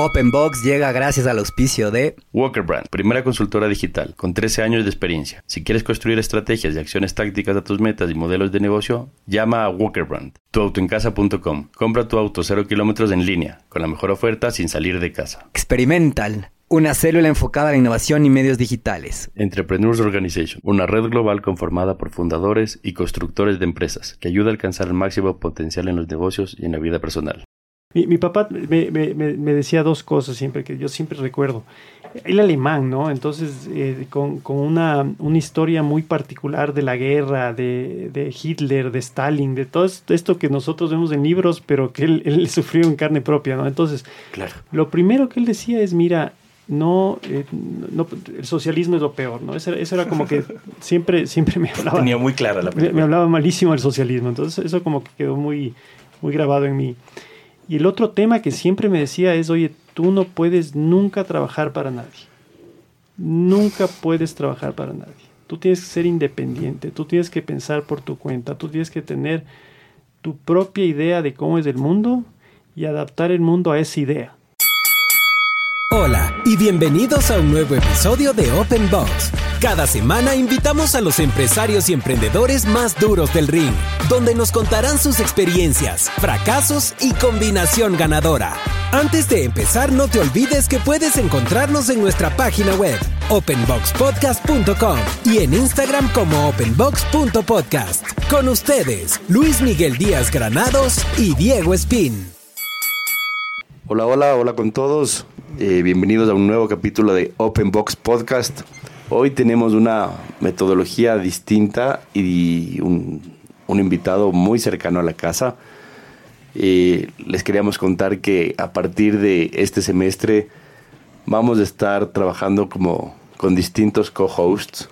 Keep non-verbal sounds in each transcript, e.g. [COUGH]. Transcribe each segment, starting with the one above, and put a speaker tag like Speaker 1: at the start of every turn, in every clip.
Speaker 1: Openbox llega gracias al auspicio de
Speaker 2: Walker Brand, primera consultora digital con 13 años de experiencia. Si quieres construir estrategias y acciones tácticas a tus metas y modelos de negocio, llama a Walker Brand. Tuautoencasa.com. Compra tu auto 0 kilómetros en línea, con la mejor oferta sin salir de casa.
Speaker 1: Experimental, una célula enfocada a la innovación y medios digitales.
Speaker 2: Entrepreneurs Organization, una red global conformada por fundadores y constructores de empresas que ayuda a alcanzar el máximo potencial en los negocios y en la vida personal.
Speaker 3: Mi, papá me, decía dos cosas siempre que yo siempre recuerdo. El alemán, ¿no? Entonces, eh, con, una, historia muy particular de la guerra, de, Hitler, de Stalin, de todo esto que nosotros vemos en libros, pero que él, [LAUGHS] sufrió en carne propia, ¿no? Entonces,
Speaker 2: claro.
Speaker 3: lo primero que él decía es, mira, no, eh, no, el socialismo es lo peor, ¿no? Eso, era como que [LAUGHS] siempre, siempre me hablaba.
Speaker 2: Tenía muy clara la
Speaker 3: me, me, hablaba malísimo del socialismo, entonces eso como que quedó muy, muy grabado en mí. Y el otro tema que siempre me decía es, oye, tú no puedes nunca trabajar para nadie. Nunca puedes trabajar para nadie. Tú tienes que ser independiente, tú tienes que pensar por tu cuenta, tú tienes que tener tu propia idea de cómo es el mundo y adaptar el mundo a esa idea.
Speaker 4: Hola y bienvenidos a un nuevo episodio de Open Box cada semana invitamos a los empresarios y emprendedores más duros del ring, donde nos contarán sus experiencias, fracasos y combinación ganadora. Antes de empezar, no te olvides que puedes encontrarnos en nuestra página web, openboxpodcast.com y en Instagram como openbox.podcast. Con ustedes, Luis Miguel Díaz Granados y Diego Espín.
Speaker 2: Hola, hola, hola con todos. Eh, bienvenidos a un nuevo capítulo de Openbox Podcast. Hoy tenemos una metodología distinta y un, invitado muy cercano a la casa. Eh, les queríamos contar que a partir de este semestre vamos a estar trabajando como con distintos co-hosts.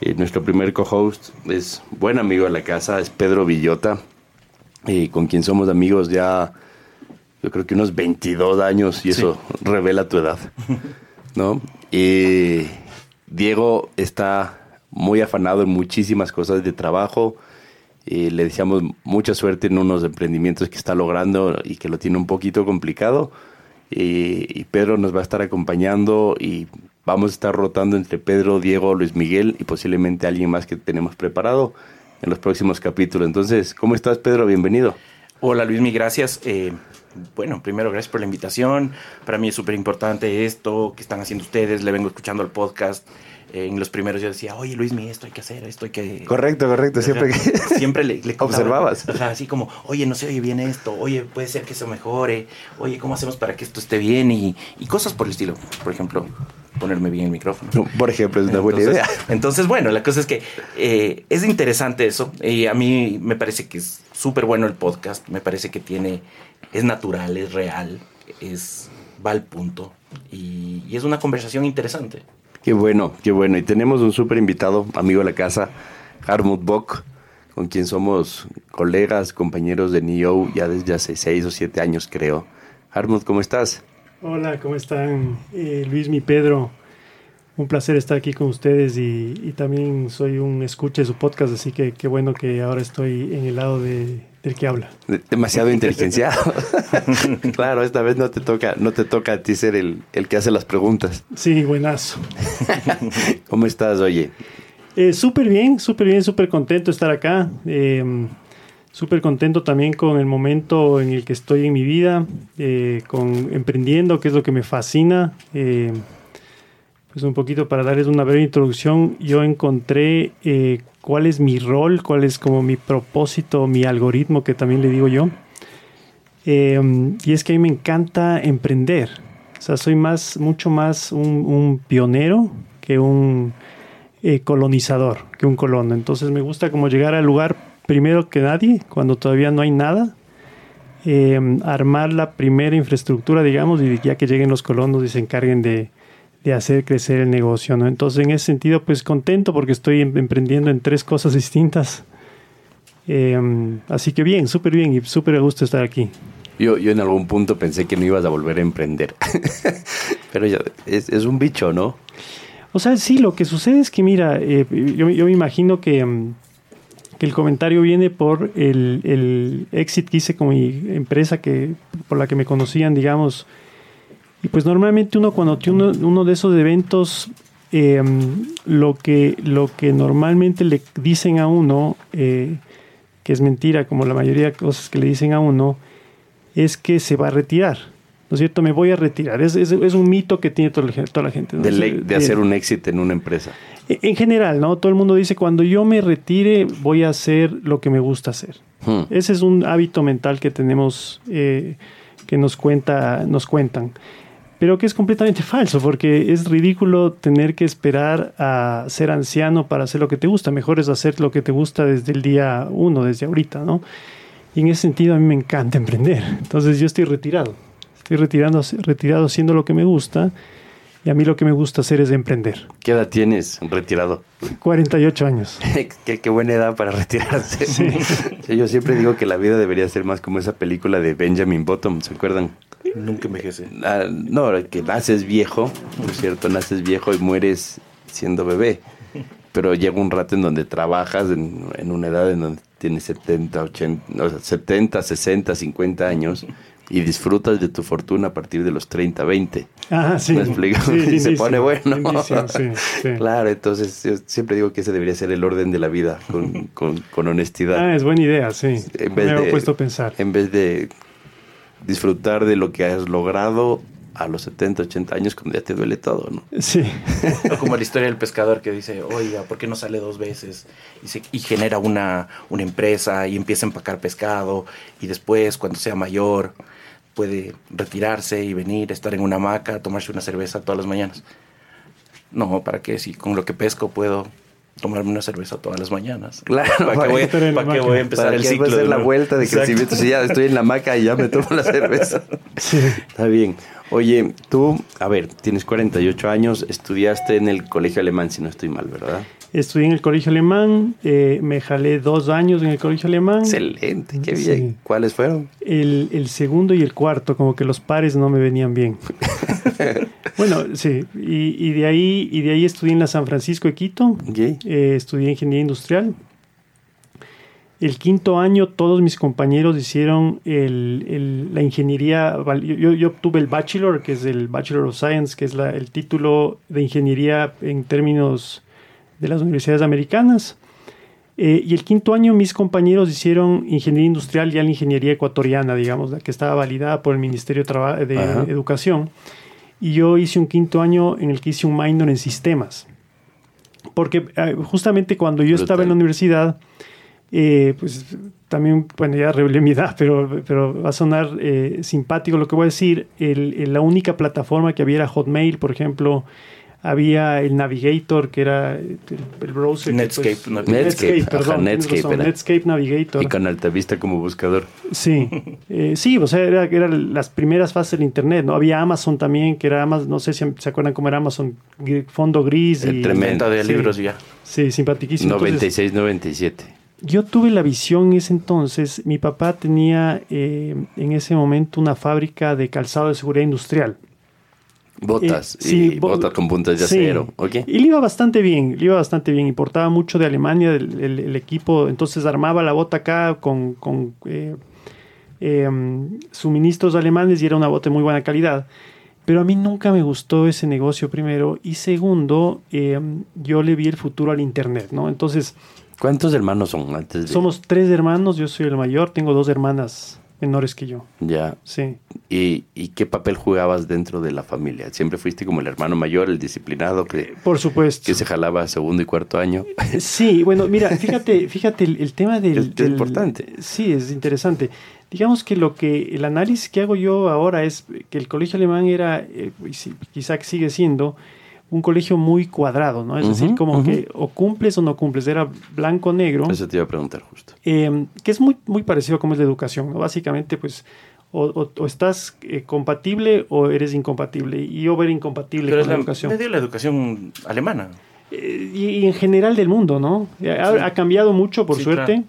Speaker 2: Eh, nuestro primer co-host es buen amigo de la casa, es Pedro Villota, eh, con quien somos amigos ya, yo creo que unos 22 años y eso revela tu edad, ¿no? Diego está muy afanado en muchísimas cosas de trabajo. y le deseamos mucha suerte en unos emprendimientos que está logrando y que lo tiene un poquito complicado. Y, Pedro nos va a estar acompañando y vamos a estar rotando entre Pedro, Diego, Luis Miguel y posiblemente alguien más que tenemos preparado en los próximos capítulos. Entonces, ¿cómo estás, Pedro? Bienvenido.
Speaker 5: Hola, Luis Miguel, gracias. Eh, bueno, primero, gracias por la invitación. Para mí es súper importante esto que están haciendo ustedes. Le vengo escuchando el podcast. Eh, en los primeros yo decía, oye Luis, mi esto hay que hacer, esto hay que...
Speaker 2: Correcto, correcto, siempre que... [LAUGHS]
Speaker 5: Siempre le,
Speaker 2: observabas.
Speaker 5: así como, oye, no se oye bien esto, oye, puede ser que se mejore, oye, ¿cómo hacemos para que esto esté bien? Y, cosas por el estilo. Por ejemplo, ponerme bien el micrófono.
Speaker 2: por ejemplo, es una buena idea.
Speaker 5: Entonces, bueno, la cosa es que eh, es interesante eso. Y a mí me parece que es súper bueno el podcast. Me parece que tiene es natural, es real, es va al punto y, es una conversación interesante.
Speaker 2: Qué bueno, qué bueno. Y tenemos un súper invitado, amigo de la casa, Harmut Bock, con quien somos colegas, compañeros de NIO ya desde hace seis o siete años, creo. Harmut, ¿cómo estás?
Speaker 3: Hola, ¿cómo están? Eh, Luis, mi Pedro. Un placer estar aquí con ustedes y, y, también soy un escucha de su podcast, así que qué bueno que ahora estoy en el lado de, el que habla.
Speaker 2: Demasiado inteligenciado. [LAUGHS] claro, esta vez no te toca, no te toca a ti ser el, que hace las preguntas.
Speaker 3: Sí, buenazo. [LAUGHS]
Speaker 2: ¿Cómo estás, oye?
Speaker 3: Eh, súper bien, súper bien, súper contento de estar acá. Em, súper contento también con el momento en el que estoy en mi vida, eh, con emprendiendo, que es lo que me fascina. Eh, pues un poquito para darles una breve introducción, yo encontré cuál es mi rol, cuál es como mi propósito, mi algoritmo, que también le digo yo. Em, y es que a mí me encanta emprender. O sea, soy más, mucho más un, pionero que un eh, colonizador, que un colono. Entonces me gusta como llegar al lugar primero que nadie, cuando todavía no hay nada. Em, armar la primera infraestructura, digamos, y ya que lleguen los colonos y se encarguen de, de hacer crecer el negocio, ¿no? Entonces, en ese sentido, pues contento porque estoy em, emprendiendo en tres cosas distintas. Em, así que bien, súper bien y súper a gusto estar aquí.
Speaker 2: Yo, yo en algún punto pensé que no ibas a volver a emprender, [LAUGHS] pero ya, es, es, un bicho, ¿no?
Speaker 3: O sea, sí, lo que sucede es que, mira, eh, yo, yo, me imagino que, em, que, el comentario viene por el, el, exit que hice con mi empresa, que, por la que me conocían, digamos, Y pues normalmente uno cuando tiene uno, uno de esos eventos, eh, lo, que, lo que normalmente le dicen a uno, eh, que es mentira, como la mayoría de cosas que le dicen a uno, es que se va a retirar. ¿No es cierto? Me voy a retirar. Es, es, es un mito que tiene toda la, gente- toda la gente. ¿no?
Speaker 2: De, de hacer un éxito en una empresa.
Speaker 3: En general, ¿no? Todo el mundo dice, cuando yo me retire, voy a hacer lo que me gusta hacer.
Speaker 2: Hmm.
Speaker 3: Ese es un hábito mental que tenemos, eh, que nos, cuenta, nos cuentan. Pero que es completamente falso, porque es ridículo tener que esperar a ser anciano para hacer lo que te gusta. Mejor es hacer lo que te gusta desde el día uno, desde ahorita, ¿no? Y en ese sentido a mí me encanta emprender. Entonces yo estoy retirado. Estoy retirando, retirado haciendo lo que me gusta. Y a mí lo que me gusta hacer es emprender.
Speaker 2: ¿Qué edad tienes retirado?
Speaker 3: 48 años. [LAUGHS]
Speaker 2: qué, qué buena edad para retirarse. Sí, Yo siempre digo que la vida debería ser más como esa película de Benjamin Bottom, ¿se acuerdan?
Speaker 5: Nunca envejece.
Speaker 2: Ah, no, que naces viejo, ¿no es cierto? Naces viejo y mueres siendo bebé. Pero llega un rato en donde trabajas en, en una edad en donde tienes 70, 80, o sea, 70, 60, 50 años y disfrutas de tu fortuna a partir de los 30, 20.
Speaker 3: Ah, sí.
Speaker 2: ¿Me explico?
Speaker 3: Sí, [LAUGHS]
Speaker 2: y se pone bueno.
Speaker 3: lindísimo, sí, sí.
Speaker 2: Claro, entonces yo siempre digo que ese debería ser el orden de la vida, con, [LAUGHS] con, con honestidad.
Speaker 3: Ah, es buena idea, sí.
Speaker 2: En
Speaker 3: Me
Speaker 2: vez
Speaker 3: había
Speaker 2: de-
Speaker 3: puesto a pensar.
Speaker 2: En vez de disfrutar de lo que has logrado a los 70, 80 años cuando ya te duele todo, ¿no?
Speaker 3: Sí. [LAUGHS]
Speaker 5: O como la historia del pescador que dice, oiga, ¿por qué no sale dos veces? Y, se- y genera una, una empresa y empieza a empacar pescado y después, cuando sea mayor, puede retirarse y venir, estar en una hamaca, tomarse una cerveza todas las mañanas. No, ¿para qué? Si con lo que pesco puedo tomarme una cerveza todas las mañanas.
Speaker 2: Claro,
Speaker 5: ¿Para qué voy, para a empezar el ciclo?
Speaker 2: a
Speaker 5: de
Speaker 2: la vuelta de
Speaker 5: Exacto.
Speaker 2: crecimiento. Si ya estoy en la hamaca y ya me tomo la cerveza. [LAUGHS]
Speaker 3: Sí.
Speaker 2: Está bien. Oye, tú, a ver, tienes 48 años, estudiaste en el colegio alemán, si no estoy mal, ¿verdad?
Speaker 3: Estudié en el colegio alemán, eh, me jalé dos años en el colegio alemán.
Speaker 2: Excelente, qué
Speaker 3: Sí.
Speaker 2: bien. ¿Cuáles fueron?
Speaker 3: El, el segundo y el cuarto, como que los pares no me venían bien. [LAUGHS] bueno, sí. Y, y de ahí, y de ahí estudié en la San Francisco de Quito.
Speaker 2: Ok.
Speaker 3: Eh, estudié ingeniería industrial. El quinto año todos mis compañeros hicieron el- el- la ingeniería, yo, yo obtuve el bachelor, que es el Bachelor of Science, que es la- el título de ingeniería en términos de las universidades americanas. Eh, y el quinto año mis compañeros hicieron ingeniería industrial, ya la ingeniería ecuatoriana, digamos, la que estaba validada por el Ministerio de, de. Educación. Y yo hice un quinto año en el que hice un minor en sistemas. Porque eh, justamente cuando yo estaba en la universidad, eh, pues también, bueno, ya revelé mi edad, pero, pero va a sonar eh, simpático lo que voy a decir. El- el- la única plataforma que había era Hotmail, por ejemplo. Había el Navigator, que era el, el browser. que,
Speaker 5: Netscape,
Speaker 3: pues,
Speaker 5: ¿no?
Speaker 2: Netscape, ajá,
Speaker 3: perdón, tienes
Speaker 2: Netscape
Speaker 3: razón,
Speaker 2: era.
Speaker 3: Netscape Navigator.
Speaker 2: Y con Altavista como buscador.
Speaker 3: Sí, eh, sí, o sea, era, eran las primeras fases del Internet, ¿no? Había Amazon también, que era Amazon, no sé si se acuerdan cómo era Amazon, fondo gris
Speaker 2: Eh,
Speaker 3: y...
Speaker 2: tremendo.
Speaker 5: Venta de
Speaker 3: Sí.
Speaker 5: libros ya.
Speaker 3: Sí, simpaticísimo. Entonces,
Speaker 2: 96, 97.
Speaker 3: yo tuve la visión en ese entonces, mi papá tenía eh, en ese momento una fábrica de calzado de seguridad industrial.
Speaker 2: Botas.
Speaker 3: Eh, sí,
Speaker 2: y
Speaker 3: bo-
Speaker 2: botas con puntas de
Speaker 3: Sí.
Speaker 2: acero. ¿ok?
Speaker 3: Y le iba bastante bien, le iba bastante bien. Importaba mucho de Alemania el, el- el equipo, entonces armaba la bota acá con, con, eh, eh, suministros alemanes y era una bota de muy buena calidad. Pero a mí nunca me gustó ese negocio primero y segundo, eh, yo le vi el futuro al Internet, ¿no? Entonces,
Speaker 2: ¿Cuántos hermanos son antes de...?
Speaker 3: somos tres hermanos, yo soy el mayor, tengo dos hermanas menores que yo.
Speaker 2: Ya.
Speaker 3: Sí.
Speaker 2: ¿Y, y qué papel jugabas dentro de la familia? ¿Siempre fuiste como el hermano mayor, el disciplinado, que,
Speaker 3: Por supuesto.
Speaker 2: que se jalaba segundo y cuarto año?
Speaker 3: Sí, bueno, mira, fíjate, [LAUGHS] fíjate el, el tema del,
Speaker 2: Es-
Speaker 3: del-
Speaker 2: importante.
Speaker 3: Sí, es interesante. Digamos que lo que el análisis que hago yo ahora es que el colegio alemán era, eh, quizá que sigue siendo, un colegio muy cuadrado, ¿no? Es decir, como que o cumples o no cumples, era blanco-negro.
Speaker 2: Eso te iba a preguntar justo.
Speaker 3: Eh, que es muy, muy parecido a cómo es la educación. ¿no? Básicamente, pues, o, o- o estás eh, compatible o eres incompatible. Y yo era incompatible
Speaker 5: Pero
Speaker 3: con
Speaker 5: es
Speaker 3: la,
Speaker 5: la,
Speaker 3: educación.
Speaker 5: medio la educación alemana.
Speaker 3: Eh, y, y en general del mundo, ¿no? Ha, ha cambiado mucho, por
Speaker 5: Sí,
Speaker 3: suerte.
Speaker 5: claro.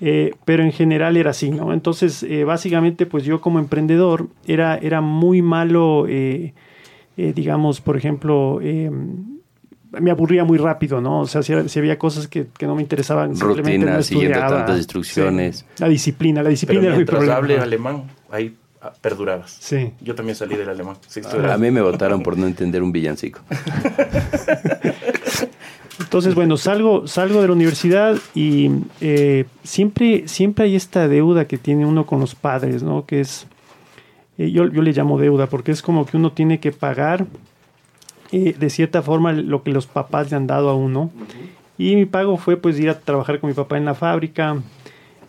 Speaker 3: eh, pero en general era así, ¿no? Entonces, eh, básicamente, pues yo como emprendedor era, era muy malo, eh, eh, digamos, por ejemplo, eh, me aburría muy rápido, ¿no? O sea, si, si había cosas que, que no me interesaban, simplemente no
Speaker 2: Rutina, siguiendo tantas instrucciones.
Speaker 3: Sí. La disciplina, la disciplina
Speaker 5: Pero
Speaker 3: era mi problema.
Speaker 5: hable alemán, hay ah, perdurabas.
Speaker 3: Sí.
Speaker 5: Yo también salí del alemán. sexto
Speaker 2: A mí me votaron por no entender un villancico. [LAUGHS]
Speaker 3: Entonces, bueno, salgo, salgo de la universidad y eh, siempre, siempre hay esta deuda que tiene uno con los padres, ¿no? Que es, eh, yo, yo le llamo deuda porque es como que uno tiene que pagar eh, de cierta forma lo que los papás le han dado a uno. Y mi pago fue pues ir a trabajar con mi papá en la fábrica.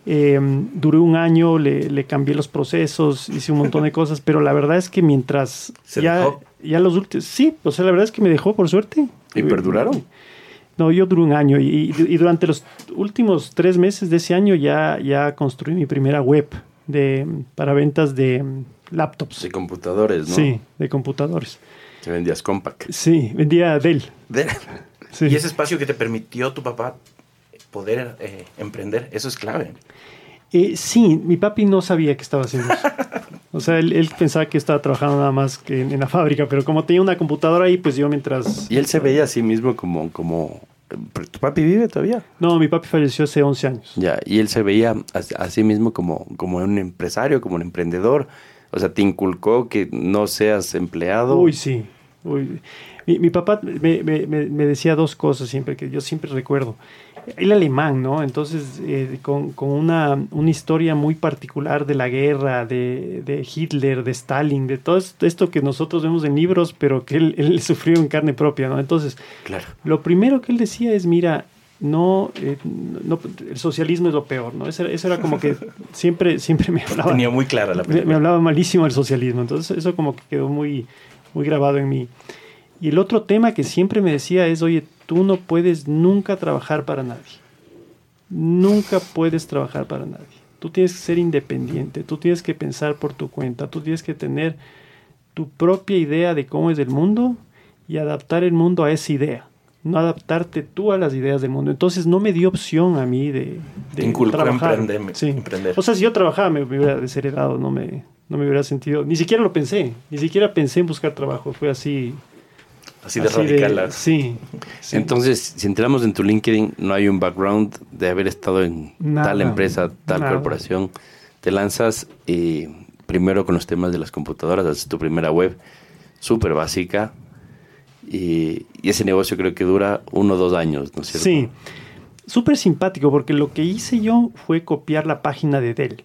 Speaker 3: Eh, duré un año, le, le cambié los procesos, hice un montón de [LAUGHS] cosas, pero la verdad es que mientras
Speaker 5: ¿Se
Speaker 3: ya,
Speaker 5: dejó?
Speaker 3: ya los últimos, sí, o sea, la verdad es que me dejó por suerte.
Speaker 2: ¿Y perduraron?
Speaker 3: No, yo duré un año y, y durante los últimos tres meses de ese año ya, ya construí mi primera web de, para ventas de laptops.
Speaker 2: De computadores, ¿no?
Speaker 3: Sí, de computadores.
Speaker 2: Se vendías compact.
Speaker 3: Sí, vendía Dell. Sí.
Speaker 5: Y ese espacio que te permitió tu papá poder eh, emprender, eso es clave.
Speaker 3: Eh, sí, mi papi no sabía que estaba haciendo eso. [LAUGHS] O sea, él, él pensaba que estaba trabajando nada más que en, en la fábrica, pero como tenía una computadora ahí, pues yo mientras...
Speaker 2: Y él se veía a sí mismo como, como... ¿pero ¿Tu papi vive todavía?
Speaker 3: No, mi papi falleció hace 11 años.
Speaker 2: Ya, y él se veía a, a sí mismo como, como un empresario, como un emprendedor. O sea, te inculcó que no seas empleado.
Speaker 3: Uy, sí. Uy. Mi, mi papá me, me- me- decía dos cosas siempre, que yo siempre recuerdo. Él alemán, ¿no? Entonces, eh, con, con una, una historia muy particular de la guerra, de, de Hitler, de Stalin, de todo esto- esto que nosotros vemos en libros, pero que él, él [LAUGHS] sufrió en carne propia, ¿no? Entonces,
Speaker 2: Claro.
Speaker 3: lo primero que él decía es, mira, no, eh, no el socialismo es lo peor, ¿no? Eso, era- eso era como que siempre, siempre me hablaba.
Speaker 5: Tenía muy clara la
Speaker 3: Me, me hablaba malísimo del socialismo, entonces eso como que quedó muy, muy grabado en mí. Y el otro tema que siempre me decía es, oye, tú no puedes nunca trabajar para nadie. Nunca puedes trabajar para nadie. Tú tienes que ser independiente, tú tienes que pensar por tu cuenta, tú tienes que tener tu propia idea de cómo es el mundo y adaptar el mundo a esa idea, no adaptarte tú a las ideas del mundo. Entonces no me dio opción a mí de, de
Speaker 5: inculcó
Speaker 3: trabajar.
Speaker 5: emprender-
Speaker 3: Sí.
Speaker 5: emprender.
Speaker 3: O sea, si yo trabajaba me, me hubiera desheredado, no me, no me hubiera sentido, ni siquiera lo pensé, ni siquiera pensé en buscar trabajo, fue así.
Speaker 5: Así de radical.
Speaker 3: sí, sí.
Speaker 2: Entonces, si entramos en tu LinkedIn, no hay un background de haber estado en
Speaker 3: Nada.
Speaker 2: tal empresa, tal
Speaker 3: Nada.
Speaker 2: corporación. Te lanzas eh, primero con los temas de las computadoras, haces tu primera web, súper básica. Y, y ese negocio creo que dura uno o dos años, ¿no es cierto?
Speaker 3: Sí, súper simpático porque lo que hice yo fue copiar la página de Dell.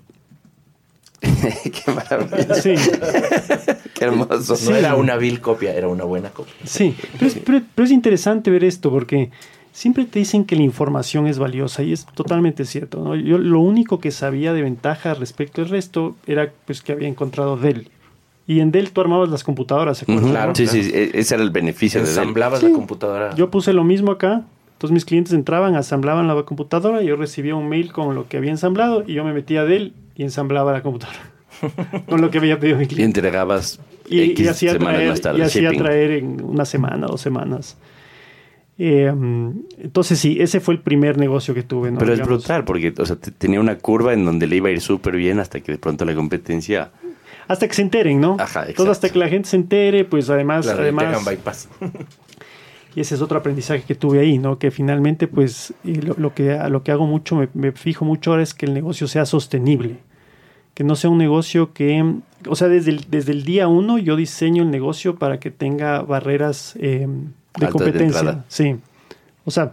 Speaker 3: [LAUGHS]
Speaker 2: Qué maravilla,
Speaker 3: Sí, [LAUGHS]
Speaker 2: qué hermoso.
Speaker 5: No era una vil copia, era una buena copia.
Speaker 3: sí. Pero es, pero- pero es interesante ver esto porque siempre te dicen que la información es valiosa y es totalmente cierto. ¿no? Yo lo único que sabía de ventaja respecto al resto era pues que había encontrado Dell. Y en Dell tú armabas las computadoras, ¿se acuerdan.
Speaker 5: Claro,
Speaker 2: sí,
Speaker 5: claro.
Speaker 2: sí, e- ese era el beneficio de Dell.
Speaker 5: Ensamblabas
Speaker 3: Sí.
Speaker 5: la computadora.
Speaker 3: Yo puse lo mismo acá. Entonces mis clientes entraban, ensamblaban la computadora, yo recibía un mail con lo que había ensamblado y yo me metía a Dell y ensamblaba la computadora. [LAUGHS] con lo que había pedido mi
Speaker 2: Y
Speaker 3: cliente.
Speaker 2: entregabas
Speaker 3: Y, y
Speaker 2: X
Speaker 3: hacía
Speaker 2: semanas
Speaker 3: traer,
Speaker 2: más tarde.
Speaker 3: y hacía
Speaker 2: shipping.
Speaker 3: traer en una semana, dos semanas. Eh, entonces sí, ese fue el primer negocio que tuve. ¿no?
Speaker 2: Pero es brutal, porque o sea, te- tenía una curva en donde le iba a ir súper bien hasta que de pronto la competencia...
Speaker 3: Hasta que se enteren, ¿no?
Speaker 2: Ajá, exacto.
Speaker 3: hasta que la gente se entere, pues además...
Speaker 5: Claro,
Speaker 3: además
Speaker 5: bypass. [LAUGHS]
Speaker 3: Y ese es otro aprendizaje que tuve ahí, ¿no? Que finalmente, pues, y lo, lo que, lo que hago mucho, me, me fijo mucho ahora es que el negocio sea sostenible. Que no sea un negocio que, o sea, desde el, desde el día uno yo diseño el negocio para que tenga barreras eh, de
Speaker 2: Altas de
Speaker 3: competencia.
Speaker 2: entrada.
Speaker 3: sí. O sea,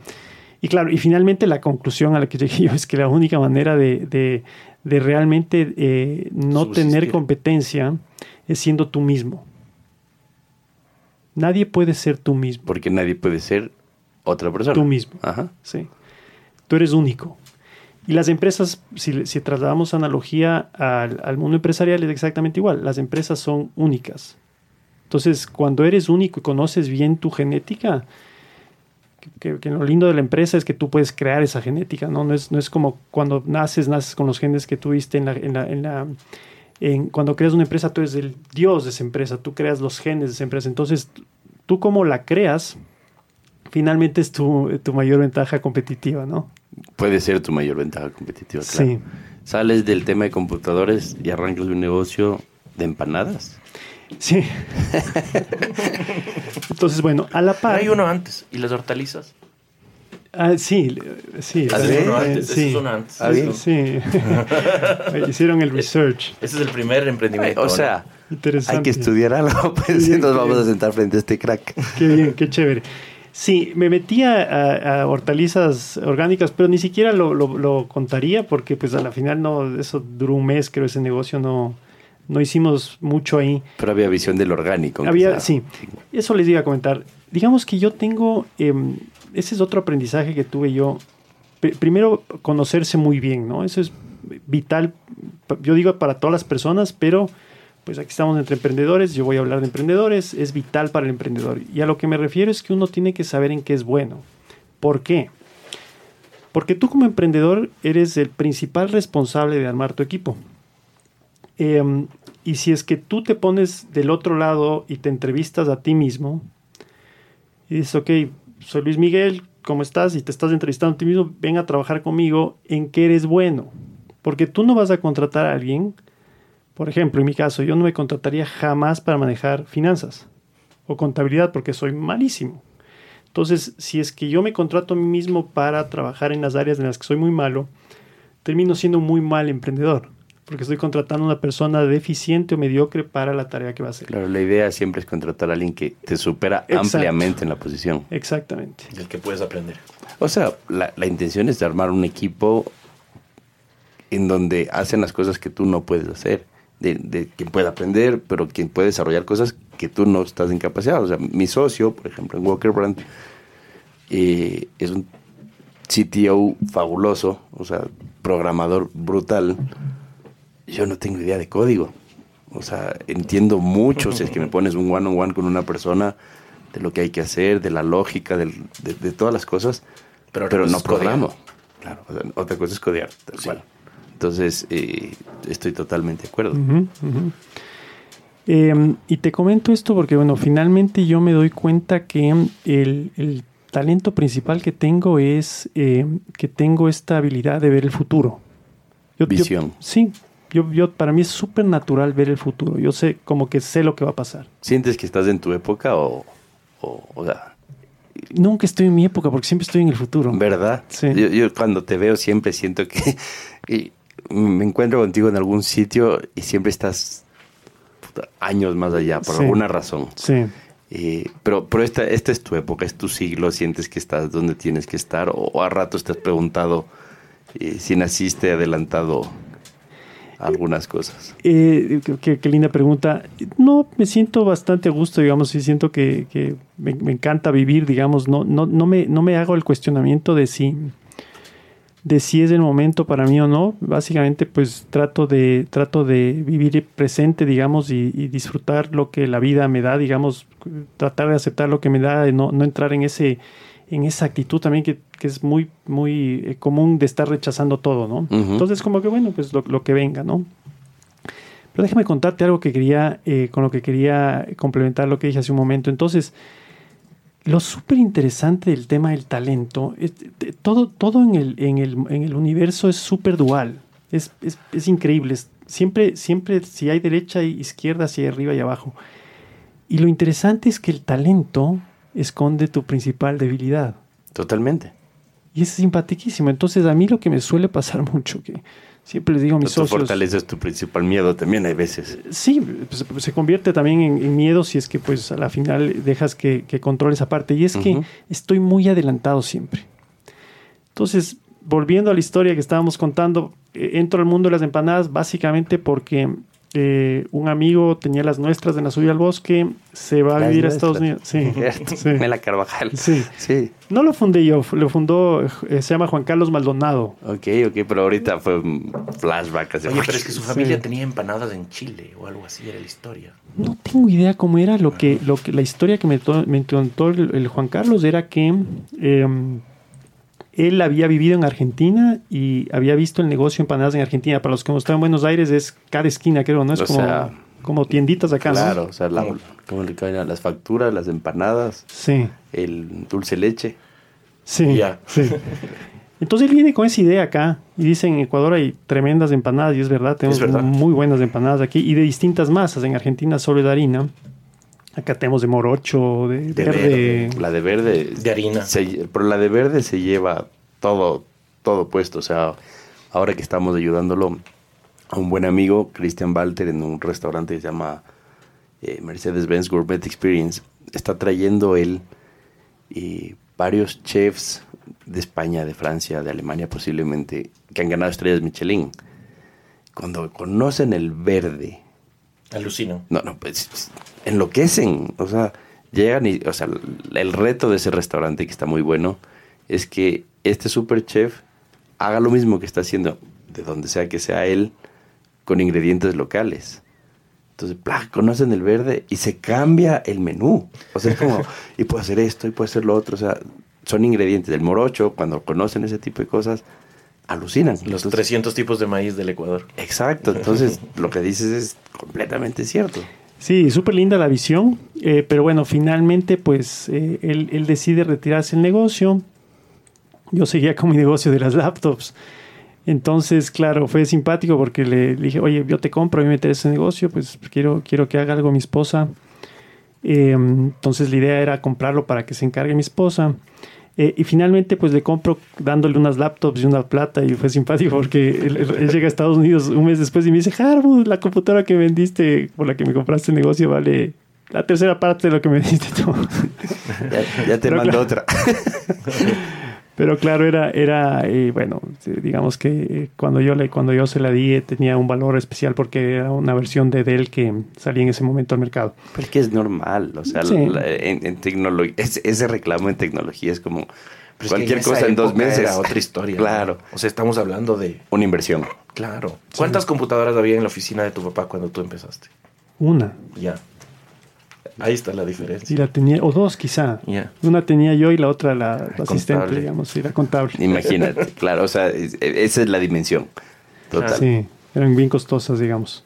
Speaker 3: y claro, y finalmente la conclusión a la que llegué yo es que la única manera de, de, de realmente eh, no
Speaker 5: Subsistir.
Speaker 3: tener competencia es siendo tú mismo. Nadie puede ser tú mismo.
Speaker 2: Porque nadie puede ser otra persona.
Speaker 3: Tú mismo.
Speaker 2: Ajá.
Speaker 3: Sí. Tú eres único. Y las empresas, si, si trasladamos analogía al, al mundo empresarial, es exactamente igual. Las empresas son únicas. Entonces, cuando eres único y conoces bien tu genética, que, que lo lindo de la empresa es que tú puedes crear esa genética, ¿no? No es, no es como cuando naces, naces con los genes que tuviste en la... En la, en la en- cuando creas una empresa, tú eres el dios de esa empresa, tú creas los genes de esa empresa. Entonces, tú como la creas, finalmente es tu, tu mayor ventaja competitiva, ¿no?
Speaker 2: Puede ser tu mayor ventaja competitiva, claro.
Speaker 3: Sí.
Speaker 2: Sales del tema de computadores y arrancas un negocio de empanadas.
Speaker 3: Sí. Entonces, bueno, a la par.
Speaker 5: Hay uno antes. ¿Y las hortalizas?
Speaker 3: Ah, sí, sí.
Speaker 2: ¿Ah, sí?
Speaker 5: es uno antes,
Speaker 3: sí.
Speaker 5: es uno antes.
Speaker 2: Ah, bien.
Speaker 3: Sí. [LAUGHS] Hicieron el research.
Speaker 5: Ese es el primer emprendimiento.
Speaker 2: o sea,
Speaker 3: Interesante.
Speaker 2: hay que estudiar algo, [LAUGHS] pues
Speaker 3: Sí,
Speaker 2: si nos vamos a sentar frente a este crack.
Speaker 3: Qué bien, qué chévere. Sí, me metí a, a- a hortalizas orgánicas, pero ni siquiera lo, lo- lo contaría porque pues a la final no, eso duró un mes, creo, ese negocio no, no hicimos mucho ahí.
Speaker 2: Pero había visión del orgánico.
Speaker 3: Había, sí, eso les iba a comentar. Digamos que yo tengo, em, ese es otro aprendizaje que tuve yo. P- primero, conocerse muy bien, ¿no? Eso es vital, yo digo para todas las personas, pero pues aquí estamos entre emprendedores, yo voy a hablar de emprendedores, es vital para el emprendedor. Y a lo que me refiero es que uno tiene que saber en qué es bueno. ¿Por qué? Porque tú como emprendedor eres el principal responsable de armar tu equipo. Em, y si es que tú te pones del otro lado y te entrevistas a ti mismo, y dices, ok, soy Luis Miguel, ¿cómo estás? Y te estás entrevistando a ti mismo, ven a trabajar conmigo en qué eres bueno. Porque tú no vas a contratar a alguien, por ejemplo, en mi caso, yo no me contrataría jamás para manejar finanzas o contabilidad porque soy malísimo. Entonces, si es que yo me contrato a mí mismo para trabajar en las áreas en las que soy muy malo, termino siendo muy mal emprendedor, porque estoy contratando a una persona deficiente o mediocre para la tarea que va a hacer.
Speaker 2: Claro, la idea siempre es contratar a alguien que te supera
Speaker 3: Exacto.
Speaker 2: ampliamente en la posición.
Speaker 3: Exactamente.
Speaker 5: Del que puedes aprender.
Speaker 2: O sea, la, la intención es de armar un equipo en donde hacen las cosas que tú no puedes hacer. De, de quien puede aprender, pero quien puede desarrollar cosas que tú no estás en capacidad. O sea, mi socio, por ejemplo, en Walker Brand, eh, es un CTO fabuloso, o sea, programador brutal. Yo no tengo idea de código. O sea, entiendo mucho si es que me [LAUGHS] pones un one-on-one con una persona de lo que hay que hacer, de la lógica, del- de, de todas las cosas,
Speaker 5: Pero
Speaker 2: no programo. Claro, o sea, otra cosa es codear, tal
Speaker 5: Sí.
Speaker 2: cual. Entonces, eh, estoy totalmente de acuerdo.
Speaker 3: Eh, y te comento esto porque, bueno, finalmente yo me doy cuenta que el, el talento principal que tengo es eh, que tengo esta habilidad de ver el futuro. Yo- yo-
Speaker 2: Visión.
Speaker 3: sí, yo, yo, para mí es súper natural ver el futuro. Yo sé, como que sé lo que va a pasar.
Speaker 2: ¿Sientes que estás en tu época o, o, o sea,
Speaker 3: Nunca estoy en mi época porque siempre estoy en el futuro.
Speaker 2: verdad?
Speaker 3: Sí.
Speaker 2: Yo, yo cuando te veo siempre siento que y me encuentro contigo en algún sitio y siempre estás puta, años más allá por
Speaker 3: Sí.
Speaker 2: alguna razón.
Speaker 3: Sí.
Speaker 2: Pero pero esta, esta es tu época, es tu siglo, sientes que estás donde tienes que estar o, o a ratos te has preguntado eh, si naciste adelantado algunas cosas.
Speaker 3: Eh, qué, qué linda pregunta. No, me siento bastante a gusto, digamos, y siento que, que me, me encanta vivir, digamos, no, no, no, me, no me hago el cuestionamiento de si, de si es el momento para mí o no. Básicamente, pues trato de, trato de vivir presente, digamos, y, y disfrutar lo que la vida me da, digamos, tratar de aceptar lo que me da, no, no entrar en ese en esa actitud también que, que es muy, muy eh, común de estar rechazando todo, ¿no? Entonces, como que bueno, pues lo, lo que venga, ¿no? Pero déjame contarte algo que quería, eh, con lo que quería complementar lo que dije hace un momento. Entonces, lo súper interesante del tema del talento, es- de- todo, todo en, el, en, el, en el universo es súper dual. Es, es, es increíble. Siempre, siempre, si hay derecha y izquierda, si hay arriba y abajo. Y lo interesante es que el talento esconde tu principal debilidad.
Speaker 2: Totalmente.
Speaker 3: Y es simpaticísimo. Entonces, a mí lo que me suele pasar [LAUGHS] mucho, que siempre les digo a mis
Speaker 2: Tu
Speaker 3: socios.
Speaker 2: fortaleza es tu principal miedo también, hay veces.
Speaker 3: Sí, pues, pues, se convierte también en, en miedo si es que pues a la final dejas que, que controle esa parte. Y es que estoy muy adelantado siempre. Entonces, volviendo a la historia que estábamos contando, eh, entro al mundo de las empanadas básicamente porque eh, un amigo tenía las nuestras de la subida al bosque, se va a
Speaker 2: Las
Speaker 3: vivir a Estados. Unidos. Sí, sí.
Speaker 2: Mela Carvajal.
Speaker 3: Sí.
Speaker 2: Sí.
Speaker 3: No lo fundé yo, lo fundó, eh, se llama Juan Carlos Maldonado.
Speaker 2: Ok, ok, pero ahorita fue un flashback. Así.
Speaker 5: Oye, pero es que su
Speaker 3: Sí.
Speaker 5: familia tenía empanadas en Chile o algo así, era la historia.
Speaker 3: No tengo idea cómo era lo que, lo que la historia que me, to- me contó el, el Juan Carlos era que eh, él había vivido en Argentina y había visto el negocio de empanadas en Argentina. Para los que no están en Buenos Aires es cada esquina, creo, ¿no? Es
Speaker 2: O
Speaker 3: como,
Speaker 2: sea,
Speaker 3: como tienditas acá, ¿no?
Speaker 2: Claro, o sea, la, como le caen las facturas, las empanadas,
Speaker 3: Sí,
Speaker 2: el dulce leche.
Speaker 3: sí,
Speaker 5: Ya.
Speaker 3: sí. Entonces él viene con esa idea acá y dice en Ecuador hay tremendas empanadas y es verdad, tenemos
Speaker 5: Es verdad.
Speaker 3: muy buenas empanadas aquí y de distintas masas. En Argentina solo es harina. Acá tenemos de morocho, de,
Speaker 5: De
Speaker 3: verde.
Speaker 5: verde.
Speaker 2: La de verde.
Speaker 5: De harina.
Speaker 2: se- pero la de verde se lleva todo, todo puesto. O sea, ahora que estamos ayudándolo a un buen amigo, Christian Walter, en un restaurante que se llama eh, Mercedes-Benz Gourmet Experience, está trayendo él eh, varios chefs de España, de Francia, de Alemania posiblemente, que han ganado estrellas Michelin. Cuando conocen el verde,
Speaker 5: Alucino.
Speaker 2: no, no, pues enloquecen. O sea, llegan y, o sea, el reto de ese restaurante que está muy bueno es que este super chef haga lo mismo que está haciendo, de donde sea que sea él, con ingredientes locales. Entonces, ¡plá! conocen el verde y se cambia el menú. O sea, es como, [LAUGHS] y puedo hacer esto, y puedo hacer lo otro. O sea, son ingredientes del morocho. Cuando conocen ese tipo de cosas, alucinan.
Speaker 5: Los
Speaker 2: Entonces,
Speaker 5: 300 tipos de maíz del Ecuador.
Speaker 2: Exacto. Entonces, lo que dices es completamente cierto.
Speaker 3: Sí, súper linda la visión, eh, pero bueno, finalmente pues eh, él, él decide retirarse del negocio. Yo seguía con mi negocio de las laptops. Entonces, claro, fue simpático porque le, le dije, oye, yo te compro, a mí me interesa ese negocio, pues quiero, quiero que haga algo mi esposa. Eh, entonces la idea era comprarlo para que se encargue mi esposa. Eh, y finalmente pues le compro dándole unas laptops y una plata y fue simpático porque él, llega a Estados Unidos un mes después y me dice, Harwood, la computadora que vendiste por la que me compraste el negocio vale la tercera parte de lo que me diste tú.
Speaker 2: Ya, ya te
Speaker 3: Pero
Speaker 2: mando
Speaker 3: claro.
Speaker 2: otra. [LAUGHS]
Speaker 3: Pero claro, era, era eh, bueno, digamos que eh, cuando yo, le, cuando yo se la di eh, tenía un valor especial porque era una versión de Dell que salía en ese momento al mercado.
Speaker 2: Pero es que es normal, o sea,
Speaker 3: Sí.
Speaker 2: la- en, en tecnología, ese, ese reclamo en tecnología es como
Speaker 5: Pero es que
Speaker 2: cualquier
Speaker 5: en
Speaker 2: cosa en dos meses.
Speaker 5: Era otra historia. [LAUGHS] ¿no?
Speaker 2: Claro,
Speaker 5: O sea, estamos hablando de.
Speaker 2: una inversión.
Speaker 5: Claro. ¿Cuántas computadoras había en la oficina de tu papá cuando tú empezaste?
Speaker 3: Una.
Speaker 5: Ya. Ahí está la
Speaker 3: Y
Speaker 5: diferencia.
Speaker 3: la tenía, o dos quizá. Una tenía yo y la otra la, la asistente,
Speaker 5: contable.
Speaker 3: digamos, sí, la contable.
Speaker 2: Imagínate, [LAUGHS] claro, o sea, es- esa es la dimensión. Total.
Speaker 3: Sí, eran bien costosas, digamos.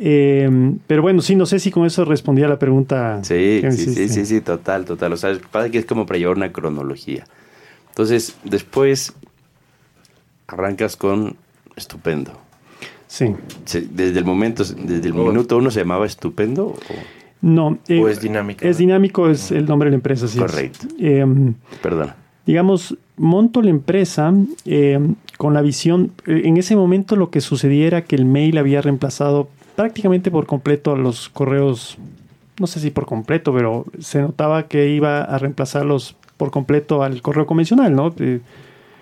Speaker 3: Eh, pero bueno, sí, no sé si con eso respondí a la pregunta.
Speaker 2: Sí,
Speaker 3: que me
Speaker 2: sí, sí, sí, sí, total, total. O sea, es- pasa que es como para llevar una cronología. Entonces, después arrancas con estupendo.
Speaker 3: Sí.
Speaker 2: Desde el momento, desde el minuto uno se llamaba estupendo. o-
Speaker 3: No. eh,
Speaker 5: ¿O es dinámica?
Speaker 3: Es dinámico, es el nombre de la empresa, sí.
Speaker 2: Correcto.
Speaker 3: Eh,
Speaker 2: Perdona.
Speaker 3: digamos, monto la empresa eh, con la visión. eh, En ese momento lo que sucedía era que el mail había reemplazado prácticamente por completo a los correos. No sé si por completo, pero se notaba que iba a reemplazarlos por completo al correo convencional, ¿no? Eh,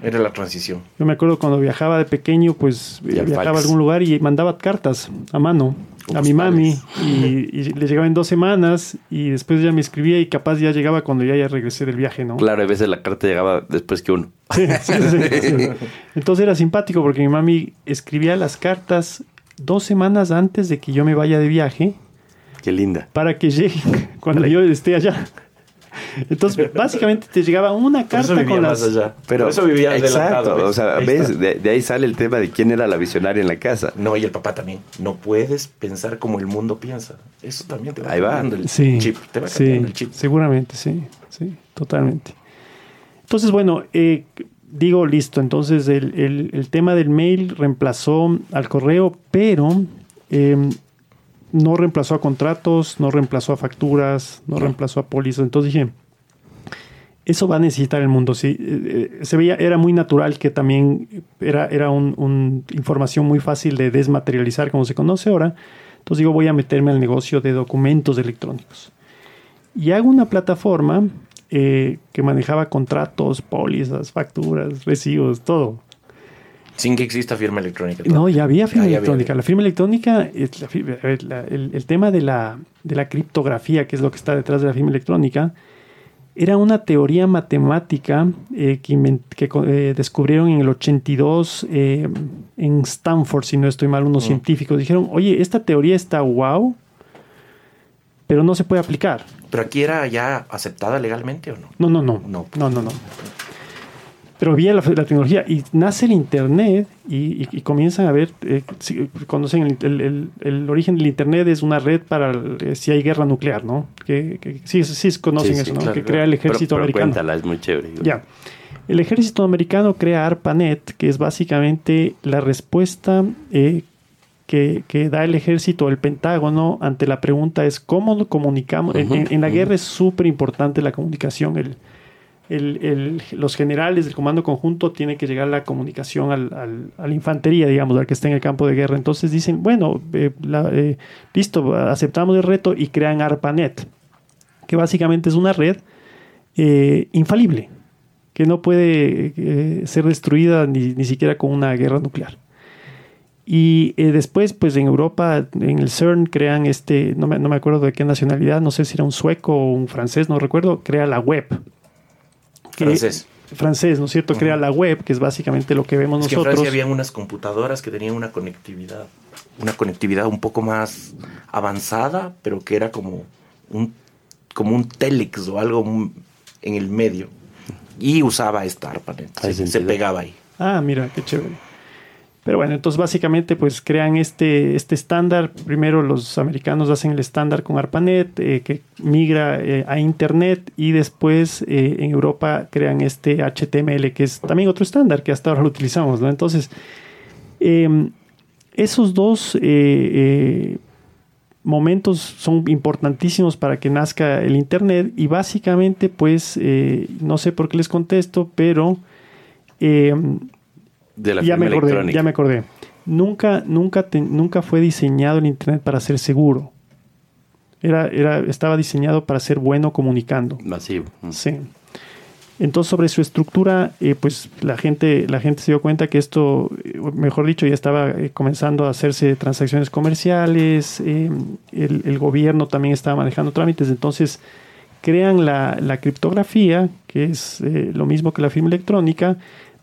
Speaker 5: Era la transición.
Speaker 3: Yo me acuerdo cuando viajaba de pequeño, pues viajaba a algún lugar y mandaba cartas a mano a mi mami y, y le llegaba en dos semanas y después ya me escribía y capaz ya llegaba cuando ya, ya regresé del viaje, ¿no?
Speaker 2: Claro, a veces la carta llegaba después que uno.
Speaker 3: Sí, sí, sí, sí. [LAUGHS] Entonces era simpático porque mi mami escribía las cartas dos semanas antes de que yo me vaya de viaje
Speaker 2: Qué linda.
Speaker 3: para que lleguen [LAUGHS] cuando yo esté allá. Entonces, [LAUGHS] básicamente te llegaba una
Speaker 5: Por eso
Speaker 3: carta
Speaker 5: vivía
Speaker 3: con
Speaker 5: más
Speaker 3: las...
Speaker 5: allá.
Speaker 2: Pero,
Speaker 5: Por eso vivía
Speaker 2: exacto,
Speaker 5: adelantado.
Speaker 2: o sea,
Speaker 5: Ahí
Speaker 2: ves, de, de ahí sale el tema de quién era la visionaria en la casa.
Speaker 5: No, y el papá también. No puedes pensar como el mundo piensa. Eso también te va
Speaker 2: Ahí va.
Speaker 5: el
Speaker 3: Sí,
Speaker 5: chip. Te va
Speaker 3: sí,
Speaker 5: cambiando el chip.
Speaker 3: seguramente, sí, sí, totalmente. Entonces, bueno, eh, digo, listo, entonces el, el- el tema del mail reemplazó al correo, pero eh, no reemplazó a contratos, no reemplazó a facturas, no,
Speaker 2: No.
Speaker 3: reemplazó a pólizas. Entonces dije, eso va a necesitar el mundo, sí. Eh, eh, se veía, era muy natural que también era, era un, un- información muy fácil de desmaterializar, como se conoce ahora. Entonces digo, voy a meterme al negocio de documentos electrónicos. Y hago una plataforma eh, que manejaba contratos, pólizas, facturas, recibos, todo.
Speaker 5: Sin que exista firma electrónica.
Speaker 3: No, ya había firma
Speaker 5: Ah, ya había.
Speaker 3: electrónica. La firma electrónica, es la la- el, el tema de la, de la criptografía, que es lo que está detrás de la firma electrónica, era una teoría matemática eh, que, que eh, descubrieron en el 82 eh, en Stanford, si no estoy mal, unos
Speaker 5: Mm.
Speaker 3: científicos. Dijeron, oye, esta teoría está wow, pero no se puede aplicar.
Speaker 5: Pero aquí era ya aceptada legalmente o no?
Speaker 3: No, no, no.
Speaker 5: No.
Speaker 3: No, no, no. Pero había la, la tecnología y nace el Internet y, y- y comienzan a ver, eh, si- conocen el, el- el- el origen del Internet es una red para eh, si hay guerra nuclear, ¿no? Que, que- sí, sí conocen
Speaker 2: Sí, sí,
Speaker 3: eso, ¿no?
Speaker 5: claro,
Speaker 3: que crea el
Speaker 2: Pero,
Speaker 3: ejército
Speaker 2: pero
Speaker 3: americano.
Speaker 2: cuéntala, es muy chévere.
Speaker 3: Ya. El ejército americano crea ARPANET, que es básicamente la respuesta eh, que, que da el ejército, el Pentágono, ante la pregunta es cómo nos comunicamos. En la guerra es súper importante la comunicación. El, los generales del comando conjunto tienen que llegar la comunicación al, a la infantería, digamos, al que está en el campo de guerra. Entonces dicen, bueno, eh, eh, listo, aceptamos el reto y crean ARPANET, que básicamente es una red eh, infalible, que no puede ser destruida ni, ni siquiera con una guerra nuclear. Y después, pues en Europa, en el CERN, crean este, no me, no me acuerdo de qué nacionalidad, no sé si era un sueco o un francés, no recuerdo, crea la web. Que-
Speaker 5: Francés.
Speaker 3: Francés, ¿no es cierto? Crea la web, que es básicamente lo que vemos
Speaker 5: Es que en
Speaker 3: nosotros.
Speaker 5: Francia habían unas computadoras que tenían una conectividad, una conectividad un poco más avanzada, pero que era como un, como un telex o algo en el medio. Y usaba esta ARPANET. Se, pegaba ahí.
Speaker 3: Ah, mira, qué chévere. Pero bueno, entonces básicamente pues crean este, este estándar. Primero los americanos hacen el estándar con ARPANET, eh, que migra eh, a Internet y después eh, en Europa crean este HTML, que es también otro estándar que hasta ahora lo utilizamos. ¿no? Entonces, eh, esos dos momentos son importantísimos para que nazca el Internet y básicamente pues no sé por qué les contesto, pero...
Speaker 2: De la
Speaker 3: ya me acordé,
Speaker 2: electrónica.
Speaker 3: ya me acordé. Nunca, nunca, te- nunca fue diseñado el Internet para ser seguro. Era, era, estaba diseñado para ser bueno comunicando.
Speaker 2: Masivo. Mm.
Speaker 3: Sí. Entonces, sobre su estructura, eh, pues la gente, la gente se dio cuenta que esto, eh, mejor dicho, ya estaba eh, comenzando a hacerse transacciones comerciales, eh, el, el gobierno también estaba manejando trámites, entonces crean la, la criptografía, que es lo mismo que la firma electrónica,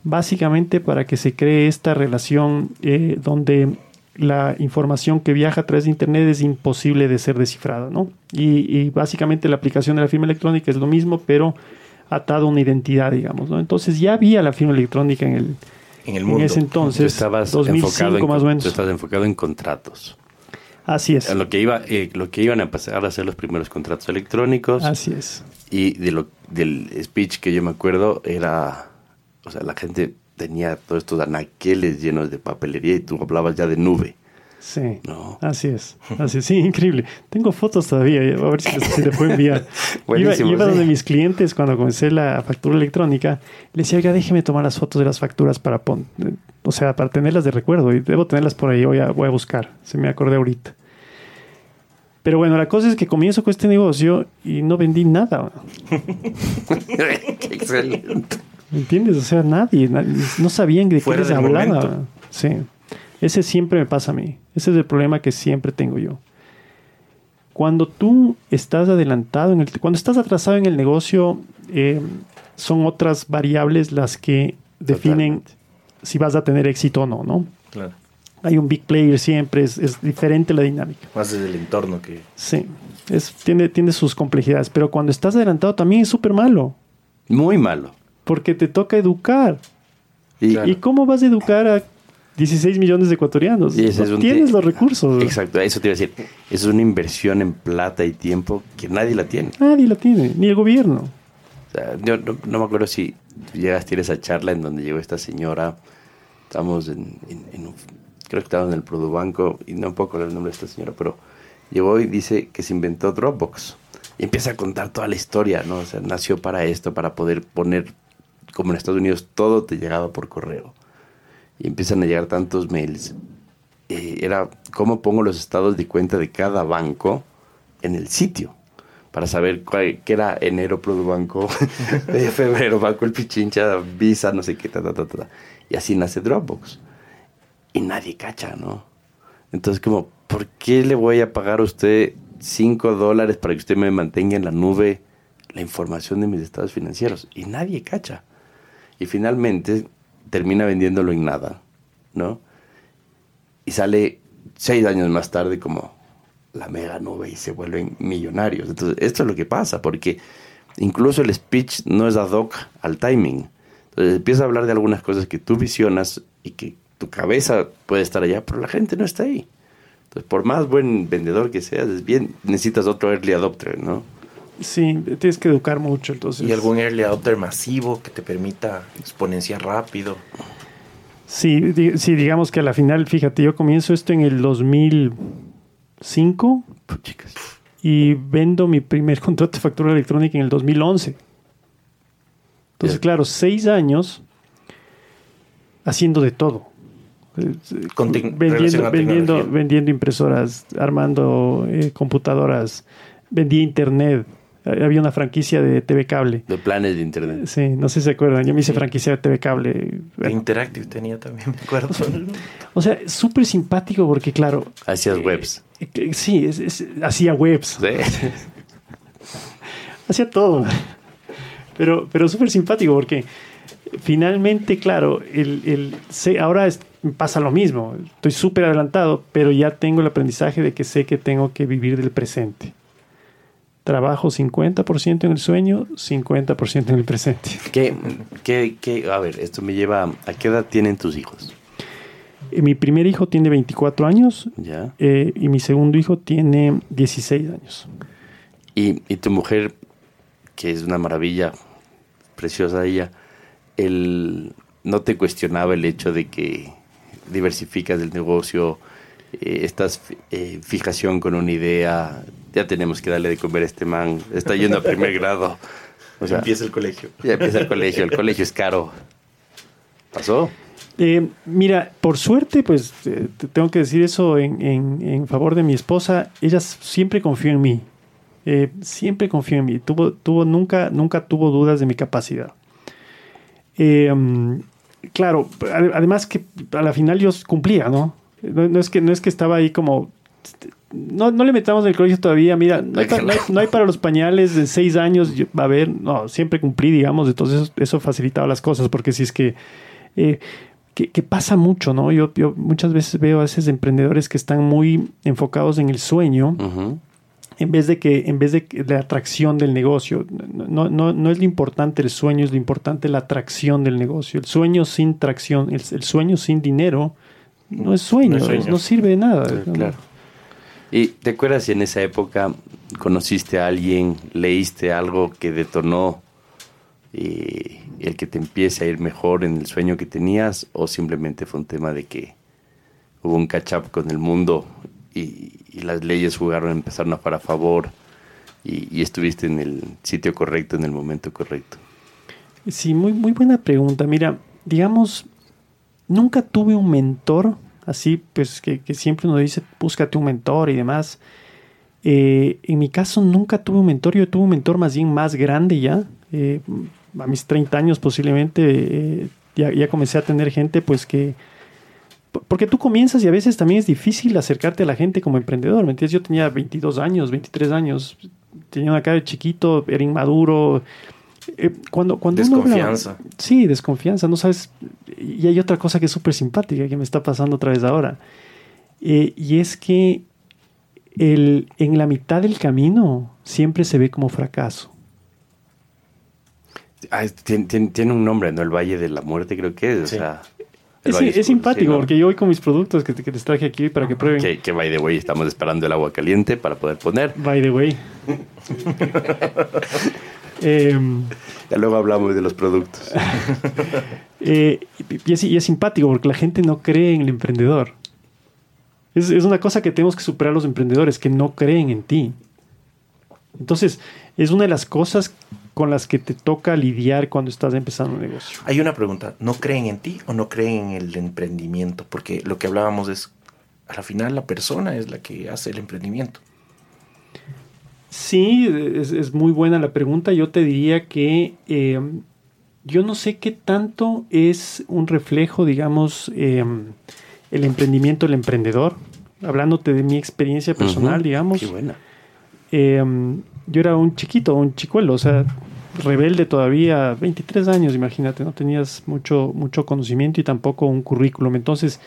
Speaker 3: básicamente para que se cree esta relación eh, donde la información que viaja a través de Internet es imposible de ser descifrada, ¿no? Y, y básicamente la aplicación de la firma electrónica es lo mismo, pero atado a una identidad, digamos, ¿no? Entonces ya había la firma electrónica en el,
Speaker 5: En el
Speaker 3: en
Speaker 5: mundo.
Speaker 3: ese
Speaker 2: Tú
Speaker 3: entonces,
Speaker 2: estabas
Speaker 3: 2005
Speaker 2: enfocado en,
Speaker 3: más o
Speaker 2: tú
Speaker 3: menos.
Speaker 2: estabas enfocado en contratos.
Speaker 3: Así es,
Speaker 2: En lo que iba, eh, lo que iban a pasar a ser los primeros contratos electrónicos
Speaker 3: así es.
Speaker 2: y de lo, del speech que yo me acuerdo era, o sea, la gente tenía todos estos anaqueles llenos de papelería y tú hablabas ya de nube.
Speaker 3: Sí,
Speaker 2: No.
Speaker 3: así es. Así es. Sí, increíble. Tengo fotos todavía, a ver si, si te puedo enviar. [LAUGHS] iba
Speaker 2: Buenísimo,
Speaker 3: iba
Speaker 2: sí.
Speaker 3: donde mis clientes cuando comencé la factura electrónica, le decía, oiga, déjeme tomar las fotos de las facturas para pon o sea, para tenerlas de recuerdo y debo tenerlas por ahí, voy a, voy a buscar, se me acordé ahorita. Pero bueno, la cosa es que comienzo con este negocio y no vendí nada. [LAUGHS]
Speaker 2: Qué excelente.
Speaker 3: ¿Me entiendes? O sea, nadie, na- no sabían de qué
Speaker 5: Fuera
Speaker 3: les
Speaker 5: del
Speaker 3: hablaba.
Speaker 5: momento.
Speaker 3: Sí. Ese siempre me pasa a mí. Ese es el problema que siempre tengo yo. Cuando tú estás adelantado, en el, cuando estás atrasado en el negocio, eh, son otras variables las que definen
Speaker 2: Totalmente.
Speaker 3: si vas a tener éxito o no, ¿no?
Speaker 5: Claro.
Speaker 3: Hay un big player siempre, es, es diferente la dinámica.
Speaker 5: Más desde el entorno que.
Speaker 3: Sí, es, tiene, tiene sus complejidades, pero cuando estás adelantado también es súper malo,
Speaker 2: Muy malo.
Speaker 3: Porque te toca educar.
Speaker 2: Y,
Speaker 5: Claro.
Speaker 3: ¿Y cómo vas a educar a 16 millones de ecuatorianos?
Speaker 2: Y
Speaker 3: No tienes
Speaker 2: ti-
Speaker 3: los recursos.
Speaker 2: Exacto, eso te iba a decir. Eso es una inversión en plata y tiempo que nadie la tiene.
Speaker 3: Nadie lo tiene, ni el gobierno.
Speaker 2: O sea, yo no, no me acuerdo si llegaste a ir a esa charla en donde llegó esta señora. Estamos en, en- en un- creo que estábamos en el Produbanco y no puedo acordar el nombre de esta señora, pero llegó y dice que se inventó Dropbox. Y empieza a contar toda la historia, ¿no? O sea, nació para esto, para poder poner, como en Estados Unidos, todo te llegaba por correo. Y empiezan a llegar tantos mails. Eh, era cómo pongo los estados de cuenta de cada banco en el sitio para saber cuál, qué era enero Produbanco, [LAUGHS] eh, febrero Banco El Pichincha, Visa, no sé qué, ta, ta, ta, ta. Y así nace Dropbox. Y nadie cacha, ¿no? Entonces, como, ¿por qué le voy a pagar a usted 5 dólares para que usted me mantenga en la nube la información de mis estados financieros? Y nadie cacha. Y finalmente termina vendiéndolo en nada, ¿no? Y sale seis años más tarde como la mega nube y se vuelven millonarios. Entonces, esto es lo que pasa, porque incluso el speech no es ad hoc al timing. Entonces, empieza a hablar de algunas cosas que tú visionas y que tu cabeza puede estar allá, pero la gente no está ahí. Entonces, por más buen vendedor que seas, es bien, necesitas otro early adopter, ¿no?
Speaker 3: Sí, tienes que educar mucho. Entonces,
Speaker 5: Y algún early adopter masivo que te permita exponenciar rápido.
Speaker 3: Sí, di- sí, digamos que a la final, fíjate, yo comienzo esto en el 2005
Speaker 2: Chicas.
Speaker 3: y vendo mi primer [LAUGHS] contrato de factura electrónica en el 2011. Entonces, claro, seis años haciendo de todo.
Speaker 5: Con
Speaker 3: vendiendo, vendiendo impresoras, armando eh, computadoras, vendía internet. Eh, Había una franquicia de TV Cable.
Speaker 2: De planes de internet.
Speaker 3: Sí, no sé si se acuerdan. Yo me hice franquicia de TV Cable. Bueno,
Speaker 5: Interactive tenía también, me acuerdo. [LAUGHS]
Speaker 3: o sea, súper simpático porque, claro,
Speaker 2: Hacías webs.
Speaker 3: eh, sí, es- es- hacía webs.
Speaker 2: Sí. [LAUGHS]
Speaker 3: hacía todo. Pero, pero súper simpático porque finalmente, claro, el, el- sé- ahora es- pasa lo mismo. Estoy súper adelantado, pero ya tengo el aprendizaje de que sé que tengo que vivir del presente. Trabajo 50% en el sueño, 50% en el presente.
Speaker 2: ¿Qué, qué, qué- a ver, esto me lleva... a- ¿A qué edad tienen tus hijos?
Speaker 3: Eh, Mi primer hijo tiene 24 años
Speaker 2: ¿Ya?
Speaker 3: eh, y mi segundo hijo tiene 16 años.
Speaker 2: Y, y tu mujer, que es una maravilla, preciosa ella, él no te cuestionaba el hecho de que diversificas el negocio, eh, estás eh, fijación con una idea, ya tenemos que darle de comer a este man, está yendo a primer grado. O sea,
Speaker 5: Empieza el colegio.
Speaker 2: ya empieza el colegio, el colegio es caro. ¿Pasó?
Speaker 3: Eh, mira, por suerte, pues eh, te tengo que decir eso en, en- en favor de mi esposa. Ella siempre confió en mí. Eh, siempre confió en mí. Tuvo, tuvo, nunca, nunca tuvo dudas de mi capacidad. Eh, mm, claro, ade- además que a la final yo cumplía, ¿no? No, no es, que, no es que estaba ahí como... No, no le metamos en el colegio todavía, mira, no hay, no hay- no hay para los pañales de seis años, yo- a ver, no, siempre cumplí, digamos, entonces eso, eso facilitaba las cosas, porque si es que eh, que, que pasa mucho, ¿no? Yo, yo muchas veces veo a veces emprendedores que están muy enfocados en el sueño en vez de que en vez de la atracción del negocio. No, no, no es lo importante el sueño, es lo importante la atracción del negocio. El sueño sin tracción, el, el sueño sin dinero no es sueño,
Speaker 5: No es sueño.
Speaker 3: no sirve de nada.
Speaker 2: Sí, claro. ¿Y te acuerdas si en esa época conociste a alguien, leíste algo que detonó eh, el que te empiece a ir mejor en el sueño que tenías o simplemente fue un tema de que hubo un catch up con el mundo y, las leyes jugaron, empezaron a jugar a favor y, y estuviste en el sitio correcto, en el momento correcto?
Speaker 3: Sí, muy, muy buena pregunta. Mira, digamos, nunca tuve un mentor, así pues que, que siempre uno dice, búscate un mentor y demás. Eh, en mi caso nunca tuve un mentor, yo tuve un mentor más bien más grande ya, eh, a mis 30 años posiblemente, eh, ya, ya comencé a tener gente pues que... por- Porque tú comienzas y a veces también es difícil acercarte a la gente como emprendedor, ¿me entiendes? Yo tenía 22 años, 23 años, tenía una cara de chiquito, era inmaduro, eh, cuando, cuando uno habla-
Speaker 5: Desconfianza.
Speaker 3: sí, desconfianza, no sabes. Y hay otra cosa que es súper simpática que me está pasando otra vez ahora. Eh, y es que el, en la mitad del camino siempre se ve como fracaso.
Speaker 2: Ah, tiene, tiene- tiene un nombre, ¿no? El Valle de la Muerte creo que es. O sea,
Speaker 3: Es, simpático
Speaker 2: sí, ¿no?
Speaker 3: porque yo voy con mis productos que, que les traje aquí para que prueben.
Speaker 2: Que, que by the way, estamos esperando el agua caliente para poder poner.
Speaker 3: By the way. [LAUGHS] Em,
Speaker 2: Ya luego hablamos de los productos. [LAUGHS]
Speaker 3: Eh, y, es, y es simpático porque la gente no cree en el emprendedor. Es, es una cosa que tenemos que superar los emprendedores, que no creen en ti. Entonces, es una de las cosas con las que te toca lidiar cuando estás empezando un negocio.
Speaker 5: Hay una pregunta, ¿no creen en ti o no creen en el emprendimiento? Porque lo que hablábamos es, a la final la persona es la que hace el emprendimiento.
Speaker 3: Sí, es, es muy buena la pregunta. Yo te diría que eh, yo no sé qué tanto es un reflejo, digamos, eh, el emprendimiento del emprendedor. Hablándote de mi experiencia personal, digamos.
Speaker 2: Qué buena.
Speaker 3: Eh, yo era un chiquito, un chicuelo, o sea, rebelde todavía, 23 años, imagínate, no tenías mucho, mucho conocimiento y tampoco un currículum. Entonces,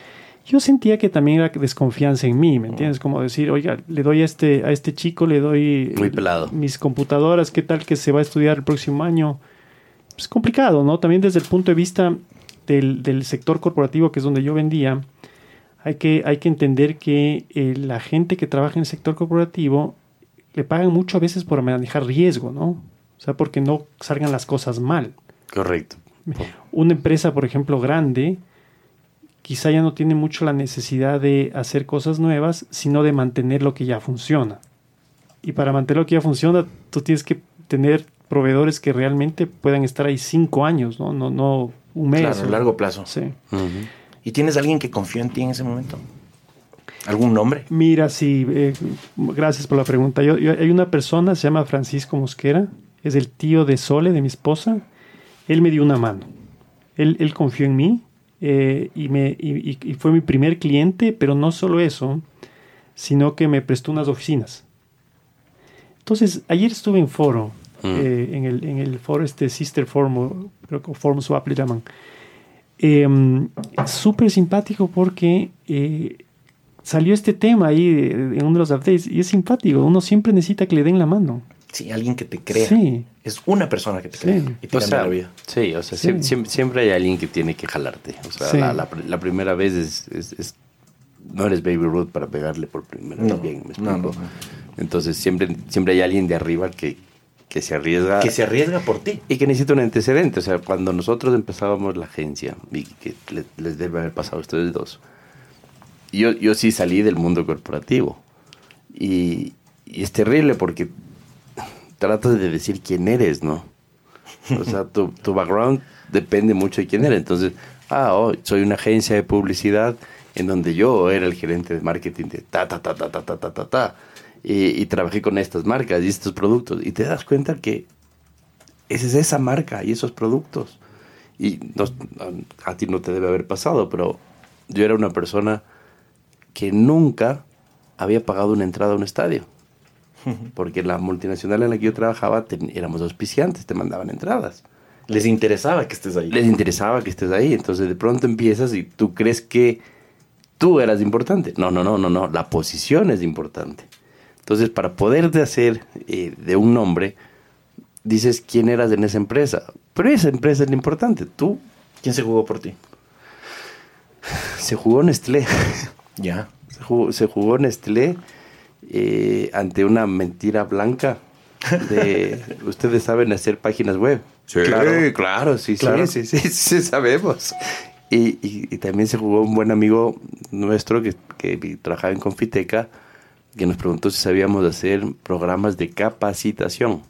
Speaker 3: yo sentía que también era desconfianza en mí, ¿me entiendes? Como decir, oiga, le doy a este, a este chico, le doy
Speaker 2: Muy pelado.
Speaker 3: mis computadoras, ¿qué tal que se va a estudiar el próximo año? Es complicado, ¿no? También desde el punto de vista del, del sector corporativo, que es donde yo vendía, hay que, hay que entender que eh, la gente que trabaja en el sector corporativo le pagan mucho a veces por manejar riesgo, ¿no? O sea, porque no salgan las cosas mal.
Speaker 2: Correcto.
Speaker 3: Una empresa, por ejemplo, grande, quizá ya no tiene mucho la necesidad de hacer cosas nuevas, sino de mantener lo que ya funciona. Y para mantener lo que ya funciona, tú tienes que tener proveedores que realmente puedan estar ahí cinco años, no, no, no un mes.
Speaker 5: Claro, a largo plazo.
Speaker 3: Sí.
Speaker 5: ¿Y tienes alguien que confió en ti en ese momento? ¿Algún nombre?
Speaker 3: Mira, sí, eh, gracias por la pregunta. Yo, yo- hay una persona, se llama Francisco Mosquera, es el tío de Sole, de mi esposa. Él me dio una mano. Él, él confió en mí eh, y, me, y, y- y fue mi primer cliente, pero no solo eso, sino que me prestó unas oficinas. Entonces, ayer estuve en foro, eh, en, el, en el foro este Sister Forum, creo que Forum Swap le llaman. Eh, Súper simpático porque eh, salió este tema ahí en uno de los updates y es simpático. Uno siempre necesita que le den la mano.
Speaker 5: Sí, alguien que te crea.
Speaker 3: Sí.
Speaker 5: Es una persona que te
Speaker 3: Sí.
Speaker 5: crea y te
Speaker 2: O
Speaker 5: cambia
Speaker 2: sea,
Speaker 5: la vida.
Speaker 2: sí, o sea,
Speaker 3: Sí.
Speaker 2: siem- siem- Siempre, hay alguien que tiene que jalarte. O sea,
Speaker 3: Sí.
Speaker 2: la, la pr- la primera vez es, es- es- no eres Baby Ruth para pegarle por primera vez
Speaker 5: No,
Speaker 2: bien, ¿me
Speaker 5: no,
Speaker 2: explico?
Speaker 5: no, no.
Speaker 2: Entonces siempre, siempre hay alguien de arriba que, que se arriesga.
Speaker 5: Que se arriesga por ti.
Speaker 2: Y que necesita un antecedente. O sea, cuando nosotros empezábamos la agencia, y que le- les debe haber pasado a ustedes dos, yo, yo sí salí del mundo corporativo. Y, y es terrible porque tratas de decir quién eres, ¿no? O sea, tu, background depende mucho de quién eres. Entonces, ah, oh, soy una agencia de publicidad en donde yo era el gerente de marketing de ta, ta, ta, ta, ta, ta, ta, ta, ta. Y, y trabajé con estas marcas y estos productos. Y te das cuenta que esa es esa marca y esos productos. Y no- a, a ti no te debe haber pasado, pero yo era una persona que nunca había pagado una entrada a un estadio. [LAUGHS] Porque la multinacional en la que yo trabajaba ten- éramos auspiciantes, te mandaban entradas.
Speaker 5: Les interesaba que estés ahí.
Speaker 2: Les interesaba que estés ahí. Entonces de pronto empiezas y tú crees que tú eras importante. No, no, no, no, no. La posición es importante. Entonces para poderte hacer eh, de un nombre, dices quién eras en esa empresa. Pero esa empresa es lo importante. Tú
Speaker 5: ¿Quién se jugó por ti? [SIGHS]
Speaker 2: se jugó Nestlé. [LAUGHS]
Speaker 5: Ya.
Speaker 2: Se jugó, se jugó Nestlé eh, ante una mentira blanca de [LAUGHS] ustedes saben hacer páginas web. Sí,
Speaker 5: Claro.
Speaker 2: claro, sí,
Speaker 5: Claro.
Speaker 2: sí, sí, sí, sí, sabemos. Y, y- y también se jugó un buen amigo nuestro que, que trabajaba en Confiteca que nos preguntó si sabíamos hacer programas de capacitación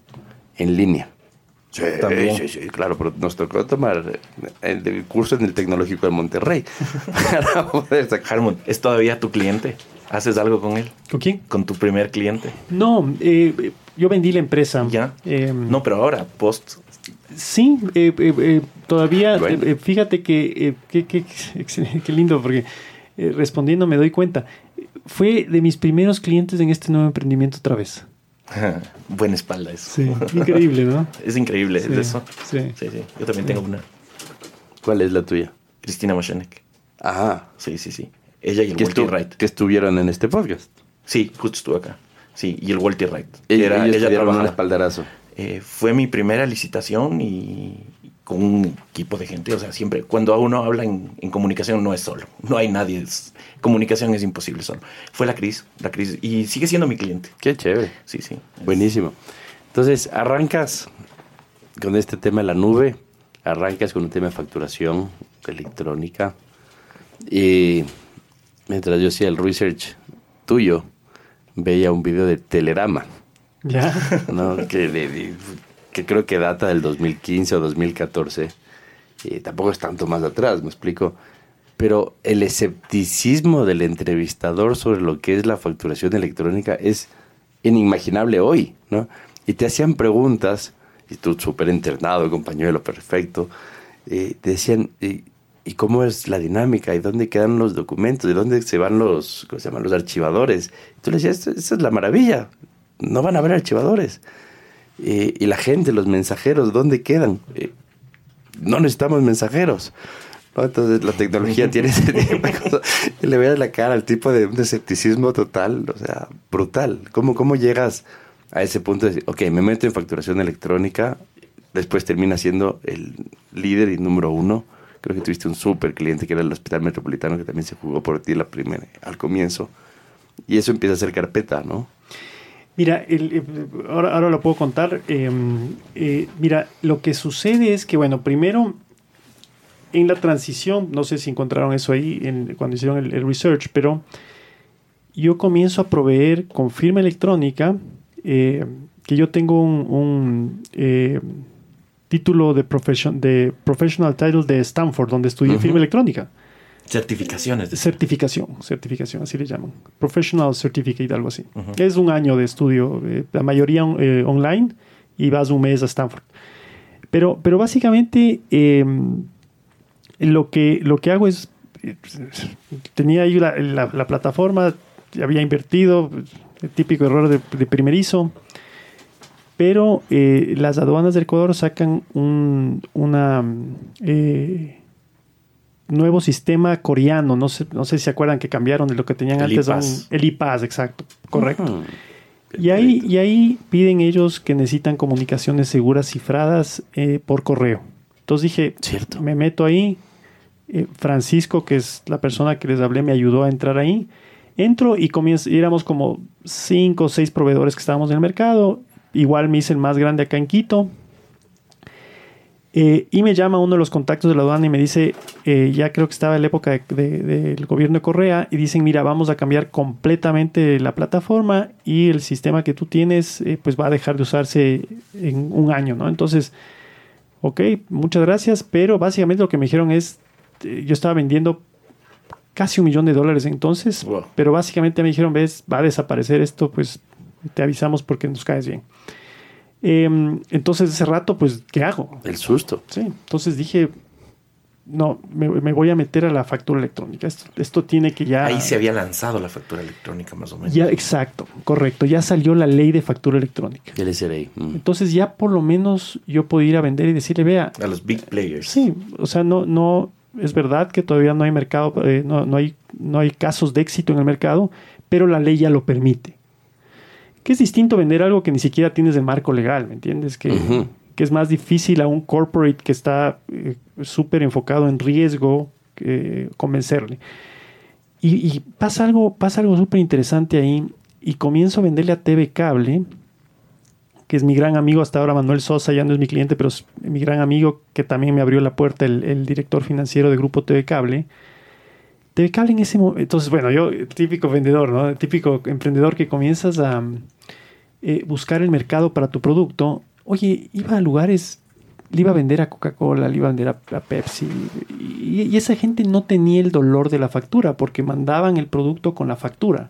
Speaker 2: en línea. Sí,
Speaker 5: También.
Speaker 2: sí, sí, claro, pero nos tocó tomar el, el curso en el Tecnológico de Monterrey [LAUGHS] [LAUGHS] para poder sacar
Speaker 5: Harmon, ¿es todavía tu cliente? ¿Haces algo con él?
Speaker 3: ¿Con quién?
Speaker 5: ¿Con tu primer cliente?
Speaker 3: No, eh, yo vendí la empresa.
Speaker 5: ¿Ya?
Speaker 3: Eh,
Speaker 5: No, pero ahora, post.
Speaker 3: Sí, eh, eh, eh, todavía,
Speaker 2: Bueno.
Speaker 3: fíjate que, eh, [LAUGHS] qué lindo, porque eh, respondiendo me doy cuenta, fue de mis primeros clientes en este nuevo emprendimiento otra vez.
Speaker 5: Buena espalda eso.
Speaker 3: Sí, increíble, ¿no? [LAUGHS]
Speaker 5: Es increíble
Speaker 3: Sí,
Speaker 5: eso.
Speaker 3: sí.
Speaker 5: sí, sí. Yo también tengo una.
Speaker 2: ¿Cuál es la tuya?
Speaker 5: Cristina Moshenek.
Speaker 2: Ajá.
Speaker 5: Sí, sí, sí. Ella y el
Speaker 2: Que,
Speaker 5: Walter Wright.
Speaker 2: que estuvieron en este podcast.
Speaker 5: Sí, justo estuvo acá. Sí, y el Walter Wright.
Speaker 2: Ella,
Speaker 5: Era-
Speaker 2: ellos
Speaker 5: ella
Speaker 2: un espaldarazo.
Speaker 5: Eh, fue mi primera licitación y con un equipo de gente. O sea, siempre, cuando uno habla en, en comunicación, no es solo. No hay nadie. es- comunicación es imposible solo. Fue la Cris, la Cris. Y sigue siendo mi cliente.
Speaker 2: Qué chévere.
Speaker 5: Sí, sí.
Speaker 2: Buenísimo. Entonces, arrancas con este tema de la nube, arrancas con un tema de facturación electrónica. Y mientras yo hacía el research tuyo, veía un video de Telerama,
Speaker 3: Ya.
Speaker 2: ¿no? que, de- de- que creo que data del 2015 o 2014. Y tampoco es tanto más atrás, me explico. Pero el escepticismo del entrevistador sobre lo que es la facturación electrónica es inimaginable hoy, ¿no? Y te hacían preguntas, y tú súper internado, compañero, perfecto, eh, te decían, ¿y, y cómo es la dinámica? ¿Y dónde quedan los documentos? ¿De dónde se van los, ¿cómo se llaman? los archivadores? Y tú le decías, esa es la maravilla, no van a haber archivadores. Eh, y la gente, los mensajeros, ¿dónde quedan? Eh, no necesitamos mensajeros. ¿no? Entonces la tecnología tiene ese tipo de [LAUGHS] cosas. Y le veas la cara al tipo de un escepticismo total, o sea, brutal. ¿Cómo, ¿Cómo llegas a ese punto de decir, ok, me meto en facturación electrónica, después termina siendo el líder y número uno? Creo que tuviste un súper cliente que era el Hospital Metropolitano, que también se jugó por ti la primera, al comienzo. Y eso empieza a ser carpeta, ¿no?
Speaker 3: Mira, eh, ahora, ahora lo puedo contar. Eh, eh, mira, lo que sucede es que, bueno, primero, en la transición, no sé si encontraron eso ahí cuando hicieron el, research, pero yo comienzo a proveer con firma electrónica, eh, que yo tengo un, título de, profession, de Professional Title de Stanford, donde estudié firma electrónica.
Speaker 5: Certificaciones. De
Speaker 3: certificación, certificación, así le llaman. Professional Certificate, algo así. Es un año de estudio, eh, la mayoría eh, online, y vas un mes a Stanford. Pero, pero básicamente eh, lo, que, lo que hago es, tenía ahí la, la, la plataforma, había invertido, el típico error de, de primerizo, pero eh, las aduanas del Ecuador sacan un una, eh, nuevo sistema coreano. No sé, no sé si se acuerdan que cambiaron de lo que tenían
Speaker 5: El
Speaker 3: antes. un-
Speaker 5: IPAS.
Speaker 3: el IPAS, exacto. Correcto.
Speaker 2: Ujú.
Speaker 3: Y ahí, y ahí piden ellos que necesitan comunicaciones seguras cifradas eh, por correo. Entonces dije,
Speaker 5: Cierto.
Speaker 3: me meto ahí. Eh, Francisco, que es la persona que les hablé, me ayudó a entrar ahí. Entro y comienzo, y éramos como cinco o seis proveedores que estábamos en el mercado. Igual me hice el más grande acá en Quito. Eh, y me llama uno de los contactos de la aduana y me dice, eh, ya creo que estaba en la época de- de- del gobierno de Correa, y dicen, mira, vamos a cambiar completamente la plataforma y el sistema que tú tienes, eh, pues va a dejar de usarse en un año, ¿no? Entonces, ok, muchas gracias, pero básicamente lo que me dijeron es, yo estaba vendiendo casi un millón de dólares entonces,
Speaker 5: Wow.
Speaker 3: pero básicamente me dijeron, ves, va a desaparecer esto, pues te avisamos porque nos caes bien. Em, entonces, ese rato, pues, ¿qué hago?
Speaker 2: El susto.
Speaker 3: Sí, entonces dije, no, me, me voy a meter a la factura electrónica. Esto, esto tiene que ya...
Speaker 5: Ahí se había lanzado la factura electrónica, más o menos.
Speaker 3: Ya, exacto, correcto. Ya salió la ley de factura electrónica.
Speaker 2: El SRI. Mm.
Speaker 3: Entonces ya por lo menos yo podía ir a vender y decirle, vea,
Speaker 5: A los big players.
Speaker 3: sí, o sea, no, no, es verdad que todavía no hay mercado, eh, no, no hay, no hay casos de éxito en el mercado, pero la ley ya lo permite. Que es distinto vender algo que ni siquiera tienes de marco legal, ¿me entiendes? Que, que es más difícil a un corporate que está eh, súper enfocado en riesgo eh, convencerle. Y, y pasa algo, pasa algo súper interesante ahí. Y comienzo a venderle a TV Cable, que es mi gran amigo hasta ahora, Manuel Sosa, ya no es mi cliente, pero es mi gran amigo que también me abrió la puerta, el, el director financiero de Grupo TV Cable. TV Cable en ese momento, entonces, bueno, yo, típico vendedor, ¿no? Típico emprendedor que comienzas a eh, buscar el mercado para tu producto. Oye, iba a lugares, le iba a vender a Coca-Cola, le iba a vender a, a Pepsi, y, y esa gente no tenía el dolor de la factura porque mandaban el producto con la factura.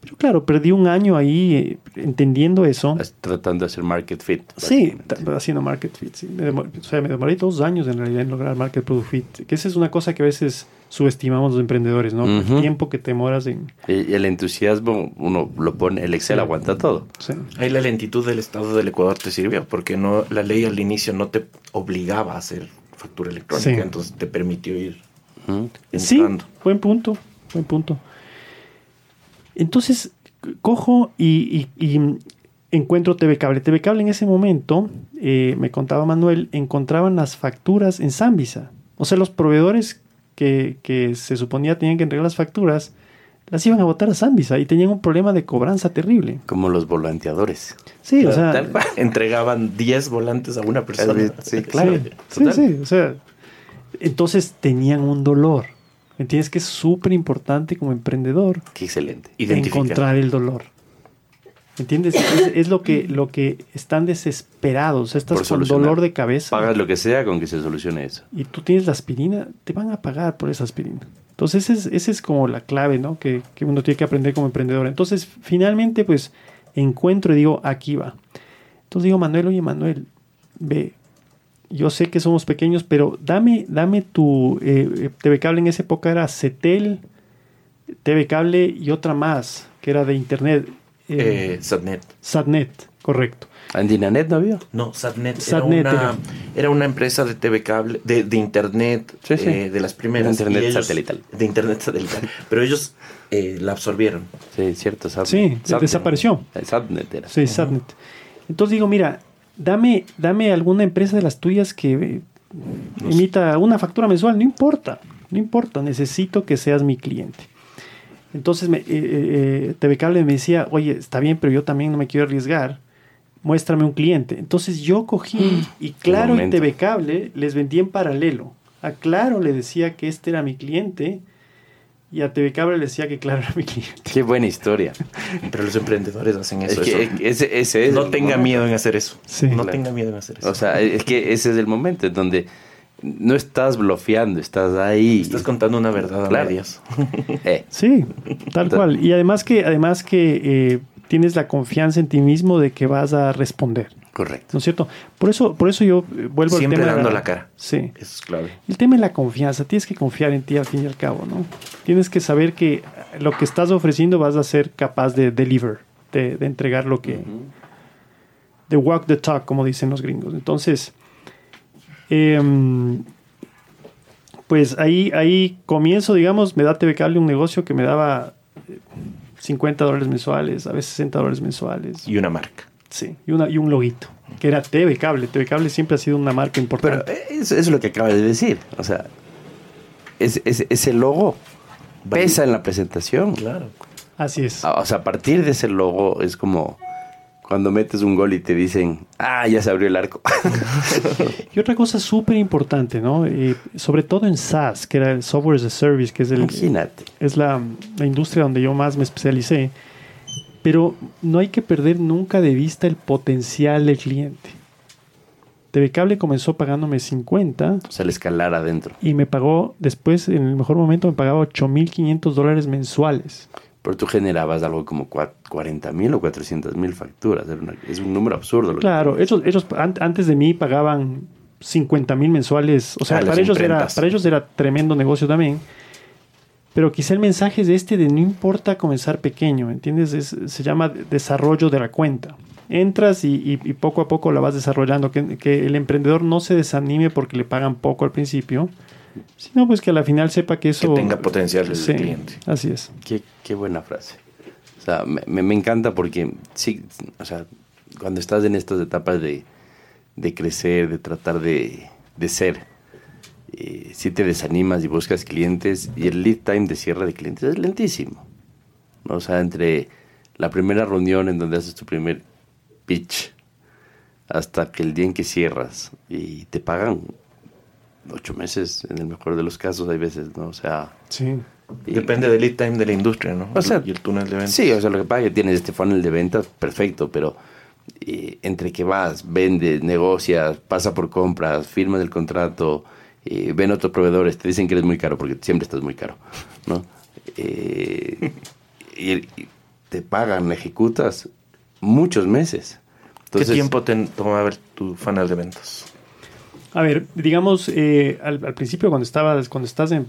Speaker 3: Pero claro, perdí un año ahí eh, entendiendo eso.
Speaker 2: Tratando de hacer market fit.
Speaker 3: Sí, haciendo market fit. sí. Me demor- o sea, me demoré dos años en realidad en lograr market product fit. Que esa es una cosa que a veces subestimamos los emprendedores, ¿no? El tiempo que te demoras en...
Speaker 2: Y el entusiasmo, uno lo pone, el Excel
Speaker 3: Sí.
Speaker 2: aguanta todo.
Speaker 3: sí.
Speaker 5: Ahí la lentitud del Estado del Ecuador te sirvió, porque no la ley al inicio no te obligaba a hacer factura electrónica,
Speaker 3: Sí.
Speaker 5: entonces te permitió ir
Speaker 2: Mm.
Speaker 3: Sí,
Speaker 5: entrando.
Speaker 3: buen punto, buen punto. Entonces, cojo y, y- y encuentro TV Cable. TV Cable en ese momento, eh, me contaba Manuel, encontraban las facturas en Zambisa. O sea, los proveedores que, que se suponía tenían que entregar las facturas, las iban a botar a Zambisa y tenían un problema de cobranza terrible.
Speaker 2: Como los volanteadores.
Speaker 3: Sí, o sea,
Speaker 2: Tal.
Speaker 5: Entregaban 10 volantes a una persona.
Speaker 2: Sí, claro.
Speaker 3: Sí, sí, o sea, entonces tenían un dolor. ¿Me entiendes? Que es súper importante como emprendedor
Speaker 2: Qué excelente.
Speaker 5: Identificar.
Speaker 3: encontrar el dolor. ¿Me entiendes? Es, es lo, que, lo que están desesperados, estás con dolor de cabeza.
Speaker 2: Pagas lo que sea con que se solucione eso.
Speaker 3: Y tú tienes la aspirina, te van a pagar por esa aspirina. Entonces, esa es, esa es como la clave, ¿no? Que, que uno tiene que aprender como emprendedor. Entonces, finalmente, pues, encuentro y digo, aquí va. Entonces digo, Manuel, oye, Manuel, ve, yo sé que somos pequeños, pero dame, dame tu eh, eh, TV Cable en esa época era Cetel, TV Cable y otra más, que era de internet. Eh,
Speaker 5: Eh, Satnet.
Speaker 3: Satnet, correcto.
Speaker 2: ¿Andinanet no había?
Speaker 5: No, Satnet,
Speaker 3: Satnet
Speaker 5: era, una,
Speaker 3: era.
Speaker 5: era una empresa de TV cable, de, de internet,
Speaker 2: Sí, sí.
Speaker 5: eh, de las primeras.
Speaker 2: De internet
Speaker 5: ellos-
Speaker 2: satelital.
Speaker 5: De internet satelital. Pero ellos eh, la absorbieron.
Speaker 2: Sí, cierto. Satnet.
Speaker 3: Sí,
Speaker 2: Satnet.
Speaker 3: desapareció.
Speaker 2: El Satnet era.
Speaker 3: Sí, Satnet. Entonces digo, mira, dame, dame alguna empresa de las tuyas que emita una factura mensual, no importa, no importa, necesito que seas mi cliente. Entonces me, eh, eh, TV Cable me decía, oye, está bien, pero yo también no me quiero arriesgar, muéstrame un cliente. Entonces yo cogí y claro, en
Speaker 2: momento.
Speaker 3: TV Cable les vendí en paralelo A Claro le decía que este era mi cliente y a TV Cable le decía que Claro era mi cliente.
Speaker 2: Qué buena historia. [LAUGHS]
Speaker 5: Pero los emprendedores hacen
Speaker 2: Es
Speaker 5: eso.
Speaker 2: que
Speaker 5: eso.
Speaker 2: ese, ese es
Speaker 5: no
Speaker 2: el
Speaker 5: tenga miedo en hacer eso.
Speaker 3: Sí.
Speaker 5: no
Speaker 2: Claro.
Speaker 5: tenga miedo en hacer eso.
Speaker 2: O sea, es que ese es el momento en donde no estás bloqueando, estás ahí.
Speaker 5: Estás contando una verdad a
Speaker 2: Claro.
Speaker 5: medias. [LAUGHS]
Speaker 2: Eh,
Speaker 3: Sí, tal cual. Y además que, además que eh, tienes la confianza en ti mismo de que vas a responder.
Speaker 2: correcto.
Speaker 3: ¿No es cierto? Por eso, por eso yo eh, vuelvo
Speaker 5: Siempre
Speaker 3: al tema. de
Speaker 5: dando la cara.
Speaker 3: Sí.
Speaker 5: Eso es clave.
Speaker 3: El tema de la confianza, tienes que confiar en ti al fin y al cabo, ¿no? Tienes que saber que lo que estás ofreciendo vas a ser capaz de deliver, de, de entregar lo que... De walk the talk, como dicen los gringos. Entonces, em, pues ahí, ahí comienzo, digamos, me da TV Cable un negocio que me daba eh, 50 dólares mensuales, a veces 60 dólares mensuales.
Speaker 5: Y una marca.
Speaker 3: Sí, y, una, y un loguito, que era TV Cable. TV Cable siempre ha sido una marca
Speaker 2: Pero
Speaker 3: importante.
Speaker 2: eh, eso, eso es lo que acabas de decir. O sea, es, es- ese logo pesa en la presentación.
Speaker 5: Claro.
Speaker 3: Así es.
Speaker 2: O sea, a partir de ese logo es como cuando metes un gol y te dicen, ah, ya se abrió el arco. [LAUGHS]
Speaker 3: Y otra cosa súper importante, ¿no? Eh, sobre todo en SaaS, que era el Software as a Service, que es, el,
Speaker 2: Imagínate.
Speaker 3: es la, la industria donde yo más me especialicé. Pero no hay que perder nunca de vista el potencial del cliente. TV Cable comenzó pagándome 50
Speaker 2: O sea, el escalar adentro.
Speaker 3: y me pagó después, en el mejor momento, me pagaba 8.500 dólares mensuales.
Speaker 2: Pero tú generabas algo como 40 mil o 400 mil facturas. Era una- es un número absurdo. lo
Speaker 3: Claro, ellos, ellos an- antes de mí pagaban 50 mil mensuales. O sea,
Speaker 5: Ah,
Speaker 3: para, ellos era, para ellos era tremendo negocio también. Pero quizá el mensaje es este de no importa comenzar pequeño, ¿entiendes? Es- se llama desarrollo de la cuenta. Entras y, y- y poco a poco la vas desarrollando. Que, que el emprendedor no se desanime porque le pagan poco al principio, sino pues que a la final sepa que eso...
Speaker 5: tenga potencial el
Speaker 3: Sí,
Speaker 5: cliente.
Speaker 3: Así es.
Speaker 2: Qué, qué buena frase. O sea, me, me- me encanta porque, sí, o sea, cuando estás en estas etapas de, de crecer, de tratar de, de ser, eh, si te desanimas y buscas clientes, y el lead time de cierre de clientes es lentísimo. ¿no? O sea, entre la primera reunión en donde haces tu primer pitch hasta que el día en que cierras y te pagan ocho meses, en el mejor de los casos, hay veces, ¿no? O sea...
Speaker 3: Sí.
Speaker 2: y-
Speaker 5: Depende del lead time de la industria, ¿no?
Speaker 2: O sea,
Speaker 5: y el túnel de ventas.
Speaker 2: Sí, o sea, lo que pasa es que tienes este funnel de ventas, perfecto, pero eh, entre que vas, vendes, negocias, pasa por compras, firmas el contrato, eh, ven otros proveedores, te dicen que eres muy caro porque siempre estás muy caro, ¿no? Eh, y, y te pagan, ejecutas muchos meses. Entonces,
Speaker 5: ¿Qué tiempo te toma ver tu funnel de ventas?
Speaker 3: A ver, digamos, eh, al, al principio cuando estabas, cuando estás en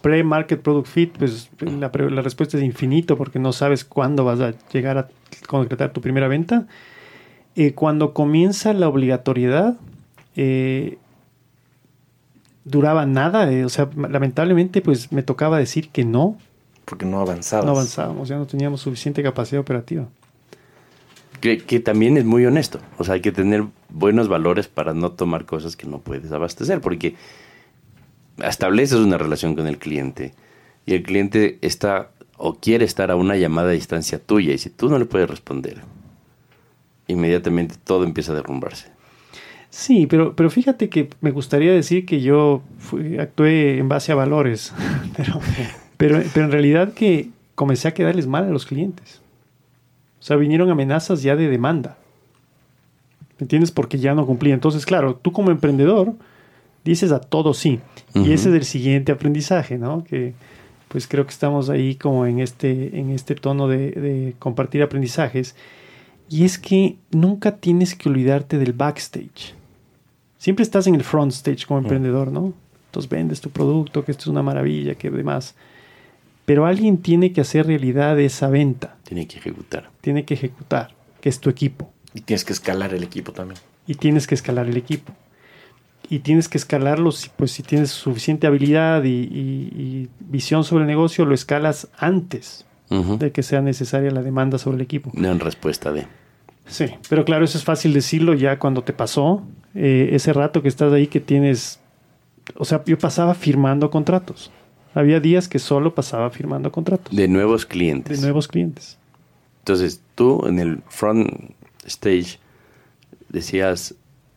Speaker 3: pre-market product fit, pues la, la respuesta es infinito porque no sabes cuándo vas a llegar a concretar tu primera venta. Eh, cuando comienza la obligatoriedad, eh, duraba nada, eh, o sea, lamentablemente pues me tocaba decir que no,
Speaker 5: Porque no avanzabas.
Speaker 3: no avanzábamos, ya no teníamos suficiente capacidad operativa.
Speaker 2: Que, también es muy honesto. O sea, hay que tener buenos valores para no tomar cosas que no puedes abastecer, porque estableces una relación con el cliente y el cliente está o quiere estar a una llamada a distancia tuya y si tú no le puedes responder, inmediatamente todo empieza a derrumbarse.
Speaker 3: Sí, pero, pero fíjate que me gustaría decir que yo actué en base a valores, [LAUGHS] pero, pero en realidad que comencé a quedarles mal a los clientes. O sea, vinieron amenazas ya de demanda. ¿Me entiendes? Porque ya no cumplía. Entonces, claro, tú como emprendedor dices a todo sí. Y ese es el siguiente aprendizaje, ¿no? Que pues creo que estamos ahí como en este, en este tono de, de compartir aprendizajes. Y es que nunca tienes que olvidarte del backstage. Siempre estás en el front stage como emprendedor, ¿no? Entonces vendes tu producto, que esto es una maravilla, que demás. Pero alguien tiene que hacer realidad esa venta,
Speaker 2: Tiene que ejecutar.
Speaker 3: tiene que ejecutar, que es tu equipo.
Speaker 5: Y tienes que escalar el equipo también.
Speaker 3: Y tienes que escalar el equipo. Y tienes que escalarlo, si- pues si tienes suficiente habilidad y, y- y visión sobre el negocio, lo escalas antes de que sea necesaria la demanda sobre el equipo.
Speaker 2: En respuesta de...
Speaker 3: Sí, pero claro, eso es fácil decirlo ya cuando te pasó. eh, ese rato que estás ahí que tienes... O sea, yo pasaba firmando contratos. Había días que solo pasaba firmando contratos
Speaker 2: De nuevos clientes.
Speaker 3: de nuevos clientes.
Speaker 2: Entonces tú en el front stage decías,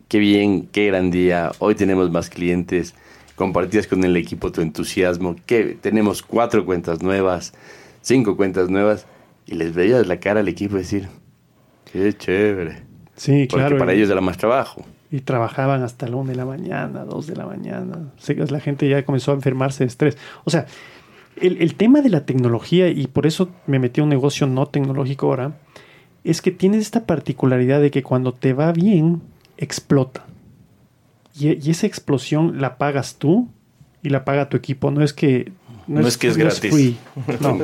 Speaker 2: qué bien, qué gran día, hoy tenemos más clientes. compartías con el equipo tu entusiasmo, que tenemos cuatro cuentas nuevas, cinco cuentas nuevas, y les veías la cara al equipo decir, qué chévere.
Speaker 3: Sí,
Speaker 2: Porque
Speaker 3: claro.
Speaker 2: para
Speaker 3: y-
Speaker 2: ellos era más trabajo.
Speaker 3: Y trabajaban hasta la 1 de la mañana, 2 de la mañana. La gente ya comenzó a enfermarse de estrés. O sea, el, el tema de la tecnología, y por eso me metí a un negocio no tecnológico ahora, es que tienes esta particularidad de que cuando te va bien, explota. Y, y esa explosión la pagas tú y la paga tu equipo. No es que...
Speaker 5: No es que es gratis.
Speaker 3: free. [LAUGHS] No,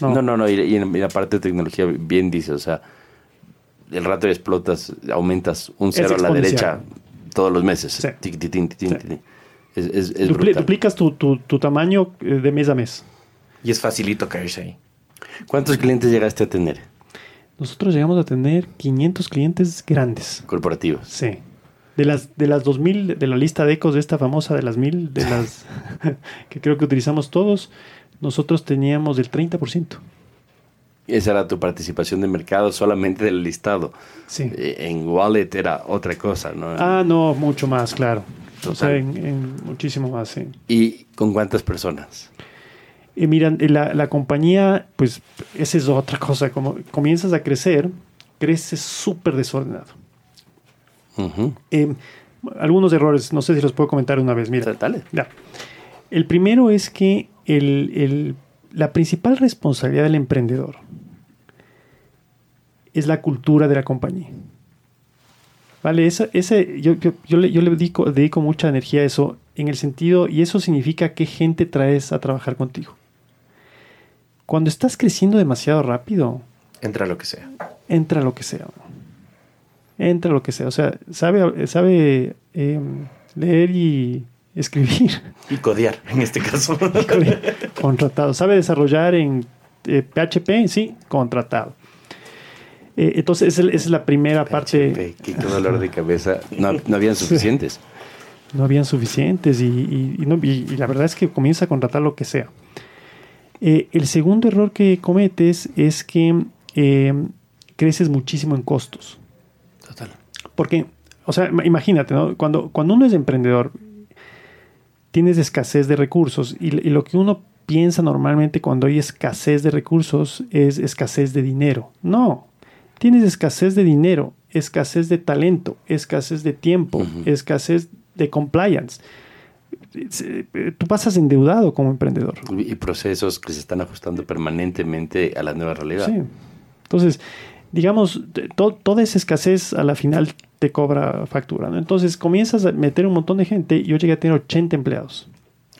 Speaker 3: no.
Speaker 2: No, no, no, y, y en, y la parte de tecnología bien dice, o sea, el rato explotas, aumentas un cero a la derecha todos los meses.
Speaker 3: Sí.
Speaker 2: Es, es, es
Speaker 3: Dupli-
Speaker 2: brutal.
Speaker 3: duplicas tu, tu- tu tamaño eh, de mes a mes.
Speaker 5: Y es facilito caerse ahí.
Speaker 2: ¿Cuántos clientes llegaste a tener
Speaker 3: Nosotros llegamos a tener 500 clientes grandes.
Speaker 2: corporativos?
Speaker 3: Sí. De las, de las 2000, de la lista de ecos de esta famosa de las 1000, de las [LAUGHS] que creo que utilizamos todos, nosotros teníamos el 30%.
Speaker 2: Esa era tu participación de mercado solamente del listado.
Speaker 3: Sí.
Speaker 2: Eh, En Wallet era otra cosa, ¿no?
Speaker 3: Ah, no, mucho más, claro. O sea, en, en muchísimo más, sí.
Speaker 2: ¿Y con cuántas personas?
Speaker 3: Y miran, la, la compañía, pues, esa es otra cosa. Como comienzas a crecer, creces súper desordenado. Eh, algunos errores, no sé si los puedo comentar una vez. Mira,
Speaker 2: Dale.
Speaker 3: Ya. El primero es que el- el- la principal responsabilidad del emprendedor es la cultura de la compañía. Vale, esa, ese, yo, yo, yo le, yo le dedico, dedico mucha energía a eso en el sentido, y eso significa qué gente traes a trabajar contigo. Cuando estás creciendo demasiado rápido,
Speaker 5: Entra lo que sea.
Speaker 3: entra lo que sea. Entra lo que sea. O sea, sabe, sabe eh, leer y escribir.
Speaker 5: Y codear, en este caso. [LAUGHS]
Speaker 3: Contratado. ¿Sabe desarrollar en eh, PHP? Sí, contratado. Eh, entonces, esa es, la primera parte.
Speaker 2: PHP, Qué, qué dolor de cabeza. No, [LAUGHS] no habían suficientes.
Speaker 3: No habían suficientes y, y- y no- y- y la verdad es que comienza a contratar lo que sea. Eh, el segundo error que cometes es que eh, creces muchísimo en costos.
Speaker 2: Total.
Speaker 3: Porque, o sea, ima- imagínate, ¿no? Cuando, cuando uno es emprendedor, tienes escasez de recursos y, y lo que uno piensa normalmente cuando hay escasez de recursos es escasez de dinero. No, tienes escasez de dinero, escasez de talento, escasez de tiempo, escasez de compliance. Se- Tú pasas endeudado como emprendedor.
Speaker 2: Y procesos que se están ajustando permanentemente a la nueva realidad.
Speaker 3: Sí. Entonces, digamos, to- toda esa escasez a la final te cobra factura. ¿no? Entonces, comienzas a meter un montón de gente. Yo llegué a tener 80 empleados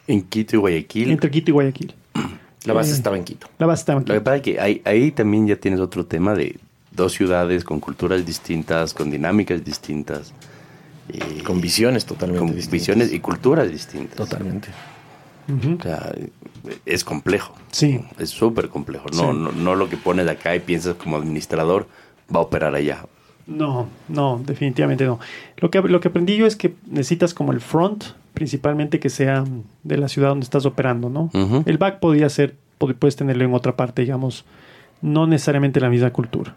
Speaker 2: En Quito y Guayaquil.
Speaker 3: entre Quito y Guayaquil. [CLEARS THROAT]
Speaker 5: La base
Speaker 3: Eh.
Speaker 5: estaba en Quito.
Speaker 3: La base estaba en
Speaker 2: Lo que
Speaker 3: Quito.
Speaker 2: pasa es que ahí, ahí también ya tienes otro tema de dos ciudades con culturas distintas, con dinámicas distintas. eh,
Speaker 5: Con visiones totalmente
Speaker 2: con
Speaker 5: distintas.
Speaker 2: visiones y culturas distintas.
Speaker 5: Totalmente.
Speaker 2: O sea, es complejo.
Speaker 3: Sí.
Speaker 2: Es súper complejo. No,
Speaker 3: Sí.
Speaker 2: no, no lo que pones acá y piensas como administrador va a operar allá.
Speaker 3: No, no, definitivamente no. Lo que, lo que aprendí yo es que necesitas como el front, principalmente que sea de la ciudad donde estás operando, ¿no? El back podría ser, puedes tenerlo en otra parte, digamos, no necesariamente la misma cultura.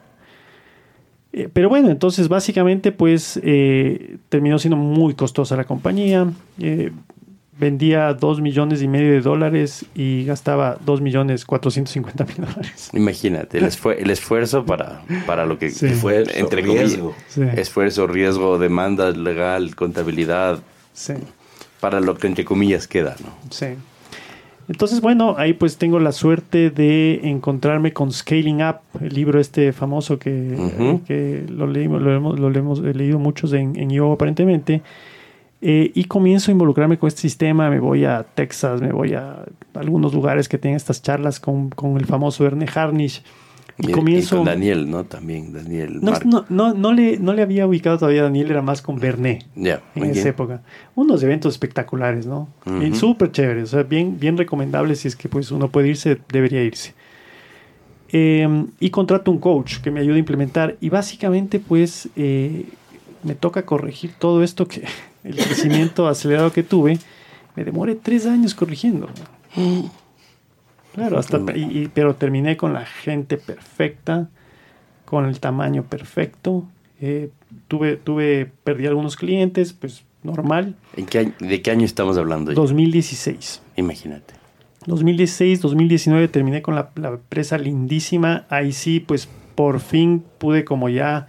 Speaker 3: Eh, pero bueno, entonces básicamente pues eh, terminó siendo muy costosa la compañía. Eh, vendía 2 millones y medio de dólares y gastaba 2 millones 450 mil dólares.
Speaker 2: Imagínate, el, esfue- el esfuerzo para, para lo que
Speaker 3: Sí.
Speaker 2: fue, entre comillas,
Speaker 5: riesgo.
Speaker 3: Sí.
Speaker 2: esfuerzo, riesgo, demanda legal, contabilidad,
Speaker 3: Sí.
Speaker 2: para lo que entre comillas queda, ¿no?
Speaker 3: Sí. Entonces, bueno, ahí pues tengo la suerte de encontrarme con Scaling Up, el libro este famoso que, lo leímos, lo hemos, lo hemos leído muchos en, en yo aparentemente. Eh, y comienzo a involucrarme con este sistema, me voy a Texas, me voy a algunos lugares que tienen estas charlas con, con el famoso Erne Harnish. Y,
Speaker 2: Y,
Speaker 3: comienzo...
Speaker 2: y con Daniel, ¿no? También Daniel.
Speaker 3: no, no, no, no le, no le había ubicado todavía a Daniel, era más con Bernet
Speaker 2: Ya,
Speaker 3: en
Speaker 2: muy
Speaker 3: esa época. Unos eventos espectaculares, ¿no?
Speaker 2: Ujú.
Speaker 3: Y Súper chéveres, o sea, bien, bien recomendables. Si es que pues uno puede irse, debería irse. Eh, y contrato un coach que me ayude a implementar. Y básicamente, pues, eh, me toca corregir todo esto que [LAUGHS] el crecimiento acelerado que tuve. Me demoré tres años corrigiendo. Claro, hasta, y- y- pero terminé con la gente perfecta, con el tamaño perfecto. Eh, tuve, tuve, perdí algunos clientes, pues normal.
Speaker 2: ¿En qué año- ¿De qué año estamos hablando? ya?
Speaker 3: 2016.
Speaker 2: Imagínate.
Speaker 3: 2016, 2019 terminé con la, la empresa lindísima. Ahí sí, pues por fin pude como ya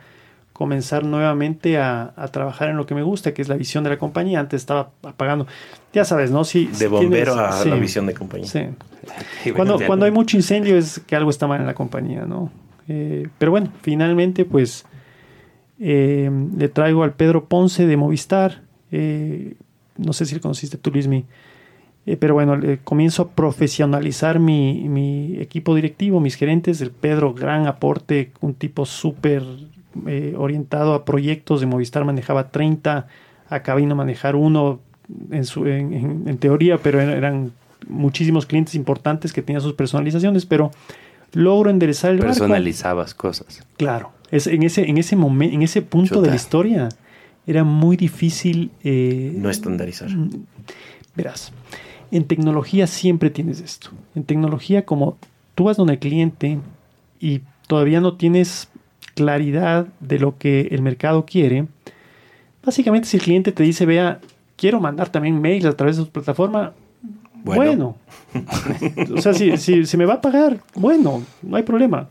Speaker 3: comenzar nuevamente a, a trabajar en lo que me gusta, que es la visión de la compañía. Antes estaba apagando. Ya sabes, ¿no? Sí,
Speaker 5: De bombero
Speaker 3: tienes-
Speaker 5: a
Speaker 3: sí,
Speaker 5: la visión de compañía.
Speaker 3: Sí. Cuando, cuando hay mucho incendio es que algo está mal en la compañía, ¿no? Eh, pero bueno, finalmente pues eh, le traigo al Pedro Ponce de Movistar. eh, no sé si le conociste tú, Luismi. Pero bueno, comienzo a profesionalizar mi, mi equipo directivo, mis gerentes. El Pedro, gran aporte, un tipo súper eh, orientado a proyectos. De Movistar manejaba 30, acá vino a manejar uno en, su, en, en- en teoría, pero eran, eran muchísimos clientes importantes que tenían sus personalizaciones, pero logro enderezar el barco.
Speaker 2: Personalizabas cosas.
Speaker 3: Claro, es, en ese, en ese momento, en ese punto de la historia, era muy difícil. eh,
Speaker 5: No estandarizar.
Speaker 3: Mm, Verás, en tecnología siempre tienes esto. En tecnología, como tú vas donde el cliente y todavía no tienes claridad de lo que el mercado quiere, básicamente si el cliente te dice, vea, quiero mandar también mails a través de su plataforma, bueno.
Speaker 5: Bueno. [LAUGHS]
Speaker 3: o sea, si, si, si me va a pagar, bueno, no hay problema.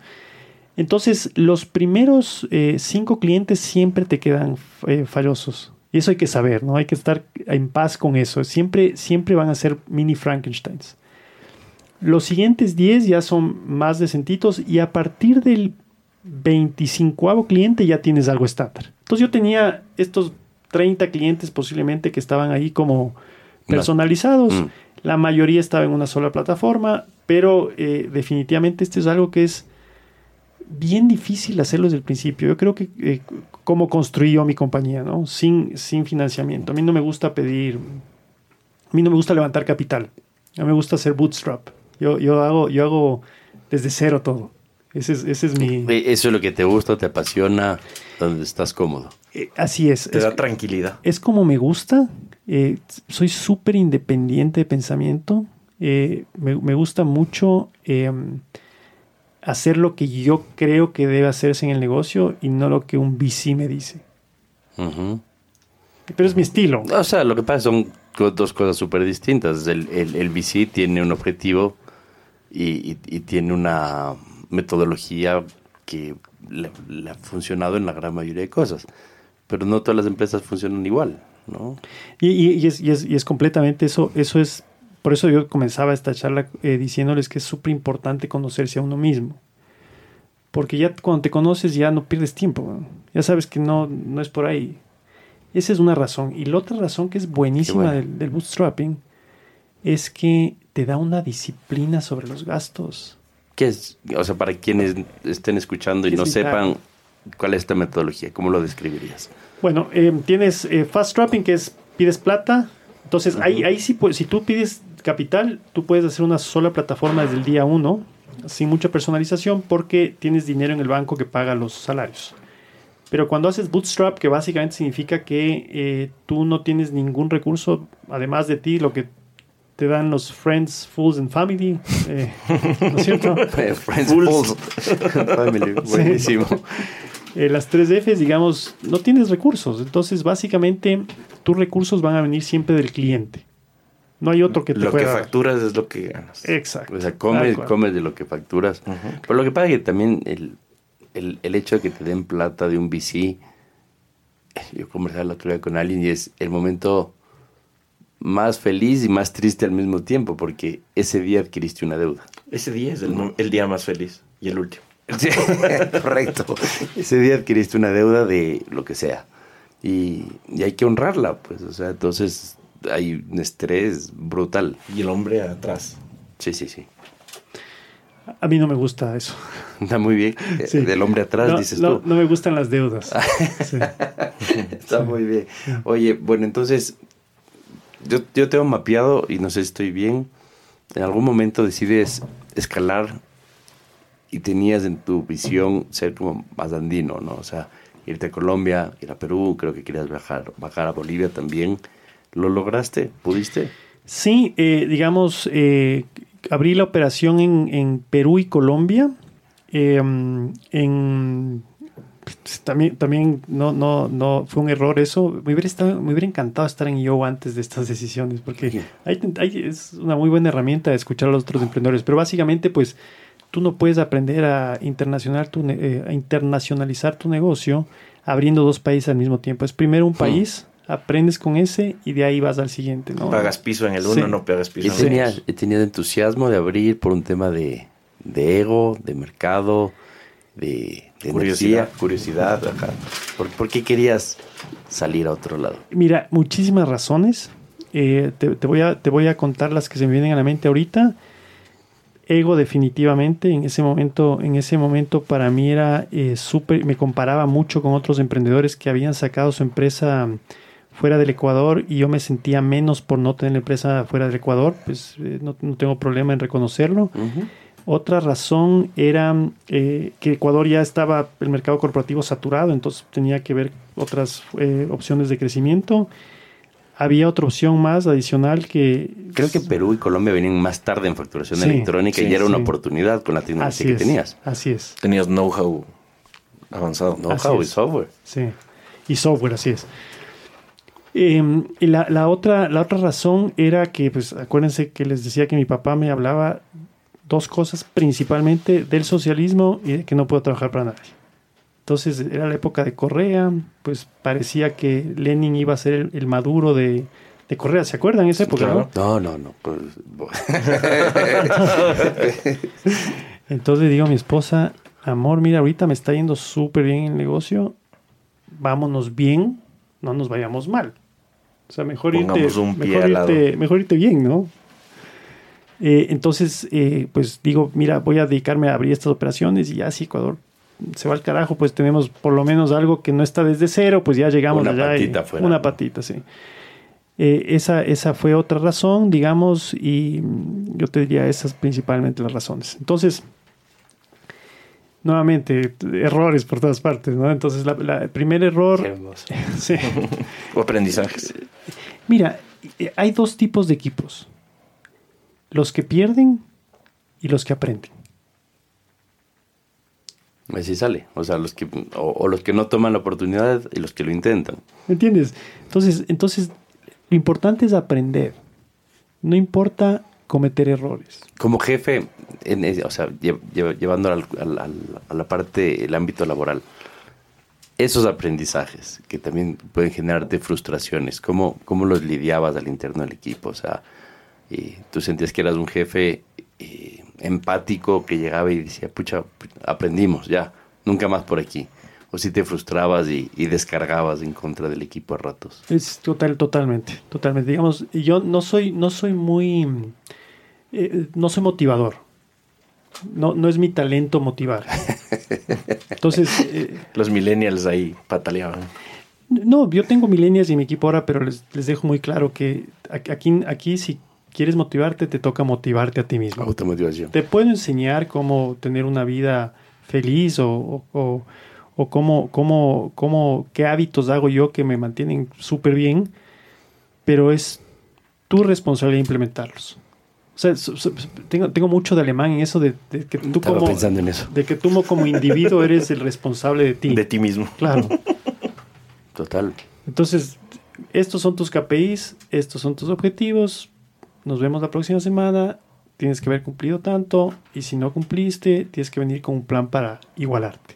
Speaker 3: Entonces, los primeros eh, cinco clientes siempre te quedan eh, fallosos. Y eso hay que saber, ¿no? Hay que estar en paz con eso. Siempre, siempre van a ser mini Frankensteins. Los siguientes 10 ya son más decentitos y a partir del 25 cliente ya tienes algo estándar. Entonces yo tenía estos 30 clientes posiblemente que estaban ahí como personalizados.
Speaker 2: Mm.
Speaker 3: La mayoría estaba en una sola plataforma, pero eh, definitivamente este es algo que es bien difícil hacerlo desde el principio. Yo creo que eh, como construí yo mi compañía, ¿no? Sin, sin financiamiento. A mí no me gusta pedir, a mí no me gusta levantar capital. A mí me gusta hacer bootstrap. Yo, yo, hago, yo hago desde cero todo. Ese es, ese es mi...
Speaker 2: Eh, Eso es lo que te gusta, te apasiona, donde estás cómodo.
Speaker 3: eh, así es.
Speaker 5: Te
Speaker 3: es,
Speaker 5: da tranquilidad.
Speaker 3: es como me gusta. eh, soy súper independiente de pensamiento. eh, me, me gusta mucho eh, hacer lo que yo creo que debe hacerse en el negocio y no lo que un VC me dice. Pero es mi estilo.
Speaker 2: O sea, lo que pasa son dos cosas súper distintas. El, el, el VC tiene un objetivo y, y- y tiene una metodología que le, le ha funcionado en la gran mayoría de cosas. Pero no todas las empresas funcionan igual, ¿no?
Speaker 3: Y, y- y es, y es- es completamente eso. Eso es. Por eso yo comenzaba esta charla eh, diciéndoles que es súper importante conocerse a uno mismo. Porque ya cuando te conoces ya no pierdes tiempo. ¿no? Ya sabes que no, no es por ahí. Esa es una razón. Y la otra razón que es buenísima
Speaker 2: bueno.
Speaker 3: del, del bootstrapping es que te da una disciplina sobre los gastos.
Speaker 2: ¿Qué es? O sea, para quienes estén escuchando y no sepan cuál es esta metodología, ¿cómo lo describirías?
Speaker 3: Bueno, eh, tienes eh, fast trapping, que es pides plata. Entonces, ahí, ahí sí, pues, si tú pides capital, tú puedes hacer una sola plataforma desde el día uno, sin mucha personalización, porque tienes dinero en el banco que paga los salarios. Pero cuando haces bootstrap, que básicamente significa que eh, tú no tienes ningún recurso, además de ti, lo que te dan los friends, fools and family, eh, ¿no es cierto? [LAUGHS]
Speaker 2: Friends
Speaker 5: Fools.
Speaker 2: Family, [LAUGHS] buenísimo.
Speaker 3: Eh, las tres Fs, digamos, no tienes recursos. Entonces, básicamente, tus recursos van a venir siempre del cliente. No hay otro que te
Speaker 5: Lo que
Speaker 3: pueda
Speaker 5: facturas es lo que ganas.
Speaker 3: Exacto.
Speaker 2: O sea, comes, comes de lo que facturas. Pero lo que pasa es que también el, el, el hecho de que te den plata de un VC, yo conversaba el otro día con alguien y es el momento más feliz y más triste al mismo tiempo, porque ese día adquiriste una deuda.
Speaker 5: Ese día es el, día más feliz y el último. [LAUGHS]
Speaker 2: Sí, correcto. Ese día adquiriste una deuda de lo que sea. Y, y hay que honrarla, pues. O sea, entonces hay un estrés brutal.
Speaker 5: Y el hombre atrás.
Speaker 2: Sí, sí, sí.
Speaker 3: A mí no me gusta eso.
Speaker 2: Está muy bien. [LAUGHS]
Speaker 3: Sí.
Speaker 2: Del hombre atrás,
Speaker 3: no,
Speaker 2: dices
Speaker 3: no,
Speaker 2: tú.
Speaker 3: no me gustan las deudas. [LAUGHS] Sí.
Speaker 2: Está muy bien. Oye, bueno, entonces, yo, yo tengo mapeado y no sé si estoy bien. En algún momento decides escalar y tenías en tu visión ser como más andino, ¿no? O sea, irte a Colombia, ir a Perú, creo que querías bajar, bajar a Bolivia también. ¿Lo lograste? ¿Pudiste?
Speaker 3: Sí, eh, digamos, eh, abrí la operación en, en Perú y Colombia. Eh, en también, también no, no, no fue un error eso. Me hubiera, estado, me hubiera encantado estar en yo antes de estas decisiones, porque hay, hay- es una muy buena herramienta de escuchar a los otros emprendedores. Pero básicamente, pues, tú no puedes aprender a, internacional tu ne- eh, a internacionalizar tu negocio abriendo dos países al mismo tiempo. Es primero un país, aprendes con ese y de ahí vas al siguiente, ¿no?
Speaker 5: Pagas piso en el uno,
Speaker 3: Sí.
Speaker 5: no pagas piso
Speaker 2: Y
Speaker 5: en el otro.
Speaker 2: he tenido entusiasmo de abrir por un tema de, de ego, de mercado, de
Speaker 5: Curiosidad.
Speaker 2: energía, curiosidad. ajá. ¿Por, por qué querías salir a otro lado?
Speaker 3: Mira, muchísimas razones. Eh, te, te voy a, te voy a contar las que se me vienen a la mente ahorita. Ego definitivamente. En ese momento, en ese momento para mí era eh, súper, me comparaba mucho con otros emprendedores que habían sacado su empresa fuera del Ecuador y yo me sentía menos por no tener la empresa fuera del Ecuador. Pues eh, no, no tengo problema en reconocerlo. Otra razón era eh, que Ecuador ya estaba el mercado corporativo saturado, entonces tenía que ver otras eh, opciones de crecimiento. Había otra opción más adicional que...
Speaker 2: Creo que Perú y Colombia venían más tarde en facturación
Speaker 3: Sí,
Speaker 2: electrónica
Speaker 3: sí,
Speaker 2: y era una
Speaker 3: sí.
Speaker 2: oportunidad con la
Speaker 3: Así
Speaker 2: tecnología que
Speaker 3: es,
Speaker 2: tenías.
Speaker 3: Así es,
Speaker 5: Tenías know-how avanzado.
Speaker 2: Know-how y software.
Speaker 3: sí. Y software, así es. Eh, y la, la otra, la otra razón era que, pues, acuérdense que les decía que mi papá me hablaba dos cosas, principalmente del socialismo y de que no puedo trabajar para nadie. Entonces era la época de Correa, pues parecía que Lenin iba a ser el, el maduro de, de Correa. ¿Se acuerdan esa época?
Speaker 5: Claro.
Speaker 3: no?
Speaker 2: No, no, no. pues, [LAUGHS]
Speaker 3: Entonces digo a mi esposa, amor, mira, ahorita me está yendo súper bien el negocio, vámonos bien, no nos vayamos mal. O sea, mejor irte,
Speaker 5: Pongamos un pie
Speaker 3: mejor
Speaker 5: al lado.
Speaker 3: irte, mejor irte bien, ¿no? Eh, entonces, eh, pues digo, mira, voy a dedicarme a abrir estas operaciones y ya si Ecuador se va al carajo, pues tenemos por lo menos algo que no está desde cero, pues ya llegamos
Speaker 2: Una
Speaker 3: allá. y-
Speaker 2: patita afuera,
Speaker 3: Una
Speaker 2: ¿no?
Speaker 3: patita, sí. Eh, esa, esa fue otra razón, digamos, y yo te diría esas principalmente las razones. Entonces, nuevamente, errores por todas partes, ¿no? Entonces, la- la- el primer error... [LAUGHS] Sí.
Speaker 5: O [LAUGHS] aprendizajes.
Speaker 3: Mira, hay dos tipos de equipos. Los que pierden y los que aprenden.
Speaker 2: Así sale. O sea, los que, o, o los que no toman la oportunidad y los que lo intentan.
Speaker 3: ¿Me entiendes? Entonces, entonces, lo importante es aprender. No importa cometer errores.
Speaker 2: Como jefe, en- o sea, lle- lle- llevando al- al- al- a la parte, el ámbito laboral, esos aprendizajes que también pueden generarte frustraciones, ¿cómo, cómo los lidiabas al interno del equipo? O sea, eh, tú sentías que eras un jefe eh, empático que llegaba y decía, pucha, aprendimos, ya, nunca más por aquí. O si te frustrabas y, y descargabas en contra del equipo a ratos.
Speaker 3: Es total, totalmente, totalmente. Digamos, yo no soy, no soy muy, eh, no soy motivador. No, no es mi talento motivar. [LAUGHS] Entonces, eh,
Speaker 5: Los millennials ahí pataleaban.
Speaker 3: no, yo tengo milenias en mi equipo ahora, pero les, les dejo muy claro que aquí, aquí si quieres motivarte, te toca motivarte a ti mismo.
Speaker 2: Automotivación.
Speaker 3: Te puedo enseñar cómo tener una vida feliz o, o, cómo, cómo, cómo, qué hábitos hago yo que me mantienen súper bien, pero es tu responsabilidad implementarlos. O sea, tengo, tengo mucho de alemán en eso de, de que tú
Speaker 2: Estaba
Speaker 3: como,
Speaker 2: pensando en eso.
Speaker 3: de que tú como individuo eres el responsable de ti.
Speaker 5: De ti mismo.
Speaker 3: Claro.
Speaker 2: Total.
Speaker 3: Entonces, estos son tus KPIs, estos son tus objetivos. Nos vemos la próxima semana. Tienes que haber cumplido tanto. Y si no cumpliste, tienes que venir con un plan para igualarte.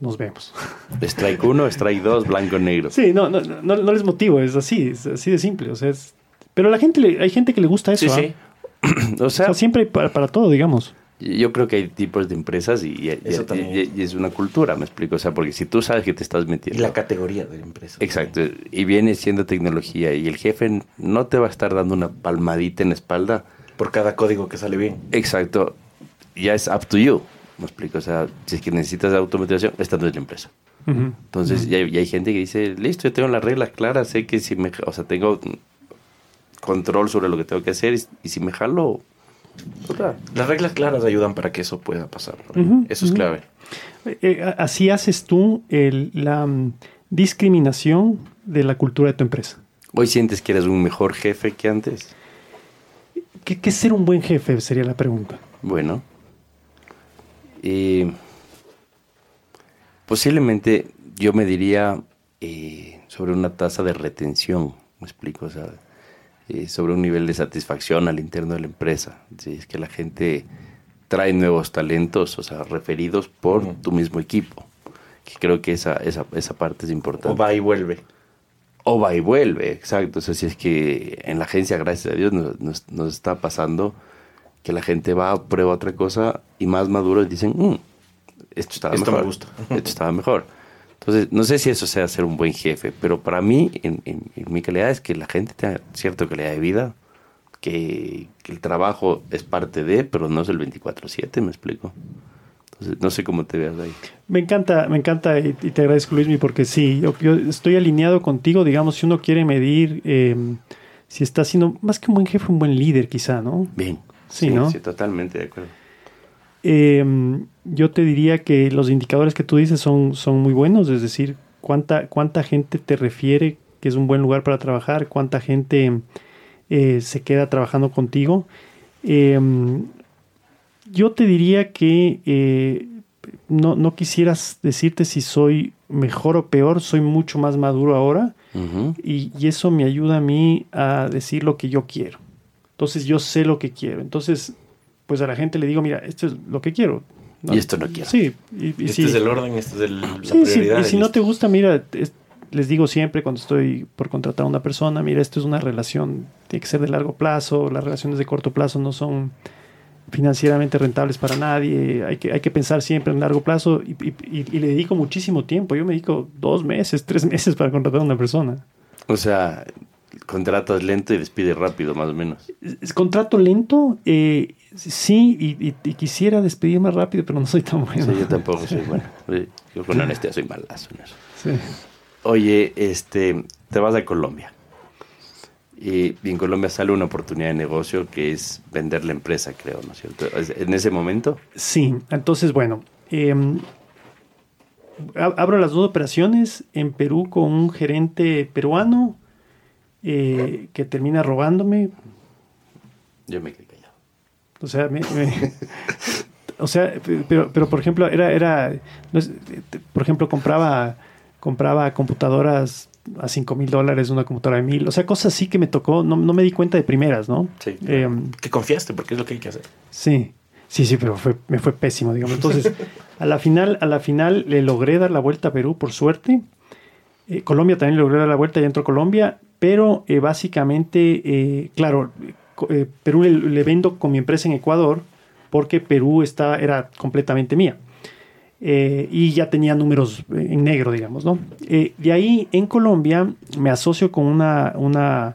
Speaker 3: Nos vemos. [LAUGHS]
Speaker 2: Strike 1, strike 2, blanco negro.
Speaker 3: Sí, no, no, no, no les motivo, es así, es así de simple. O sea, es- pero la gente hay gente que le gusta eso.
Speaker 5: Sí,
Speaker 3: ¿ah?
Speaker 5: sí. [CLEARS THROAT]
Speaker 2: O
Speaker 3: O
Speaker 2: sea,
Speaker 3: siempre para, para todo, digamos.
Speaker 2: Yo creo que hay tipos de empresas y, y- y- y- y es una cultura, me explico. O sea, porque si tú sabes que te estás
Speaker 5: Y
Speaker 2: metiendo.
Speaker 5: la categoría de la empresa.
Speaker 2: Exacto. Y viene siendo tecnología y el jefe no te va a estar dando una palmadita en la espalda.
Speaker 5: Por cada código que sale bien.
Speaker 2: Exacto. Ya es up to you. Me explico. O sea, si es que necesitas automatización, esta no es la empresa. Entonces, ya, hay- ya hay gente que dice, listo, yo tengo las reglas claras, sé que si me, o sea, tengo control sobre lo que tengo que hacer y, y si me jalo,
Speaker 5: Las reglas claras ayudan para que eso pueda pasar. eso es clave.
Speaker 3: Eh, a- así haces tú el- la mm, discriminación de la cultura de tu empresa.
Speaker 2: hoy sientes que eres un mejor jefe que antes.
Speaker 3: ¿Qué, qué es ser un buen jefe? Sería la pregunta.
Speaker 2: Bueno. Eh, Posiblemente yo me diría eh, sobre una tasa de retención, me explico, o sea, eh, sobre un nivel de satisfacción al interno de la empresa. Si es que la gente trae nuevos talentos, o sea, referidos por tu mismo equipo. Que creo que esa, esa, esa parte es importante.
Speaker 5: O va y vuelve.
Speaker 2: O va y vuelve, exacto. O sea, si es que en la agencia, gracias a Dios, nos, nos- nos está pasando que la gente va, prueba otra cosa y más maduros dicen, "Mm, esto estaba
Speaker 5: Esto me
Speaker 2: mejor.
Speaker 5: gusta".
Speaker 2: Esto estaba mejor. Entonces, no sé si eso sea ser un buen jefe, pero para mí, en, en- en mi calidad, es que la gente tenga cierta calidad de vida, que, que el trabajo es parte de, pero no es el 24-7, me explico. Entonces, no sé cómo te veas ahí.
Speaker 3: Me encanta, me encanta y, y te agradezco Luismi porque sí, yo, yo estoy alineado contigo, digamos, si uno quiere medir eh, si está siendo más que un buen jefe, un buen líder quizá, ¿no?
Speaker 2: Bien.
Speaker 3: Sí, ¿no?
Speaker 2: Sí, totalmente de acuerdo.
Speaker 3: Eh, yo te diría que los indicadores que tú dices son, son muy buenos, es decir, cuánta, cuánta gente te refiere que es un buen lugar para trabajar, cuánta gente eh, se queda trabajando contigo. Eh, yo te diría que eh, no, no quisieras decirte si soy mejor o peor, soy mucho más maduro ahora y, y eso me ayuda a mí a decir lo que yo quiero. Entonces yo sé lo que quiero. Entonces, pues a la gente le digo, mira, esto es lo que quiero.
Speaker 2: Y esto no quiero.
Speaker 3: Sí, y, y
Speaker 5: Este es el orden, este es el, la
Speaker 3: sí, sí,
Speaker 5: prioridad.
Speaker 3: y si no te gusta, mira, es- les digo siempre cuando estoy por contratar a una persona, mira, esto es una relación, tiene que ser de largo plazo, las relaciones de corto plazo no son financieramente rentables para nadie, hay que, hay que pensar siempre en largo plazo y- y le dedico muchísimo tiempo, yo me dedico dos meses, [LAUGHS] tres meses para contratar a una persona.
Speaker 2: O sea, contratas lento y despides rápido, más o menos.
Speaker 3: Contrato lento, eh, sí, y, y- y quisiera despedir más rápido, pero no soy tan bueno.
Speaker 2: Sí, yo tampoco soy [LAUGHS] bueno. Yo con honestidad soy malazo en eso.
Speaker 3: Sí.
Speaker 2: Oye, este, te vas a Colombia. Y, y en Colombia sale una oportunidad de negocio que es vender la empresa, creo, ¿no es cierto? En ese momento,
Speaker 3: Sí, entonces, bueno, eh, ab- abro las dos operaciones en Perú con un gerente peruano eh, que termina robándome.
Speaker 2: yo me quedé callado.
Speaker 3: O sea, me- me- o sea, pero, pero por ejemplo, era, era, no es- por ejemplo, compraba, compraba computadoras a 5 mil dólares, una computadora de mil, o sea, cosas así que me tocó, no, no me di cuenta de primeras, ¿no?
Speaker 5: Sí,
Speaker 3: Eh,
Speaker 5: que confiaste, porque es lo que hay que hacer.
Speaker 3: Sí, sí, sí, pero fue, me fue pésimo, digamos. Entonces, a la final, a la final le logré dar la vuelta a Perú, por suerte. Eh, Colombia también le logré dar la vuelta, ya entró Colombia, pero eh, básicamente, eh, claro, eh, Perú le, le vendo con mi empresa en Ecuador, porque Perú está, era completamente mía. Y ya tenía números en negro, digamos, ¿no? De ahí, en Colombia, me asocio con una, una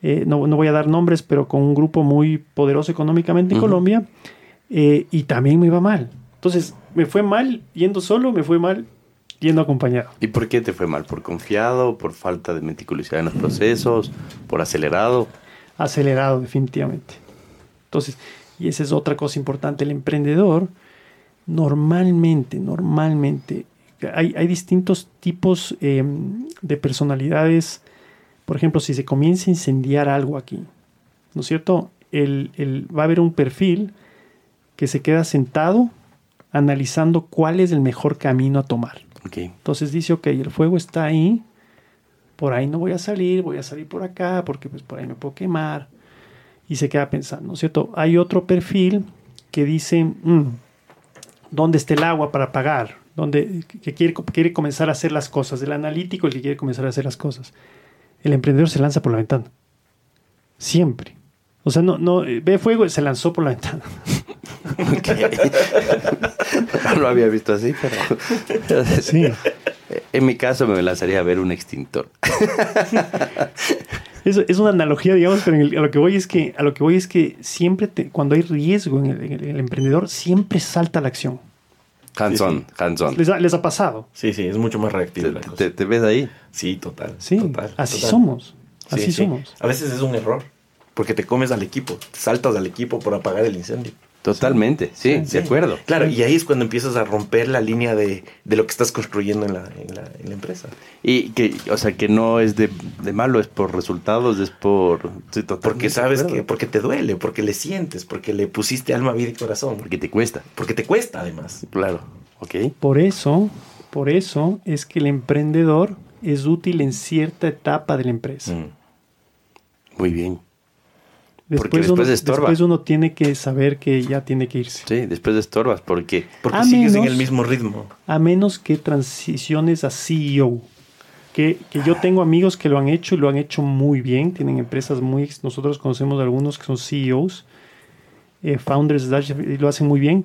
Speaker 3: no, no voy a dar nombres, pero con un grupo muy poderoso económicamente en. Colombia, y también me iba mal. Entonces, me fue mal yendo solo, me fue mal yendo acompañado.
Speaker 2: ¿Y por qué te fue mal? ¿Por confiado? ¿Por falta de meticulosidad en los procesos? ¿Por acelerado?
Speaker 3: Acelerado, definitivamente. Entonces, y esa es otra cosa importante, el emprendedor normalmente, normalmente, hay, hay distintos tipos eh, de personalidades. Por ejemplo, si se comienza a incendiar algo aquí, ¿no es cierto? El, el- va a haber un perfil que se queda sentado analizando cuál es el mejor camino a tomar. Entonces dice, ok, el fuego está ahí, por ahí no voy a salir, voy a salir por acá, porque pues por ahí me puedo quemar. Y se queda pensando, ¿no es cierto? Hay otro perfil que dice, "Mm, ¿dónde está el agua para pagar? ¿Dónde, que quiere, quiere comenzar a hacer las cosas. El analítico, el que quiere comenzar a hacer las cosas. El emprendedor se lanza por la ventana. Siempre. O sea, no, no, ve fuego y se lanzó por la ventana. [LAUGHS]
Speaker 2: no lo había visto así, pero... [LAUGHS]
Speaker 3: Sí.
Speaker 2: En mi caso me lanzaría a ver un extintor. [LAUGHS]
Speaker 3: Es, es una analogía, digamos, pero en el- a lo que voy es que, a lo que voy es que siempre te- cuando hay riesgo en el, en el- en el emprendedor, siempre salta a la acción.
Speaker 2: Hands-on, hands-on.
Speaker 3: Les ha, les ha pasado.
Speaker 5: Sí, sí, es mucho más reactivo
Speaker 2: ¿Te, ves ahí?
Speaker 5: Sí, total.
Speaker 3: Sí,
Speaker 5: total,
Speaker 3: así
Speaker 5: total.
Speaker 3: somos.
Speaker 5: Sí,
Speaker 3: Así
Speaker 5: sí.
Speaker 3: somos.
Speaker 5: A veces es un error, porque te comes al equipo, te saltas al equipo por apagar el incendio.
Speaker 2: Totalmente, sí,
Speaker 3: Sí,
Speaker 2: de acuerdo.
Speaker 5: Claro, y ahí es cuando empiezas a romper la línea de, de lo que estás construyendo en la, en la, en la empresa.
Speaker 2: Y que, o sea, que no es de, de malo, es por resultados, es por... sí, totalmente
Speaker 5: Porque sabes que, porque te duele, porque le sientes, porque le pusiste alma, vida y corazón,
Speaker 2: Porque te cuesta,
Speaker 5: porque te cuesta además.
Speaker 2: claro. Ok.
Speaker 3: Por eso, Por eso es que el emprendedor es útil en cierta etapa de la empresa.
Speaker 5: Mm.
Speaker 2: Muy bien.
Speaker 3: Después,
Speaker 2: después
Speaker 3: uno,
Speaker 2: estorba.
Speaker 3: después uno tiene que saber que ya tiene que irse.
Speaker 2: Sí, después de estorbas, porque
Speaker 5: Porque
Speaker 3: A
Speaker 5: sigues en el mismo ritmo.
Speaker 3: A menos que transiciones a CEO. Que, que yo tengo amigos que lo han hecho y lo han hecho muy bien. Tienen empresas muy... Nosotros conocemos algunos que son CEOs, eh, founders, y lo hacen muy bien.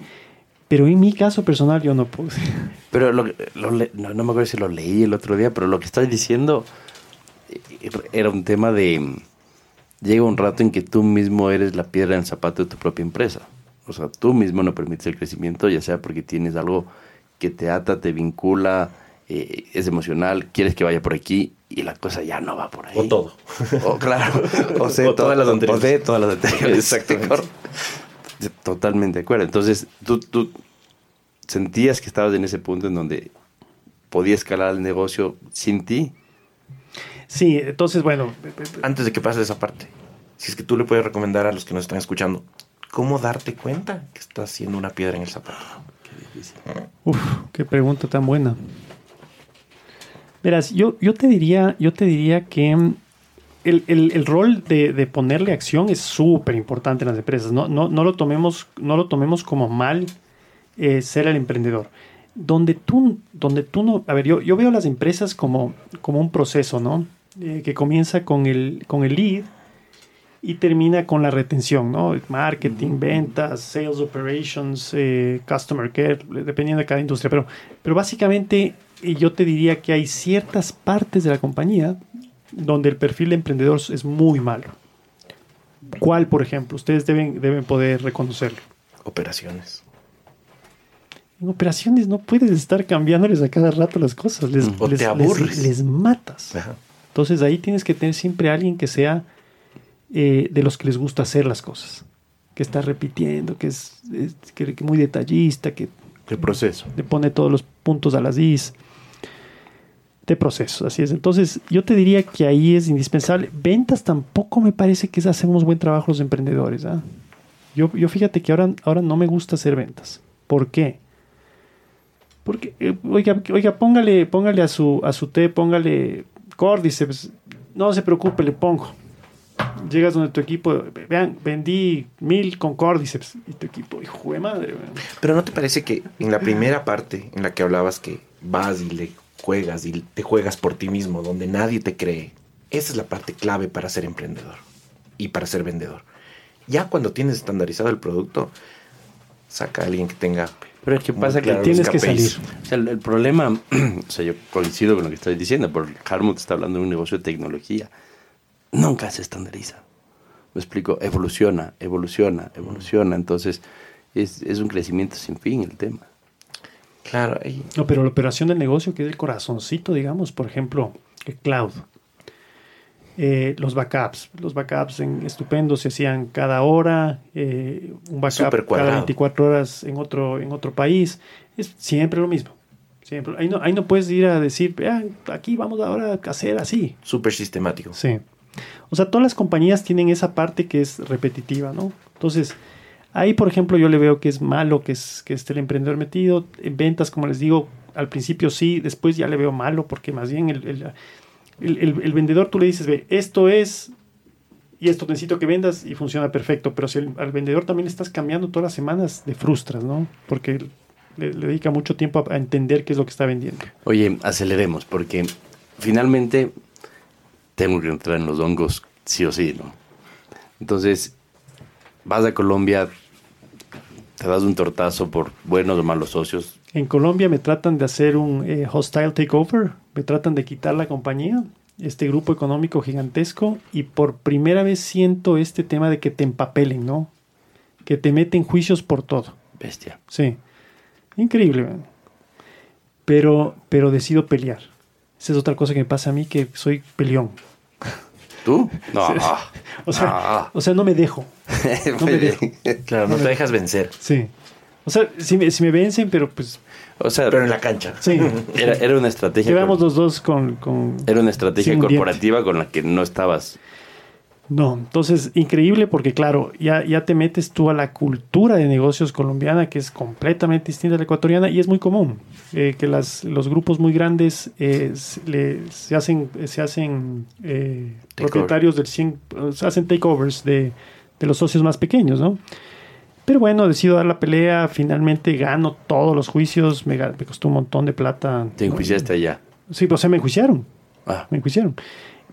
Speaker 3: Pero en mi caso personal yo no puedo. [LAUGHS]
Speaker 2: Pero lo, lo le- no, no me acuerdo si lo leí el otro día, pero lo que estás diciendo eh, era un tema de... Llega un rato en que tú mismo eres la piedra en el zapato de tu propia empresa. O sea, tú mismo no permites el crecimiento, ya sea porque tienes algo que te ata, te vincula, eh, es emocional, quieres que vaya por aquí y la cosa ya no va por ahí.
Speaker 5: O todo.
Speaker 2: O claro, o, [LAUGHS] sea,
Speaker 5: O todas las anteriores.
Speaker 2: O de todas las anteriores.
Speaker 5: Exactamente.
Speaker 2: Totalmente de acuerdo. Entonces, tú, tú sentías que estabas en ese punto en donde podía escalar el negocio sin ti.
Speaker 3: Sí, entonces, bueno,
Speaker 5: Antes de que pase esa parte, si es que tú le puedes recomendar a los que nos están escuchando, ¿cómo darte cuenta que estás siendo una piedra en el zapato?
Speaker 3: Uf, qué pregunta tan buena. Verás, yo, yo te diría, yo te diría que mm, el, el- el rol de, de ponerle acción es súper importante en las empresas. No, no, no lo tomemos, no lo tomemos como mal eh, ser el emprendedor. Donde tú, donde tú no. A ver, yo, yo veo las empresas como, como un proceso, ¿no? Eh, que comienza con el, con el lead y termina con la retención, ¿no? Marketing, ventas, sales operations, eh, customer care, dependiendo de cada industria. Pero, pero básicamente eh, yo te diría que hay ciertas partes de la compañía donde el perfil de emprendedor es muy malo. ¿Cuál, por ejemplo? Ustedes deben, deben poder reconocerlo.
Speaker 5: Operaciones.
Speaker 3: En operaciones no puedes estar cambiándoles a cada rato las cosas. Les,
Speaker 5: O te
Speaker 3: les- les-
Speaker 5: aburres.
Speaker 3: les matas.
Speaker 5: Ajá.
Speaker 3: Entonces ahí tienes que tener siempre a alguien que sea eh, de los que les gusta hacer las cosas, que está repitiendo, que es, es- que, que muy detallista, que
Speaker 2: El proceso.
Speaker 3: le pone todos los puntos a las is de proceso, así es. Entonces yo te diría que ahí es indispensable. Ventas tampoco me parece que unos buen trabajo los emprendedores. ¿ah? Yo, yo fíjate que ahora, ahora no me gusta hacer ventas. ¿Por qué? Porque, eh, oiga, oiga, póngale, póngale a su, a su té, póngale córdiceps. No se preocupe, le pongo. Llegas donde tu equipo, vean, vendí mil con córdiceps. Y tu equipo, hijo de madre.
Speaker 5: Pero ¿no te parece que en la primera parte en la que hablabas que vas y le juegas y te juegas por ti mismo, donde nadie te cree, esa es la parte clave para ser emprendedor y para ser vendedor? Ya cuando tienes estandarizado el producto, saca a alguien que tenga...
Speaker 2: Pero es que pasa que
Speaker 5: claro
Speaker 3: tienes
Speaker 5: los
Speaker 3: que salir.
Speaker 2: O sea, el, el problema, [CLEARS THROAT] o sea, yo coincido con lo que estás diciendo, porque Harmut está hablando de un negocio de tecnología. Nunca se estandariza. Me explico, evoluciona, evoluciona, evoluciona. Entonces, es, es un crecimiento sin fin el tema.
Speaker 5: Claro,
Speaker 3: No, pero la operación del negocio, que es el corazoncito, digamos, por ejemplo, el cloud. Eh, los backups. Los backups en estupendo se hacían cada hora, eh, un backup cada
Speaker 5: cuadrado.
Speaker 3: 24 horas en otro, en otro país. Es siempre lo mismo. Siempre. Ahí, no, ahí no puedes ir a decir, "Ah, aquí vamos ahora a hacer así.
Speaker 5: súper sistemático.
Speaker 3: Sí. O sea, todas las compañías tienen esa parte que es repetitiva, ¿no? Entonces, ahí, por ejemplo, yo le veo que es malo que, es, que esté el emprendedor metido. En ventas, como les digo, al principio sí, después ya le veo malo, porque más bien el, el- el- el- el vendedor tú le dices, ve, esto es y esto necesito que vendas y funciona perfecto. Pero si el- al vendedor también le estás cambiando todas las semanas, le frustras, ¿no? Porque le, le dedica mucho tiempo a, a entender qué es lo que está vendiendo.
Speaker 2: Oye, aceleremos, porque finalmente tengo que entrar en los hongos, sí o sí, ¿no? Entonces, vas a Colombia, te das un tortazo por buenos o malos socios.
Speaker 3: En Colombia me tratan de hacer un eh, hostile takeover, me tratan de quitar la compañía, este grupo económico gigantesco, y por primera vez siento este tema de que te empapelen, ¿no? Que te meten juicios por todo.
Speaker 2: Bestia.
Speaker 3: Sí. Increíble, man. Pero, pero decido pelear. Esa es otra cosa que me pasa a mí, que soy peleón.
Speaker 2: ¿Tú? [LAUGHS] No.
Speaker 3: O sea,
Speaker 2: Ah.
Speaker 3: o sea no me dejo. [LAUGHS] No me dejo.
Speaker 5: Claro, no te dejas vencer.
Speaker 3: Sí. O sea, si me, si me vencen, pero pues
Speaker 2: O sea,
Speaker 5: Pero en la cancha.
Speaker 3: sí. [LAUGHS]
Speaker 2: era, era una estrategia. Cor-
Speaker 3: los dos con... con
Speaker 2: Era una estrategia
Speaker 3: diente.
Speaker 2: corporativa con la que no estabas.
Speaker 3: No, entonces increíble porque claro, ya, ya te metes tú a la cultura de negocios colombiana que es completamente distinta a la ecuatoriana y es muy común eh, que las, los grupos muy grandes eh, se, le- se hacen, se hacen eh, propietarios del 100, se hacen takeovers de, de los socios más pequeños, ¿no? Pero bueno, decido dar la pelea, finalmente gano todos los juicios, me, me costó un montón de plata.
Speaker 2: Te enjuiciaste allá.
Speaker 3: Sí, pues o sea, me enjuiciaron
Speaker 2: Ah,
Speaker 3: me enjuiciaron.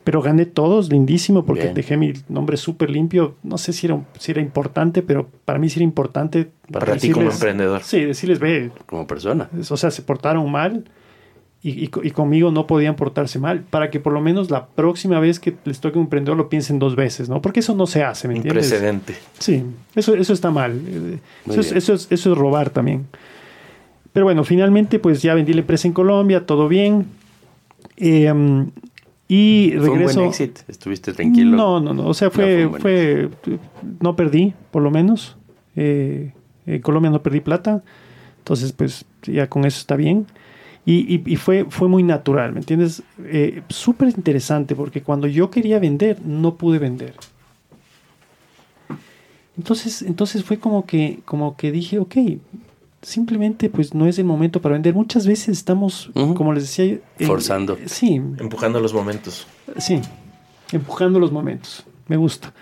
Speaker 3: Pero gané todos, lindísimo, porque
Speaker 2: Bien.
Speaker 3: dejé mi nombre súper limpio. No sé si era, si era importante, pero para mí sí era importante.
Speaker 5: Para ti como emprendedor.
Speaker 3: Sí, decirles, ve,
Speaker 2: como persona.
Speaker 3: o sea, se portaron mal y, y co- y conmigo no podían portarse mal, para que por lo menos la próxima vez que les toque un emprendedor lo piensen dos veces, ¿no? Porque eso no se hace, ¿me
Speaker 5: Un
Speaker 3: entiendes?
Speaker 5: precedente.
Speaker 3: Sí, eso, eso está mal. Eh, Eso es, eso, es, eso es robar también. Pero bueno, finalmente pues ya vendí la empresa en Colombia, todo bien. Eh, um, y
Speaker 2: Fue un
Speaker 3: regreso...
Speaker 2: buen éxito. Estuviste tranquilo.
Speaker 3: No, no, no. O sea,
Speaker 2: No fue buen
Speaker 3: fue, no perdí, por lo menos. Eh, en Colombia no perdí plata. Entonces, pues ya con eso está bien. Y, y- y fue, fue muy natural, ¿me entiendes? Eh, Súper interesante porque cuando yo quería vender, no pude vender. Entonces, entonces fue como que, como que dije, ok, simplemente pues no es el momento para vender. Muchas veces estamos, como les decía... en-
Speaker 2: Forzando.
Speaker 3: sí,
Speaker 5: Empujando los momentos.
Speaker 3: Sí, empujando los momentos. Me gusta.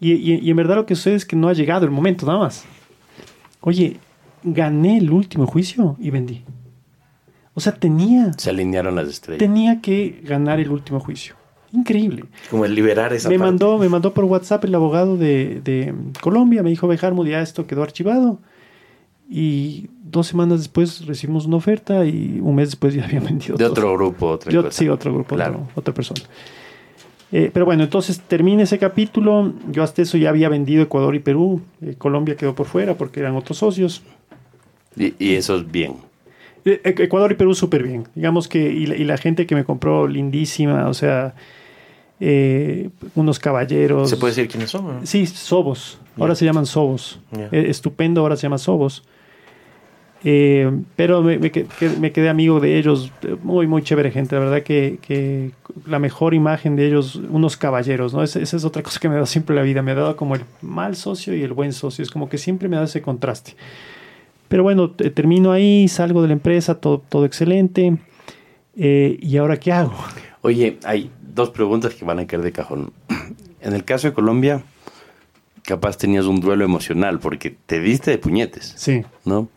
Speaker 3: Y, y- y en verdad lo que sucede es que no ha llegado el momento, nada más. Oye, gané el último juicio y vendí. O sea, tenía,
Speaker 2: Se alinearon las estrellas.
Speaker 3: tenía que ganar el último juicio. Increíble.
Speaker 5: Como el liberar esa
Speaker 3: Me
Speaker 5: parte.
Speaker 3: mandó, me mandó por WhatsApp el abogado de, de Colombia, me dijo, ve ya esto quedó archivado. Y dos semanas después recibimos una oferta y un mes después ya habían vendido
Speaker 2: de otro grupo, otra
Speaker 3: Yo-
Speaker 2: cosa.
Speaker 3: sí, otro grupo,
Speaker 2: Claro.
Speaker 3: otro- otra persona. Eh, pero bueno, entonces termina ese capítulo. Yo hasta eso ya había vendido Ecuador y Perú. Eh, Colombia quedó por fuera porque eran otros socios.
Speaker 2: Y, y eso es bien.
Speaker 3: Eh, Ecuador y Perú súper bien. Digamos que, y la, y la gente que me compró, lindísima, o sea, eh, unos caballeros.
Speaker 5: ¿Se puede decir quiénes son? no?
Speaker 3: Sí, Sobos. Ahora se llaman Sobos. Eh, estupendo, ahora se llama Sobos. Eh, pero me, me que- que- me quedé amigo de ellos. Muy, muy chévere gente. La verdad que, que la mejor imagen de ellos, unos caballeros, ¿no? Esa, esa es otra [LAUGHS] cosa que me ha dado siempre la vida. Me ha dado como el mal socio y el buen socio. Es como que siempre me da ese contraste. Pero bueno, te- termino ahí, salgo de la empresa, todo, todo excelente. Eh, ¿Y ahora qué hago?
Speaker 2: Oye, hay dos preguntas que van a caer de cajón. [CLEARS THROAT] En el caso de Colombia, capaz tenías un duelo emocional porque te diste de puñetes,
Speaker 3: Sí.
Speaker 2: ¿no?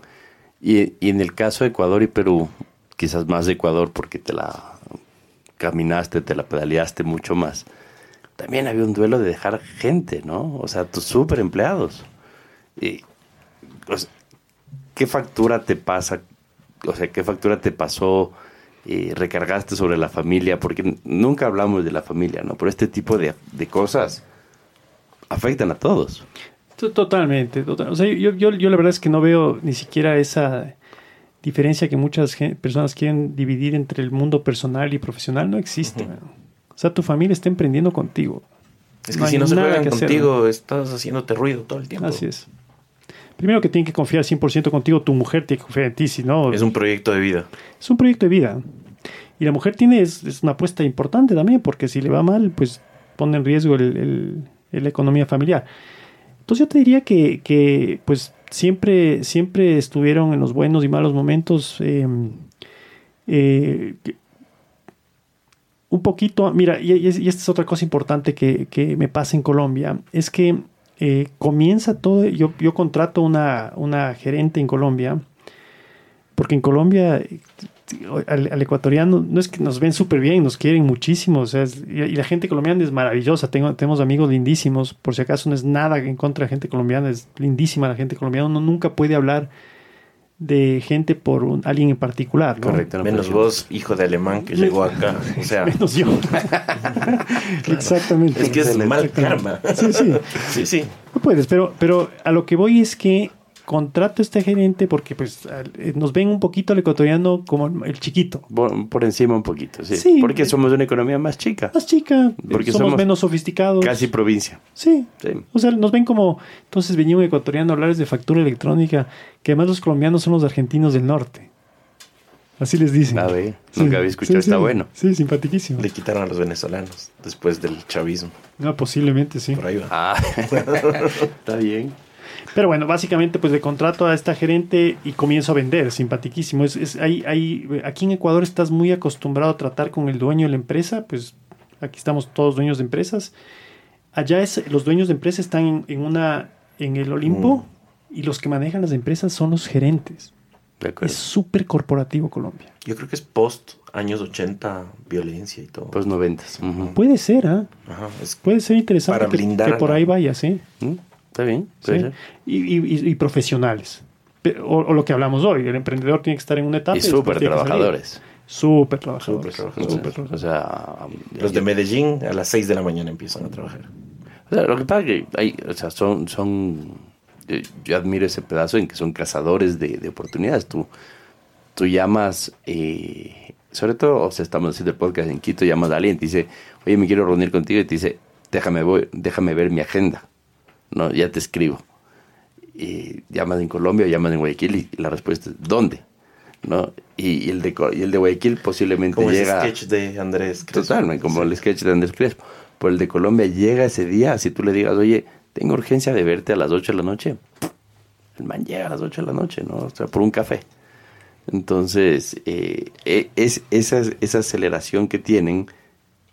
Speaker 2: Y, y en el caso de Ecuador y Perú, quizás más de Ecuador porque te la caminaste, te la pedaleaste mucho más. También había un duelo de dejar gente, ¿no? O sea, tus super empleados. Y, o sea, ¿Qué factura te pasa? O sea, ¿qué factura te pasó? eh, recargaste sobre la familia, porque nunca hablamos de la familia, ¿no? Pero este tipo de, de cosas afectan a todos.
Speaker 3: To- Totalmente. total- O sea, yo, yo, yo la verdad es que no veo ni siquiera esa diferencia que muchas personas quieren dividir entre el mundo personal y profesional. No existe. O sea, tu familia está emprendiendo contigo.
Speaker 5: Es que
Speaker 3: No
Speaker 5: si no se juegan
Speaker 3: que hacer,
Speaker 5: contigo, estás haciéndote ruido todo el tiempo.
Speaker 3: Así es. Primero que tiene que confiar 100% contigo, tu mujer tiene que confiar en ti, si no...
Speaker 5: Es un proyecto de vida.
Speaker 3: Es un proyecto de vida. Y la mujer tiene, es, es una apuesta importante también, porque si le va mal, pues pone en riesgo el- el- el- la economía familiar. Entonces yo te diría que, que, pues siempre, siempre estuvieron en los buenos y malos momentos. eh, eh, un poquito, mira, y, y esta es otra cosa importante que, que me pasa en Colombia, es que eh, comienza todo, yo, yo contrato una, una gerente en Colombia, porque en Colombia al, ecuatoriano no es que nos ven súper bien, nos quieren muchísimo, o sea, y la gente colombiana es maravillosa, tengo, tenemos amigos lindísimos, por si acaso no es nada en contra de la gente colombiana, es lindísima la gente colombiana, uno nunca puede hablar de gente por un- alguien en particular, ¿no?
Speaker 2: Correcto. no
Speaker 5: Menos vos, hijo de alemán que llegó acá. O sea, [LAUGHS]
Speaker 3: Menos yo. Exactamente.
Speaker 5: es que es mal
Speaker 3: Exactamente.
Speaker 5: karma.
Speaker 3: Sí, sí.
Speaker 5: Sí, sí.
Speaker 3: No puedes, pero, pero a lo que voy es que contrato a este gerente porque pues eh, nos ven un poquito al ecuatoriano como el- el chiquito.
Speaker 2: Por, por encima un poquito, sí.
Speaker 3: Sí.
Speaker 2: Porque somos una economía más chica,
Speaker 3: Más chica,
Speaker 2: Porque
Speaker 3: somos,
Speaker 2: somos
Speaker 3: menos sofisticados.
Speaker 2: casi provincia.
Speaker 3: Sí.
Speaker 2: Sí.
Speaker 3: O sea, nos ven como. Entonces venía un ecuatoriano a hablarles de factura electrónica, que además los colombianos son los argentinos del norte. Así les dicen.
Speaker 2: A ver, nunca había escuchado, está bueno.
Speaker 3: Sí, simpaticísimo.
Speaker 5: Le quitaron a los venezolanos después del chavismo.
Speaker 3: No, posiblemente sí.
Speaker 5: Por ahí va.
Speaker 2: Ah, [LAUGHS] está bien.
Speaker 3: Pero bueno, básicamente pues le contrato a esta gerente y comienzo a vender, simpatiquísimo. Es, es, hay, hay, aquí en Ecuador estás muy acostumbrado a tratar con el dueño de la empresa, pues aquí estamos todos dueños de empresas. Allá es, los dueños de empresas están en, en una, en el Olimpo y los que manejan las empresas son los gerentes.
Speaker 2: De acuerdo.
Speaker 3: Es súper corporativo Colombia.
Speaker 5: Yo creo que es post años 80, violencia y todo.
Speaker 2: Pues noventas. ujú.
Speaker 3: Puede ser, ¿ah?
Speaker 5: Es-
Speaker 3: Puede ser interesante
Speaker 5: Para
Speaker 3: que-
Speaker 5: blindar
Speaker 3: que,
Speaker 5: a
Speaker 3: por ahí vaya, sí.
Speaker 2: Mm, Está bien. puede
Speaker 3: Sí.
Speaker 2: ser.
Speaker 3: Y, y- y profesionales. O, o lo que hablamos hoy, el emprendedor tiene que estar en una etapa.
Speaker 2: Y súper trabajadores.
Speaker 3: Súper trabajadores.
Speaker 5: Súper trabajadores.
Speaker 2: O sea,
Speaker 5: los de Medellín a las 6 de la mañana empiezan a trabajar.
Speaker 2: O sea, lo que pasa es que hay, o sea, son, son, yo, yo admiro ese pedazo en que son cazadores de, de oportunidades. Tú, tú llamas, eh, sobre todo, o sea, estamos haciendo el podcast en Quito, llamas a alguien y te dice, oye, me quiero reunir contigo y te dice, déjame, voy, déjame ver mi agenda. No, ya te escribo. Y llamas en Colombia llamas en Guayaquil y, la respuesta es, ¿dónde? ¿No? Y, y el de, y el de Guayaquil posiblemente
Speaker 5: Como
Speaker 2: llega...
Speaker 5: ese sketch de Andrés Crespo.
Speaker 2: Totalmente, como
Speaker 5: Sí.
Speaker 2: el sketch de Andrés Crespo. Por el de Colombia llega ese día, si tú le digas, oye, tengo urgencia de verte a las 8 de la noche, el man llega a las 8 de la noche, ¿no? O sea, por un café. Entonces, eh, eh, es, esa, esa aceleración que tienen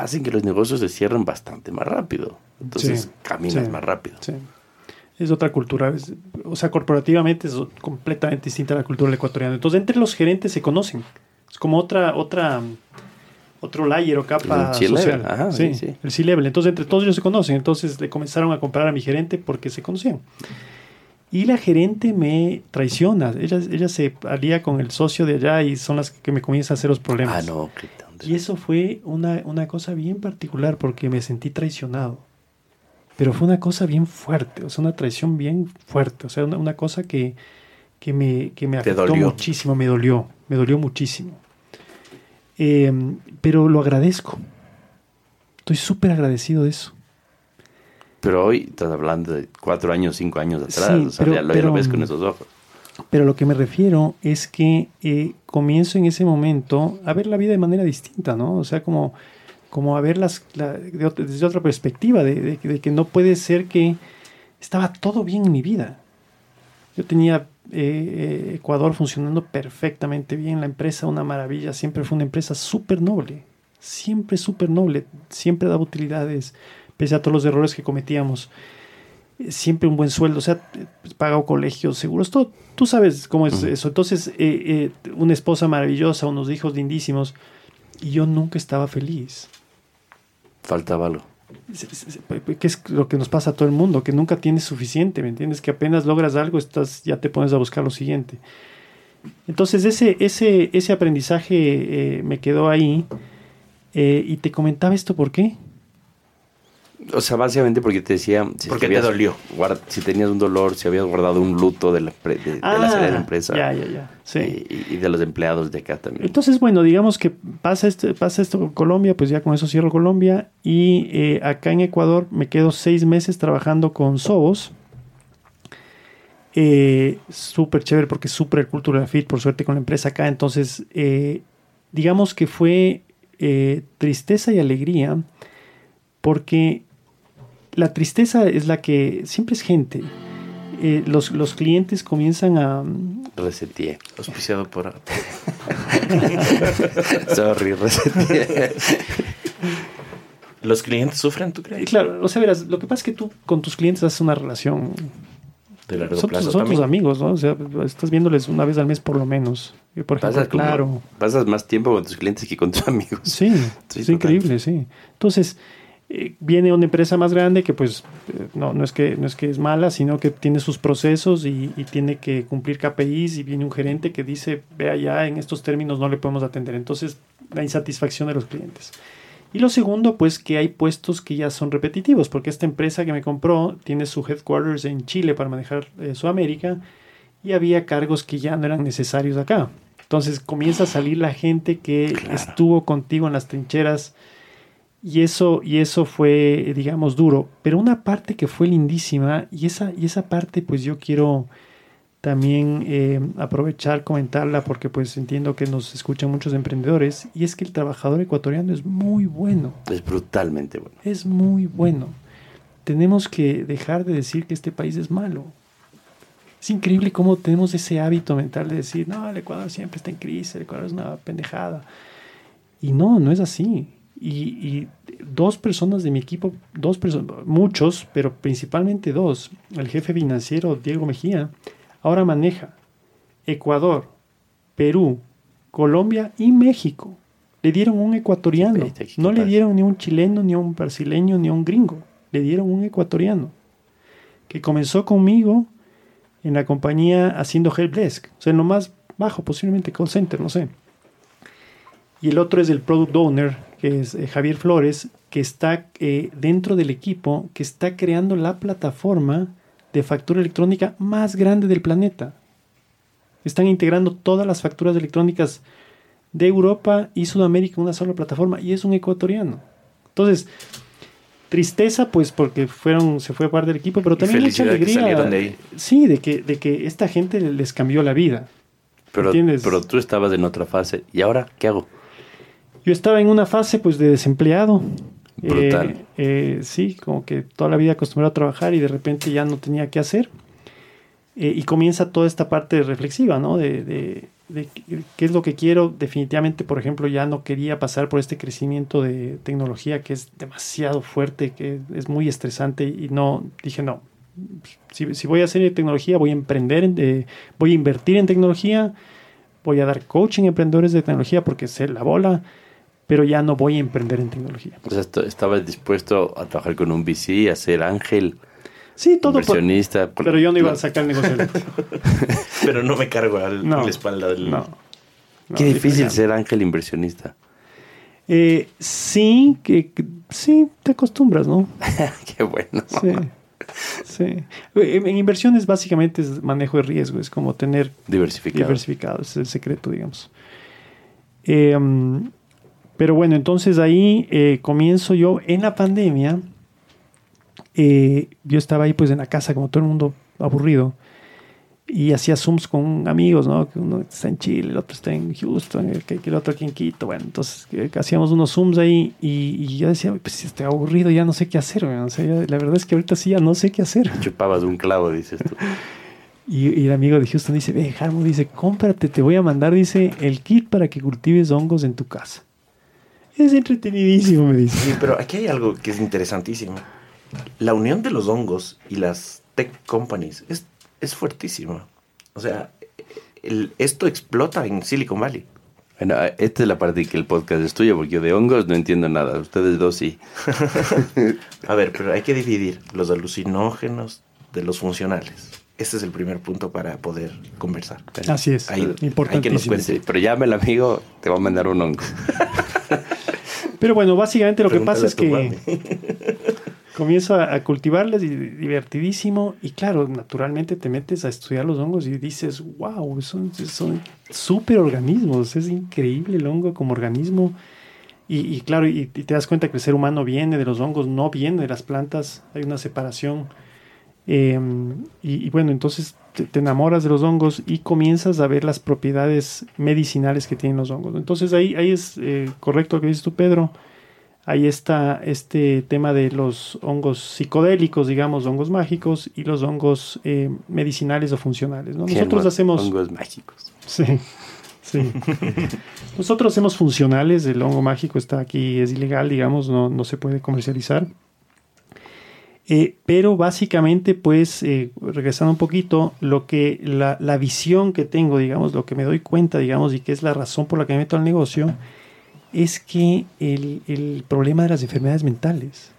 Speaker 2: hacen que los negocios se cierren bastante más rápido. Entonces,
Speaker 3: Sí,
Speaker 2: caminas
Speaker 3: sí,
Speaker 2: más rápido.
Speaker 3: sí. Es otra cultura. es- o sea, corporativamente es completamente distinta a la cultura del ecuatoriano. Entonces, entre los gerentes se conocen. Es como otra, otra, otro layer o capa
Speaker 2: El
Speaker 3: social.
Speaker 2: ajá,
Speaker 3: sí,
Speaker 2: sí, sí.
Speaker 3: El C-level. Entonces, entre todos ellos se conocen. Entonces, le comenzaron a comprar a mi gerente porque se conocían. Y la gerente me traiciona. Ella, ella se alía con el socio de allá y son las que me comienzan a hacer los problemas.
Speaker 2: Ah, no, qué
Speaker 3: Y eso fue una, una cosa bien particular porque me sentí traicionado. Pero fue una cosa bien fuerte, o sea, una traición bien fuerte, o sea, una, una cosa que, que me, que me afectó
Speaker 5: dolió.
Speaker 3: muchísimo, me dolió, me dolió muchísimo. Eh, pero lo agradezco. Estoy súper agradecido de eso.
Speaker 2: Pero hoy estás hablando de cuatro años, cinco años atrás.
Speaker 3: Sí,
Speaker 2: o sea,
Speaker 3: pero-
Speaker 2: ya, lo, ya
Speaker 3: pero,
Speaker 2: lo ves con
Speaker 3: mm,
Speaker 2: esos ojos.
Speaker 3: Pero lo que me refiero es que eh, comienzo en ese momento a ver la vida de manera distinta, ¿no? O sea, como, como a ver las, la- de desde otra perspectiva, de, que no puede ser que estaba todo bien en mi vida. Yo tenía eh, eh, Ecuador funcionando perfectamente bien, la empresa una maravilla, siempre fue una empresa súper noble, siempre súper noble, siempre daba utilidades, pese a todos los errores que cometíamos siempre un buen sueldo, o sea, eh, pagado colegios, seguros, todo. Tú sabes cómo es eso. Entonces, eh, eh, una esposa maravillosa, unos hijos lindísimos, y yo nunca estaba feliz.
Speaker 2: Faltaba algo.
Speaker 3: Que es lo que nos pasa a todo el mundo, que nunca tienes suficiente, ¿me entiendes? Que apenas logras algo, estás, ya te pones a buscar lo siguiente. Entonces, ese, ese, ese aprendizaje eh, me quedó ahí. y te comentaba esto, ¿por qué?
Speaker 2: O sea, básicamente porque te decía... Si
Speaker 5: Porque te
Speaker 2: habías
Speaker 5: dolió.
Speaker 2: guard- si tenías un dolor, si habías guardado un luto de la, de, la salida de la empresa.
Speaker 3: Ah, Ya, ya, ya. Sí.
Speaker 2: Y, y de los empleados de acá también.
Speaker 3: Entonces, bueno, digamos que pasa esto, pasa esto con Colombia, pues ya con eso cierro Colombia. Y eh, acá en Ecuador me quedo seis meses trabajando con Sobos. Eh, súper chévere porque es súper cultural fit, por suerte con la empresa acá. Entonces, eh, digamos que fue eh, tristeza y alegría porque la tristeza es la que siempre es gente. Eh, los, los clientes comienzan a,
Speaker 2: Reseteé.
Speaker 5: Auspiciado por... [LAUGHS]
Speaker 2: Sorry, reseteé.
Speaker 5: ¿Los clientes sufren, tú crees?
Speaker 3: Claro, o sea, verás, lo que pasa es que tú con tus clientes haces una relación.
Speaker 5: De largo
Speaker 3: Son,
Speaker 5: plazo
Speaker 3: tus, son tus amigos, ¿no? O sea, estás viéndoles una vez al mes por lo menos. Por ejemplo,
Speaker 2: Pasas, como-
Speaker 3: claro.
Speaker 2: pasas más tiempo con tus clientes que con tus amigos.
Speaker 3: Sí,
Speaker 2: Sí,
Speaker 3: es increíble, sí. Entonces, eh, viene una empresa más grande que pues eh, no, no, es que, no es que es mala, sino que tiene sus procesos y, y tiene que cumplir KPIs y viene un gerente que dice, vea ya, en estos términos no le podemos atender. Entonces, la insatisfacción de los clientes. Y lo segundo, pues que hay puestos que ya son repetitivos, porque esta empresa que me compró tiene su headquarters en Chile para manejar eh, Sudamérica y había cargos que ya no eran necesarios acá. Entonces comienza a salir la gente que
Speaker 2: Claro.
Speaker 3: estuvo contigo en las trincheras y eso, y eso fue, digamos, duro. Pero una parte que fue lindísima y esa, y esa parte pues yo quiero también eh, aprovechar, comentarla, porque pues entiendo que nos escuchan muchos emprendedores, y es que el trabajador ecuatoriano es muy bueno.
Speaker 2: Es brutalmente bueno.
Speaker 3: Es muy bueno. Tenemos que dejar de decir que este país es malo. Es increíble cómo tenemos ese hábito mental de decir, no, el Ecuador siempre está en crisis, el Ecuador es una pendejada. Y no, no es así. Y, y dos personas de mi equipo, dos muchos, pero principalmente dos, el jefe financiero Diego Mejía, ahora maneja Ecuador, Perú, Colombia y México. Le dieron un ecuatoriano. No le dieron ni un chileno, ni un brasileño, ni un gringo. Le dieron un ecuatoriano. Que comenzó conmigo en la compañía haciendo helpdesk. O sea, en lo más bajo, posiblemente call center, no sé. Y el otro es el product owner, es eh, Javier Flores, que está eh, dentro del equipo, que está creando la plataforma de factura electrónica más grande del planeta. Están integrando todas las facturas electrónicas de Europa y Sudamérica en una sola plataforma y es un ecuatoriano. Entonces, tristeza pues porque fueron se fue parte del equipo, pero también mucha
Speaker 5: que
Speaker 3: alegría.
Speaker 5: de ahí.
Speaker 3: Sí, de que de que esta gente les cambió la vida.
Speaker 2: Pero,
Speaker 3: ¿Entiendes?
Speaker 2: pero tú estabas en otra fase. ¿Y ahora qué hago?
Speaker 3: Yo estaba en una fase pues de desempleado.
Speaker 2: Brutal.
Speaker 3: Eh, eh, sí, como que toda la vida acostumbrado a trabajar y de repente ya no tenía qué hacer. Eh, y comienza toda esta parte reflexiva, ¿no? De, de- de qué- es lo que quiero. Definitivamente, por ejemplo, ya no quería pasar por este crecimiento de tecnología que es demasiado fuerte, que es muy estresante y no, dije no. Si, si voy a hacer tecnología, voy a emprender, en- eh, voy a invertir en tecnología, voy a dar coaching a emprendedores de tecnología porque sé la bola, pero ya no voy a emprender en tecnología.
Speaker 2: O sea, estabas dispuesto a trabajar con un VC, a ser ángel,
Speaker 3: Sí, todo por-
Speaker 2: inversionista. por-
Speaker 3: Pero yo no iba a sacar el negocio. [LAUGHS]
Speaker 5: Pero no me cargo al-
Speaker 3: No.
Speaker 5: la espalda del...
Speaker 3: No. No,
Speaker 2: Qué difícil ser ángel inversionista.
Speaker 3: Eh, sí, que, que- sí, te acostumbras, ¿no? [LAUGHS]
Speaker 2: Qué bueno.
Speaker 3: Sí. sí. En inversiones básicamente es manejo de riesgo, es como tener
Speaker 2: Diversificado.
Speaker 3: diversificado, es el secreto, digamos. Eh, um, pero bueno, entonces ahí eh, comienzo yo en la pandemia. eh, yo estaba ahí pues en la casa como todo el mundo aburrido y hacía zooms con amigos, ¿no? Uno está en Chile, el otro está en Houston, el, el otro aquí en Quito. Bueno, entonces eh, hacíamos unos zooms ahí y, y yo decía, pues si estoy aburrido ya no sé qué hacer. güey. O sea, ya- la verdad es que ahorita sí ya no sé qué hacer. [LAUGHS]
Speaker 2: Chupabas un clavo, dices tú.
Speaker 3: Y, y el amigo de Houston dice, ve, Harmo, dice, cómprate, te voy a mandar, dice, el kit para que cultives hongos en tu casa. Es entretenidísimo, me dice.
Speaker 5: Sí, pero aquí hay algo que es interesantísimo. La unión de los hongos y las tech companies es, es fuertísima. O sea, el- esto explota en Silicon Valley.
Speaker 2: Bueno, esta es la parte que el podcast es tuyo, porque yo de hongos no entiendo nada. Ustedes dos sí. [LAUGHS]
Speaker 5: A ver, pero hay que dividir los alucinógenos de los funcionales. Ese es el primer punto para poder conversar.
Speaker 3: Así es,
Speaker 5: ahí que nos cuente.
Speaker 2: Pero llame el amigo, te va a mandar un hongo. [LAUGHS]
Speaker 3: Pero bueno, básicamente lo que pasa es que [LAUGHS] comienzo a, a cultivarlas y divertidísimo. Y claro, naturalmente te metes a estudiar los hongos y dices, wow, son son súper organismos. Es increíble el hongo como organismo. Y, y claro, y, y te das cuenta que el ser humano viene de los hongos, no viene de las plantas. Hay una separación. Eh, y, y bueno, entonces te, te enamoras de los hongos y comienzas a ver las propiedades medicinales que tienen los hongos. Entonces ahí, ahí es eh, correcto lo que dices tú, Pedro. Ahí está este tema de los hongos psicodélicos, digamos, hongos mágicos y los hongos eh, medicinales o funcionales. Nosotros hacemos...
Speaker 2: Hongos mágicos.
Speaker 3: Sí, sí. [LAUGHS] Nosotros hacemos funcionales, el hongo mágico está aquí, es ilegal, digamos, no, no se puede comercializar. Eh, pero básicamente, pues, eh, regresando un poquito, lo que la, la visión que tengo, digamos, lo que me doy cuenta, digamos, y que es la razón por la que me meto al negocio, es que el, el problema de las enfermedades mentales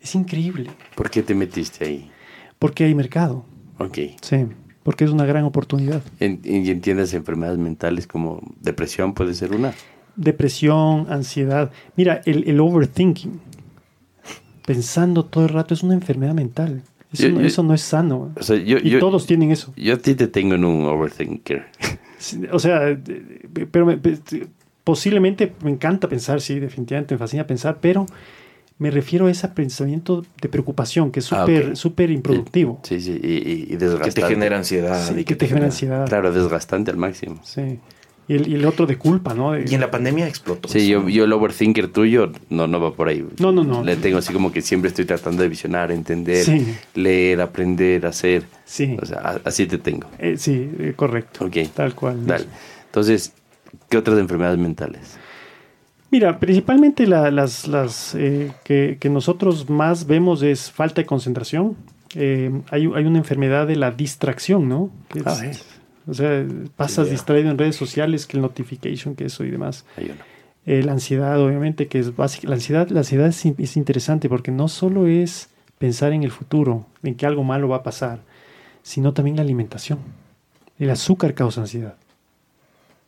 Speaker 3: es increíble,
Speaker 2: ¿Por qué te metiste ahí?
Speaker 3: porque hay mercado,
Speaker 2: Ok.
Speaker 3: sí, porque es una gran oportunidad.
Speaker 2: En- y entiendes enfermedades mentales como depresión puede ser una.
Speaker 3: depresión, ansiedad. Mira, el, el overthinking, pensando todo el rato, es una enfermedad mental. Eso,
Speaker 2: Yo-
Speaker 3: no,
Speaker 2: yo-
Speaker 3: eso no es sano.
Speaker 2: O sea, yo,
Speaker 3: y
Speaker 2: yo,
Speaker 3: todos tienen eso.
Speaker 2: yo a ti te tengo en un overthinker.
Speaker 3: O sea, de- pero me- pe- posiblemente me encanta pensar, sí, definitivamente me fascina pensar, pero Me refiero a ese pensamiento de preocupación que es
Speaker 2: Ah,
Speaker 3: súper improductivo.
Speaker 2: Sí, sí, y, y- y
Speaker 5: Que
Speaker 2: desgastante.
Speaker 5: te genera ansiedad.
Speaker 3: Sí,
Speaker 5: y
Speaker 3: que te genera ansiedad.
Speaker 2: Claro, desgastante al máximo.
Speaker 3: Sí. Y el, y el otro de culpa, ¿no? De-
Speaker 5: Y en la pandemia explotó.
Speaker 2: Sí, yo, yo el overthinker tuyo no, no va por ahí.
Speaker 3: No, no, no.
Speaker 2: Le tengo así como que siempre estoy tratando de visionar, entender,
Speaker 3: Sí.
Speaker 2: leer, aprender, hacer.
Speaker 3: Sí.
Speaker 2: O sea, a- así te tengo.
Speaker 3: Eh, sí, eh, correcto.
Speaker 2: Ok.
Speaker 3: Tal cual.
Speaker 2: Dale. Entonces, ¿qué otras enfermedades mentales?
Speaker 3: Mira, principalmente la- las, las eh, que, que nosotros más vemos es falta de concentración. Eh, hay, hay una enfermedad de la distracción, ¿no? Que es-
Speaker 2: Ah.
Speaker 3: O sea, pasas
Speaker 2: Sí,
Speaker 3: distraído en redes sociales, que el notification, que eso y demás.
Speaker 2: Hay uno.
Speaker 3: Eh, la ansiedad, obviamente, que es básica. La ansiedad, la ansiedad es, in- es interesante porque no solo es pensar en el futuro, en que algo malo va a pasar, sino también la alimentación. El azúcar causa ansiedad.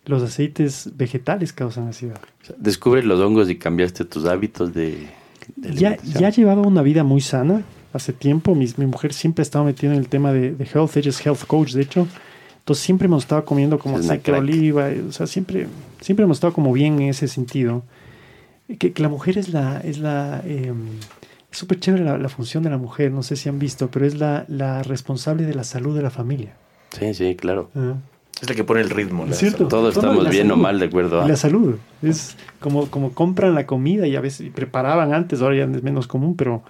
Speaker 3: Los aceites vegetales causan ansiedad.
Speaker 2: O sea, descubres los hongos y cambiaste tus hábitos de, de
Speaker 3: Ya, ya llevaba una vida muy sana hace tiempo. Mi, mi mujer siempre estaba metida en el tema de, de health. Ella es health coach, de hecho. Entonces siempre hemos estado comiendo como
Speaker 2: Es
Speaker 3: aceite de oliva. O sea, siempre, siempre hemos estado como bien en ese sentido. Que, que la mujer es la... Es la eh, es súper chévere la, la función de la mujer. No sé si han visto, pero es la, la responsable de la salud de la familia.
Speaker 2: Sí, sí, claro.
Speaker 3: Ah.
Speaker 5: Es la que pone el ritmo. la
Speaker 3: cierto.
Speaker 2: Todos estamos
Speaker 3: la
Speaker 2: bien o
Speaker 3: salud.
Speaker 2: mal de acuerdo a...
Speaker 3: Y la salud. Es como, como compran la comida y a veces y preparaban antes, ahora ya es menos común, pero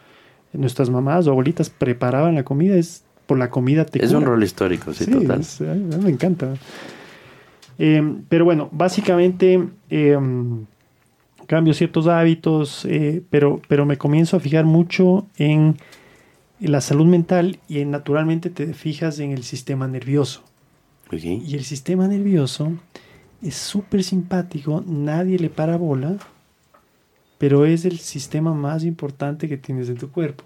Speaker 3: nuestras mamás o abuelitas preparaban la comida, es por la comida te
Speaker 2: Es un rol histórico, sí,
Speaker 3: Sí,
Speaker 2: total.
Speaker 3: es- a mí me encanta. Eh, pero bueno, básicamente eh, cambio ciertos hábitos, eh, pero, pero me comienzo a fijar mucho en la salud mental y en, naturalmente te fijas en el sistema nervioso. Y el sistema nervioso es súper simpático, nadie le para bola, pero es el sistema más importante que tienes en tu cuerpo.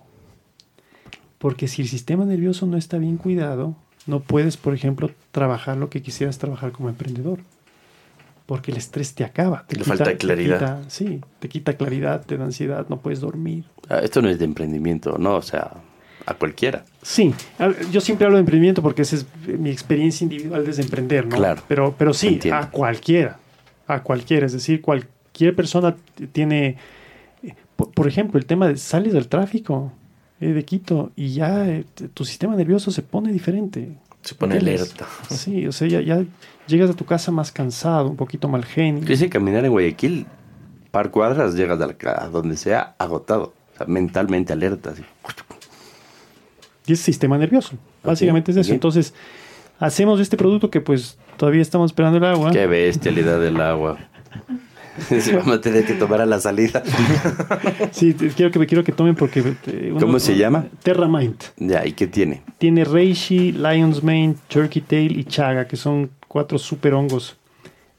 Speaker 3: Porque si el sistema nervioso no está bien cuidado, no puedes, por ejemplo, trabajar lo que quisieras trabajar como emprendedor. Porque el estrés te acaba. Te
Speaker 5: Le falta claridad.
Speaker 3: quita- sí, te quita claridad, te da ansiedad, no puedes dormir.
Speaker 2: Ah, Esto no es de emprendimiento, ¿no? O sea, a cualquiera.
Speaker 3: Sí, yo siempre hablo de emprendimiento porque esa es mi experiencia individual desde emprender, ¿no?
Speaker 2: Claro.
Speaker 3: Pero, pero sí,
Speaker 2: Entiendo.
Speaker 3: a cualquiera, a cualquiera, es decir, cualquier persona tiene, por ejemplo, el tema de sales del tráfico eh, de Quito y ya eh, tu sistema nervioso se pone diferente.
Speaker 5: Se pone alerta.
Speaker 3: Sí, o sea, ya, ya llegas a tu casa más cansado, un poquito mal genio.
Speaker 2: Dice caminar en Guayaquil, par cuadras, llegas a, a donde sea agotado. O sea, mentalmente alerta. así.
Speaker 3: Y es sistema nervioso. Básicamente es eso. Entonces, hacemos este producto que pues todavía estamos esperando el agua.
Speaker 2: Qué bestialidad del agua. [LAUGHS] Sí, vamos a tener que tomar a la salida. [LAUGHS]
Speaker 3: Sí, quiero que quiero que tomen porque eh, uno-
Speaker 2: ¿Cómo se llama?
Speaker 3: Terra Mind.
Speaker 2: Ya, ¿y qué tiene?
Speaker 3: Tiene Reishi, Lion's Mane, Turkey Tail y Chaga, que son cuatro super hongos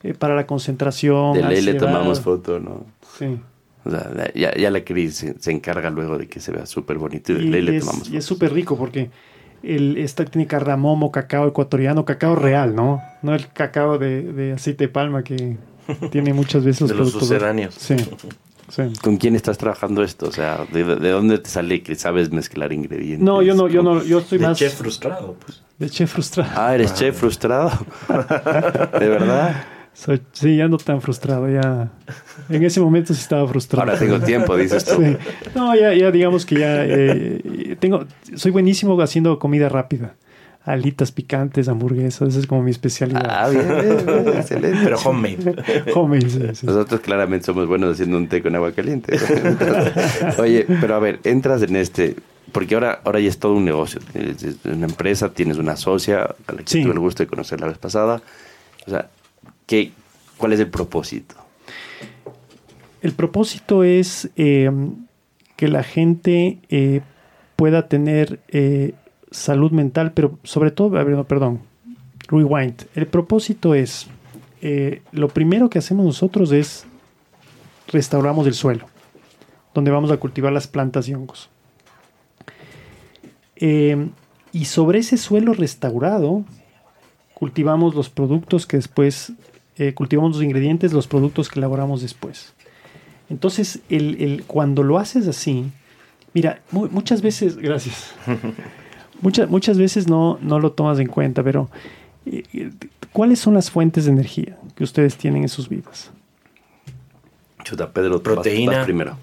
Speaker 3: eh, para la concentración.
Speaker 2: De ley le tomamos foto, ¿no?
Speaker 3: Sí.
Speaker 2: O sea, ya, ya la Cris se, se encarga luego de que se vea súper bonito y de
Speaker 3: Y,
Speaker 2: ley le
Speaker 3: es,
Speaker 2: tomamos
Speaker 3: y es súper rico porque el, esta tiene cardamomo, cacao ecuatoriano, cacao real, ¿no? No el cacao de, de aceite de palma que tiene muchas veces
Speaker 5: De los
Speaker 3: productos-
Speaker 5: sucedáneos.
Speaker 3: Sí. sí.
Speaker 2: ¿Con quién estás trabajando esto? O sea, ¿de, de dónde te sale que sabes mezclar ingredientes?
Speaker 3: No, yo no, yo no, yo estoy
Speaker 5: De
Speaker 3: más
Speaker 5: chef frustrado, pues.
Speaker 3: de chef frustrado.
Speaker 2: Ah, eres chef frustrado. [LAUGHS] ¿De verdad?
Speaker 3: Soy- sí, ya no tan frustrado, ya. En ese momento sí estaba frustrado.
Speaker 2: Ahora tengo tiempo, dices tú.
Speaker 3: Sí. No, ya, ya digamos que ya eh, tengo, soy buenísimo haciendo comida rápida. Alitas picantes, hamburguesas, esa es como mi especialidad.
Speaker 2: Ah, bien, bien, bien, [LAUGHS] excelente.
Speaker 5: Pero homemade.
Speaker 3: Homemade, sí, sí.
Speaker 2: Nosotros claramente somos buenos haciendo un té con agua caliente. Oye, pero a ver, entras en este, porque ahora, ahora ya es todo un negocio. Es es una empresa, tienes una socia a la que
Speaker 3: Sí.
Speaker 2: tuve el gusto de conocer la vez pasada. O sea, ¿qué, ¿cuál es el propósito?
Speaker 3: El propósito es eh, que la gente eh, pueda tener eh, salud mental, pero sobre todo, perdón, rewind. El propósito es, eh, lo primero que hacemos nosotros es restauramos el suelo, donde vamos a cultivar las plantas y hongos. Eh, y sobre ese suelo restaurado, cultivamos los productos que después, eh, cultivamos los ingredientes, los productos que elaboramos después. Entonces, cuando lo haces así, mira, mu- muchas veces, gracias, [LAUGHS] muchas, muchas veces no, no lo tomas en cuenta, pero eh, eh, ¿cuáles son las fuentes de energía que ustedes tienen en sus vidas?
Speaker 2: Chuta, Pedro, vas-
Speaker 5: Proteína.
Speaker 2: vas primero.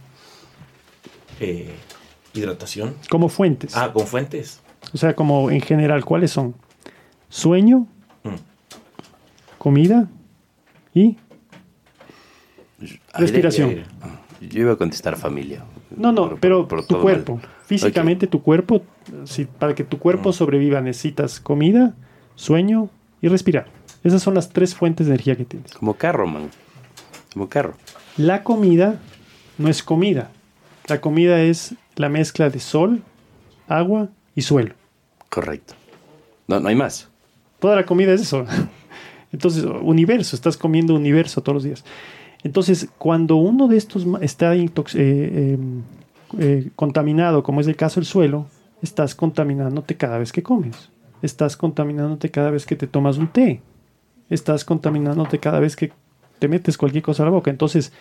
Speaker 5: eh, hidratación.
Speaker 3: Como fuentes.
Speaker 5: Ah, con fuentes.
Speaker 3: O sea, como en general, ¿cuáles son? Sueño,
Speaker 5: Mm.
Speaker 3: comida y... Respiración.
Speaker 2: Aire. Yo iba a contestar familia.
Speaker 3: No, no,
Speaker 2: Por-
Speaker 3: pero
Speaker 2: por
Speaker 3: tu
Speaker 2: todo
Speaker 3: cuerpo.
Speaker 2: mal.
Speaker 3: Físicamente tu cuerpo, si, para que tu cuerpo sobreviva necesitas comida, sueño y respirar. Esas son las tres fuentes de energía que tienes.
Speaker 2: Como carro, man. Como carro.
Speaker 3: La comida no es comida. La comida es la mezcla de sol, agua y suelo.
Speaker 2: Correcto. No, no hay más.
Speaker 3: Toda la comida es eso. [LAUGHS] Entonces, universo, estás comiendo universo todos los días. Entonces, cuando uno de estos está eh, eh, eh, contaminado, como es el caso del suelo, estás contaminándote cada vez que comes. Estás contaminándote cada vez que te tomas un té. Estás contaminándote cada vez que te metes cualquier cosa a la boca. Entonces,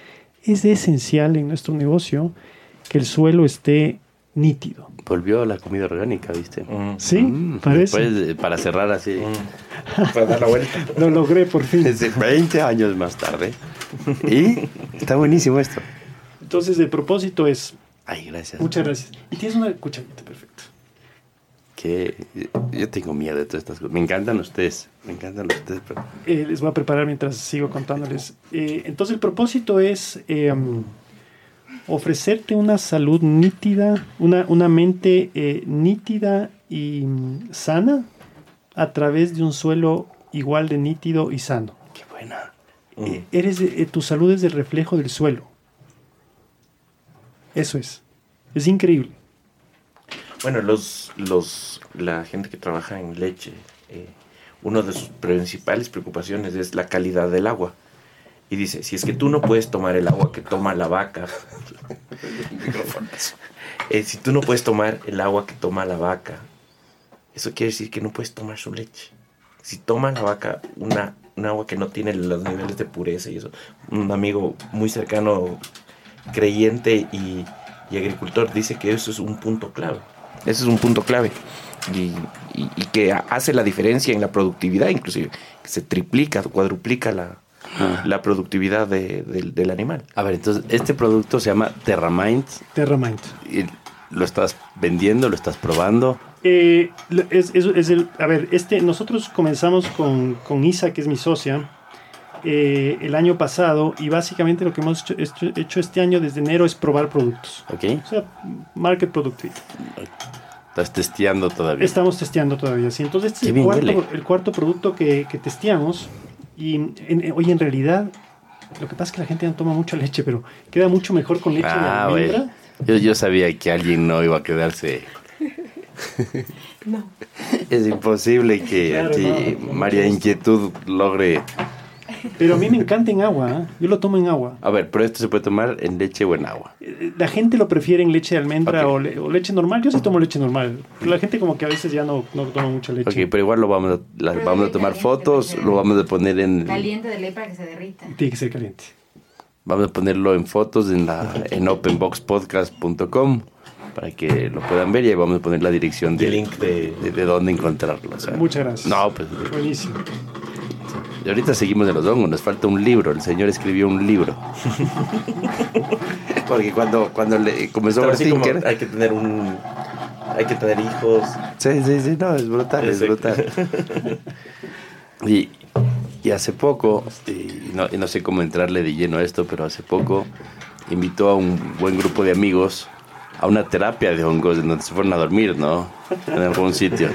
Speaker 3: es esencial en nuestro negocio que el suelo esté nítido.
Speaker 2: Volvió la comida orgánica, ¿viste?
Speaker 5: Mm.
Speaker 3: ¿Sí?
Speaker 2: Mm,
Speaker 3: Parece.
Speaker 2: después de- para cerrar así. [LAUGHS]
Speaker 5: Para dar la vuelta.
Speaker 3: Lo logré por fin.
Speaker 2: Desde 20 años más tarde. Y está buenísimo esto.
Speaker 3: Entonces, el propósito es
Speaker 2: Ay, gracias.
Speaker 3: Muchas gracias. Y tienes una cucharita, perfecto.
Speaker 2: Que yo tengo miedo de todas estas cosas. Me encantan ustedes. Me encantan ustedes. Pero...
Speaker 3: Eh, les voy a preparar mientras sigo contándoles. Eh, entonces el propósito es eh, um, ofrecerte una salud nítida, una, una mente eh, nítida y mm, sana a través de un suelo igual de nítido y sano.
Speaker 2: Qué buena.
Speaker 3: Eh, eres, tu salud es el reflejo del suelo. Eso es. Es increíble.
Speaker 5: Bueno, los, los, la gente que trabaja en leche, eh, una de sus principales preocupaciones es la calidad del agua. Y dice, si es que tú no puedes tomar el agua que toma la vaca, [LAUGHS] eh, si tú no puedes tomar el agua que toma la vaca, eso quiere decir que no puedes tomar su leche. Si toma la vaca una, un agua que no tiene los niveles de pureza y eso, un amigo muy cercano, creyente y, y agricultor, dice que eso es un punto clave. Ese es un punto clave. Y, y- y que ha- hace la diferencia en la productividad, inclusive. Que se triplica, cuadruplica la, la productividad de- del- del animal.
Speaker 2: A ver, entonces, este producto se llama Terramind.
Speaker 3: Terramind.
Speaker 2: Y ¿Lo estás vendiendo? ¿Lo estás probando?
Speaker 3: Eh, es, es- es el, a ver, este, nosotros comenzamos con, con Isa, que es mi socia, eh, el año pasado y básicamente lo que hemos hecho, hecho- hecho este año desde enero es probar productos.
Speaker 2: ¿Ok?
Speaker 3: O sea, market product fit.
Speaker 2: Estás testeando todavía.
Speaker 3: Estamos testeando todavía. ¿sí? Entonces, este es el cuarto, el cuarto producto que, que testeamos. Y en, oye, en realidad, lo que pasa es que la gente no toma mucha leche, pero queda mucho mejor con leche de
Speaker 2: Ah, güey.
Speaker 3: almendra.
Speaker 2: Yo, yo sabía que alguien no iba a quedarse.
Speaker 6: No. [LAUGHS]
Speaker 2: Es imposible que
Speaker 3: Claro,
Speaker 2: aquí
Speaker 3: no, no,
Speaker 2: María. Inquietud logre.
Speaker 3: Pero a mí me encanta en agua. ¿eh? Yo lo tomo en agua.
Speaker 2: A ver, pero esto se puede tomar en leche o en agua.
Speaker 3: Eh, La gente lo prefiere en leche de almendra o, le- o leche normal. Yo sí tomo leche normal. La gente como que a veces ya no, no toma mucha leche.
Speaker 2: Ok, pero igual lo vamos a, la- vamos a tomar fotos, lo vamos a poner en.
Speaker 6: Caliente de ley para que se derrita.
Speaker 3: Tiene que ser caliente.
Speaker 2: Vamos a ponerlo en fotos en la en openboxpodcast.com para que lo puedan ver y ahí vamos a poner la dirección de,
Speaker 5: link de-
Speaker 2: de, de dónde encontrarlo. o sea.
Speaker 3: Muchas gracias.
Speaker 2: No, pues
Speaker 3: Buenísimo.
Speaker 2: Y ahorita seguimos de los hongos, nos falta un libro, el señor escribió un libro. [LAUGHS] Porque cuando, cuando le comenzó
Speaker 5: así como
Speaker 2: Tinker,
Speaker 5: hay que tener un... Hay que tener hijos.
Speaker 2: Sí, sí, sí, no, es brutal, es brutal. [LAUGHS] Y, y hace poco, y no, y no sé cómo entrarle de lleno a esto, pero hace poco invitó a un buen grupo de amigos a una terapia de hongos en donde se fueron a dormir, ¿no? En algún sitio.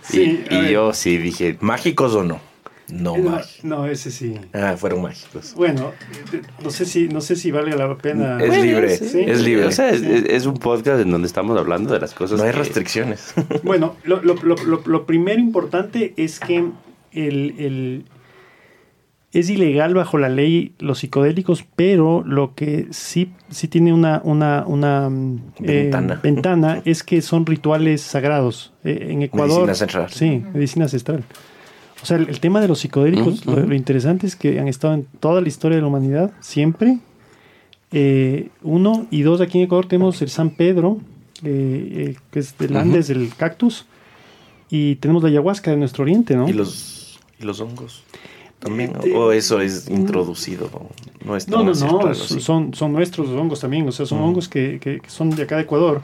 Speaker 3: Sí,
Speaker 2: y y yo sí dije,
Speaker 5: ¿Mágicos o no? No
Speaker 3: no,
Speaker 5: mágicos.
Speaker 3: no, ese sí.
Speaker 5: Ah, fueron mágicos.
Speaker 3: Bueno, eh, no sé si, no sé si vale la pena.
Speaker 5: Es libre,
Speaker 3: sí.
Speaker 5: es libre.
Speaker 2: o sea, es, un podcast en donde estamos hablando de las cosas.
Speaker 5: No hay
Speaker 2: que-
Speaker 5: restricciones. [LAUGHS]
Speaker 3: Bueno, lo, lo- lo- lo- lo primero importante es que el, el- es ilegal bajo la ley los psicodélicos, pero lo que sí, sí tiene una, una, una mm, eh,
Speaker 5: Ventana.
Speaker 3: ventana es que son rituales sagrados. Eh, en Ecuador.
Speaker 5: Medicina ancestral.
Speaker 3: Sí, medicina ancestral. O sea, el, el tema de los psicodélicos, lo, lo interesante es que han estado en toda la historia de la humanidad, siempre. Eh, uno y dos, aquí en Ecuador tenemos el San Pedro, eh, eh, que es del Andes, del cactus, y tenemos la ayahuasca de nuestro oriente, ¿no?
Speaker 5: ¿Y los, y los hongos? También.
Speaker 3: Eh,
Speaker 5: ¿O eso es introducido? No, es
Speaker 3: No, no, no, son, son nuestros hongos también, o sea, son
Speaker 5: Mm.
Speaker 3: hongos que, que- que son de acá de Ecuador.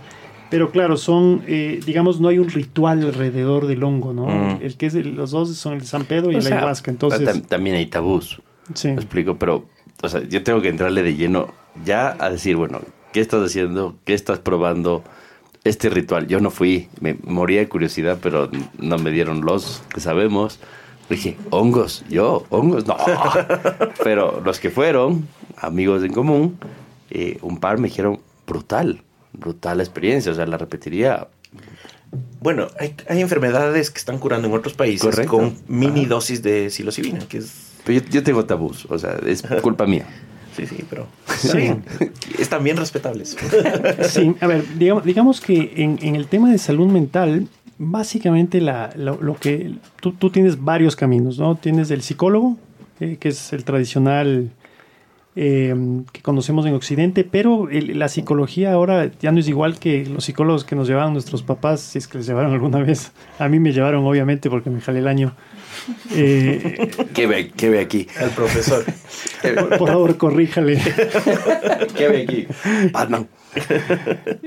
Speaker 3: Pero claro, son, eh, digamos, no hay un ritual alrededor del hongo, ¿no?
Speaker 5: Mm.
Speaker 3: El que es de, los dos son el San Pedro y
Speaker 2: O
Speaker 3: el
Speaker 2: sea,
Speaker 3: ayahuasca, entonces...
Speaker 2: tam- también hay tabús.
Speaker 3: Sí.
Speaker 2: Me explico, pero o sea, yo tengo que entrarle de lleno ya a decir, bueno, ¿qué estás haciendo? ¿Qué estás probando? Este ritual, yo no fui, me moría de curiosidad, pero no me dieron los que sabemos. Dije, hongos, yo, hongos, no. [LAUGHS] Pero los que fueron, amigos en común, eh, un par me dijeron, brutal, brutal la experiencia, o sea, la repetiría.
Speaker 5: Bueno, hay, hay enfermedades que están curando en otros países
Speaker 2: Correcto.
Speaker 5: con mini
Speaker 2: Ajá.
Speaker 5: dosis de psilocibina, que es...
Speaker 2: Pero yo, yo tengo tabús, o sea, es culpa mía.
Speaker 5: Sí, sí, pero...
Speaker 3: Sí.
Speaker 5: Están bien respetables. [LAUGHS]
Speaker 3: Sí, a ver, digamos, digamos que en, en el tema de salud mental, básicamente la, lo, lo que tú, tú tienes varios caminos, ¿no? Tienes el psicólogo, eh, que es el tradicional eh, que conocemos en Occidente, pero el- la psicología ahora ya no es igual que los psicólogos que nos llevaban nuestros papás, si es que les llevaron alguna vez. A mí me llevaron, obviamente, porque me jalé el año. [LAUGHS] Eh,
Speaker 2: ¿Qué ve, qué ve aquí?
Speaker 5: Al profesor. [LAUGHS]
Speaker 3: por, por favor, corríjale. [LAUGHS]
Speaker 2: ¿Qué ve aquí? Batman.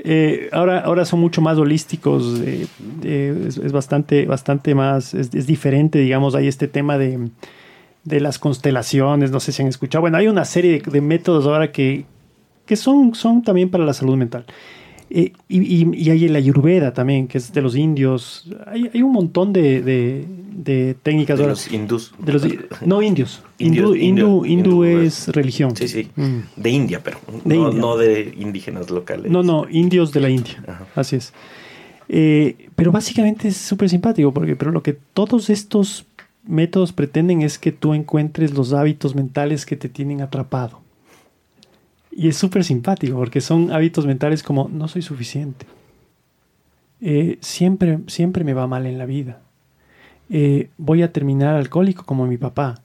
Speaker 3: Eh, ahora, ahora son mucho más holísticos, eh, eh, es, es bastante, bastante más, es, es diferente, digamos, hay este tema de, de las constelaciones, no sé si han escuchado. Bueno, hay una serie de, de métodos ahora que, que son, son también para la salud mental. Eh, y, y- y hay el ayurveda también, que es de los indios. Hay, hay un montón de, de- de técnicas
Speaker 5: De
Speaker 3: ahora.
Speaker 5: los hindús.
Speaker 3: De los- no indios.
Speaker 5: Indios,
Speaker 3: Hindú, hindú,
Speaker 5: hindú,
Speaker 3: hindú
Speaker 5: hindú,
Speaker 3: es religión.
Speaker 5: Sí, sí.
Speaker 3: Mm.
Speaker 5: De India, pero
Speaker 3: De
Speaker 5: no,
Speaker 3: India.
Speaker 5: no de indígenas locales.
Speaker 3: No, no, indios de la India.
Speaker 5: Ajá.
Speaker 3: Así es. Eh, pero básicamente es súper simpático, porque pero lo que todos estos métodos pretenden es que tú encuentres los hábitos mentales que te tienen atrapado. Y es súper simpático, porque son hábitos mentales como no soy suficiente. Eh, siempre, siempre me va mal en la vida. Eh, voy a terminar alcohólico como mi papá.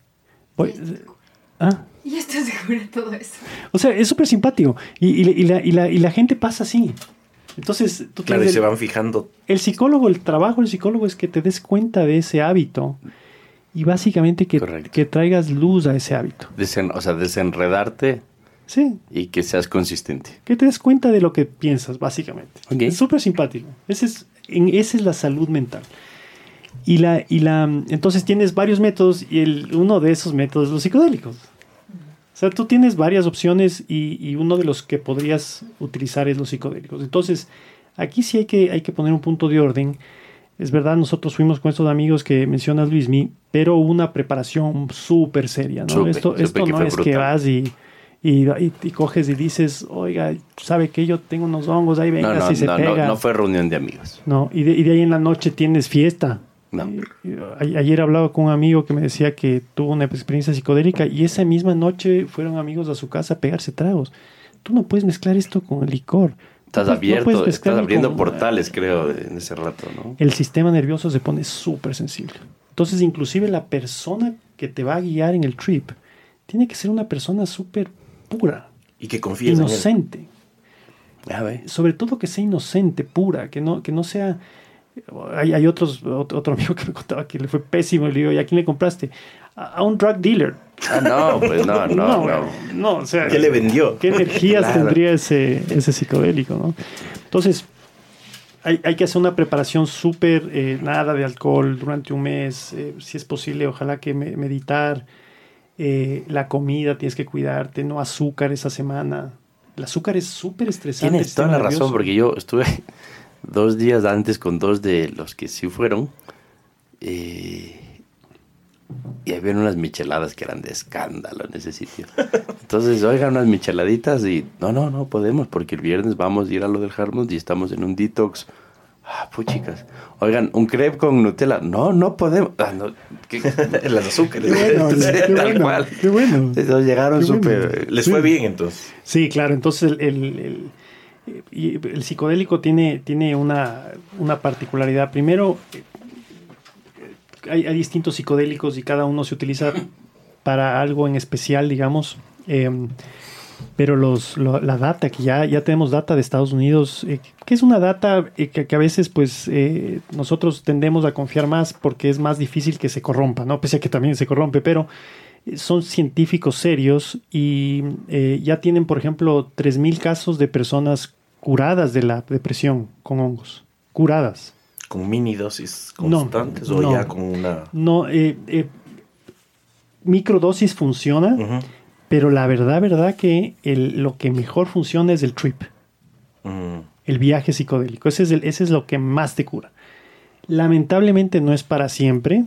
Speaker 3: Voy- ¿Ah?
Speaker 6: Estoy segura de todo eso.
Speaker 3: O sea, es súper simpático. Y, y- y la, y la- y la gente pasa así. Entonces, tú
Speaker 5: Claro, y se
Speaker 3: el,
Speaker 5: van fijando.
Speaker 3: el psicólogo, el trabajo del psicólogo es que te des cuenta de ese hábito y básicamente que,
Speaker 2: Correcto.
Speaker 3: que traigas luz a ese hábito.
Speaker 2: Desen- o sea, desenredarte
Speaker 3: Sí,
Speaker 2: y que seas consistente.
Speaker 3: que te des cuenta de lo que piensas, básicamente.
Speaker 2: Ok.
Speaker 3: Es súper simpático. Ese es, en, esa es la salud mental. Y la, y la, entonces tienes varios métodos y el, uno de esos métodos es los psicodélicos. O sea, tú tienes varias opciones y, y uno de los que podrías utilizar es los psicodélicos. Entonces, aquí sí hay que, hay que poner un punto de orden. Es verdad, nosotros fuimos con estos amigos que mencionas, Luismi, pero hubo una preparación súper seria. ¿no?
Speaker 2: Supe,
Speaker 3: esto esto no es que vas y, y, y- y coges y dices, oiga, ¿sabe que Yo tengo unos hongos, ahí venga,
Speaker 2: No, no,
Speaker 3: si se
Speaker 2: no,
Speaker 3: pega.
Speaker 2: no, no fue reunión de amigos.
Speaker 3: No, y de, y de ahí en la noche tienes fiesta.
Speaker 2: No.
Speaker 3: Ayer hablaba con un amigo que me decía que tuvo una experiencia psicodélica y esa misma noche fueron amigos a su casa a pegarse tragos. Tú no puedes mezclar esto con el licor.
Speaker 2: Estás
Speaker 3: no
Speaker 2: abierto, estás abriendo
Speaker 3: con-
Speaker 2: portales, creo, en ese rato, ¿no?
Speaker 3: El sistema nervioso se pone súper sensible. Entonces, inclusive la persona que te va a guiar en el trip tiene que ser una persona súper pura,
Speaker 5: Y que confíes en él.
Speaker 3: inocente.
Speaker 2: Ya ves.
Speaker 3: sobre todo que sea inocente, pura, que no, que no sea... Hay, hay otros, otro, otro [LAUGHS] amigo que me contaba que le fue pésimo y le digo, ¿y a quién le compraste? A, a un drug dealer.
Speaker 2: Ah, no, pues no, [LAUGHS] no, no.
Speaker 3: güey, no, o sea,
Speaker 5: ¿Qué le vendió?
Speaker 3: ¿Qué energías
Speaker 5: Claro.
Speaker 3: tendría ese, ese psicodélico, no? Entonces, hay, hay que hacer una preparación súper, eh, nada de alcohol durante un mes, eh, si es posible, ojalá que me- meditar, eh, la comida tienes que cuidarte, no azúcar esa semana. El azúcar es súper estresante.
Speaker 2: Tienes toda la razón, porque yo estuve [LAUGHS] dos días antes con dos de los que sí fueron. eh, y había unas micheladas que eran de escándalo en ese sitio. Entonces, oigan, unas micheladitas y no, no, no podemos porque el viernes vamos a ir a lo del Harmon y estamos en un detox. Ah, puchicas. Oigan, un crepe con Nutella. No, no podemos. Ah, no. [LAUGHS]
Speaker 5: Las azúcares.
Speaker 3: Qué bueno, qué
Speaker 2: tal
Speaker 3: bueno,
Speaker 2: cual.
Speaker 3: qué bueno.
Speaker 2: Entonces llegaron
Speaker 3: bueno.
Speaker 2: súper.
Speaker 5: Les fue bien entonces.
Speaker 3: Sí, claro. Entonces el, el- el- el psicodélico tiene, tiene una, una particularidad. Primero, hay, hay distintos psicodélicos y cada uno se utiliza [LAUGHS] para algo en especial, digamos. Eh, pero los, lo- la data, que ya, ya tenemos data de Estados Unidos, eh, que es una data eh, que, que a veces pues eh, nosotros tendemos a confiar más porque es más difícil que se corrompa, ¿no? Pese a que también se corrompe, pero son científicos serios y eh, ya tienen, por ejemplo, 3.000 casos de personas curadas de la depresión con hongos. Curadas.
Speaker 5: ¿Con mini dosis
Speaker 3: No,
Speaker 5: constantes o
Speaker 3: no.
Speaker 5: ya con una...?
Speaker 3: No, eh, eh, microdosis funciona, pero la verdad, verdad que el- lo que mejor funciona es el trip.
Speaker 5: Mm.
Speaker 3: el viaje psicodélico. Ese es, el- ese es lo que más te cura. Lamentablemente no es para siempre.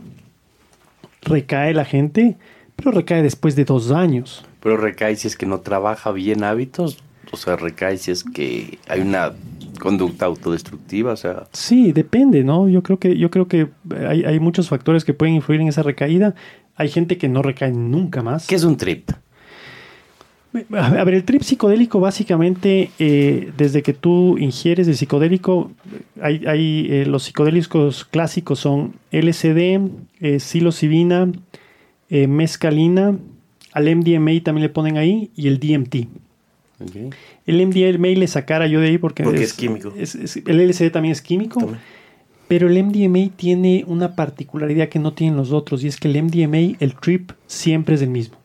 Speaker 3: Recae la gente, pero recae después de dos años.
Speaker 2: Pero recae si es que no trabaja bien hábitos, o sea, recae si es que hay una conducta autodestructiva, o sea,
Speaker 3: Sí, depende, ¿no? Yo creo que, yo creo que hay, hay muchos factores que pueden influir en esa recaída. Hay gente que no recae nunca más.
Speaker 2: ¿qué es un trip?
Speaker 3: A ver, el trip psicodélico básicamente, eh, desde que tú ingieres el psicodélico, hay, hay, eh, los psicodélicos clásicos son LSD, eh, psilocibina, eh, mescalina, al MDMA también le ponen ahí y el DMT. El MDMA le sacara yo de ahí porque,
Speaker 5: Porque es químico.
Speaker 3: es- es- el LSD también es químico. Pero el MDMA tiene una particularidad que no tienen los otros y es que el MDMA, el trip, siempre es el mismo.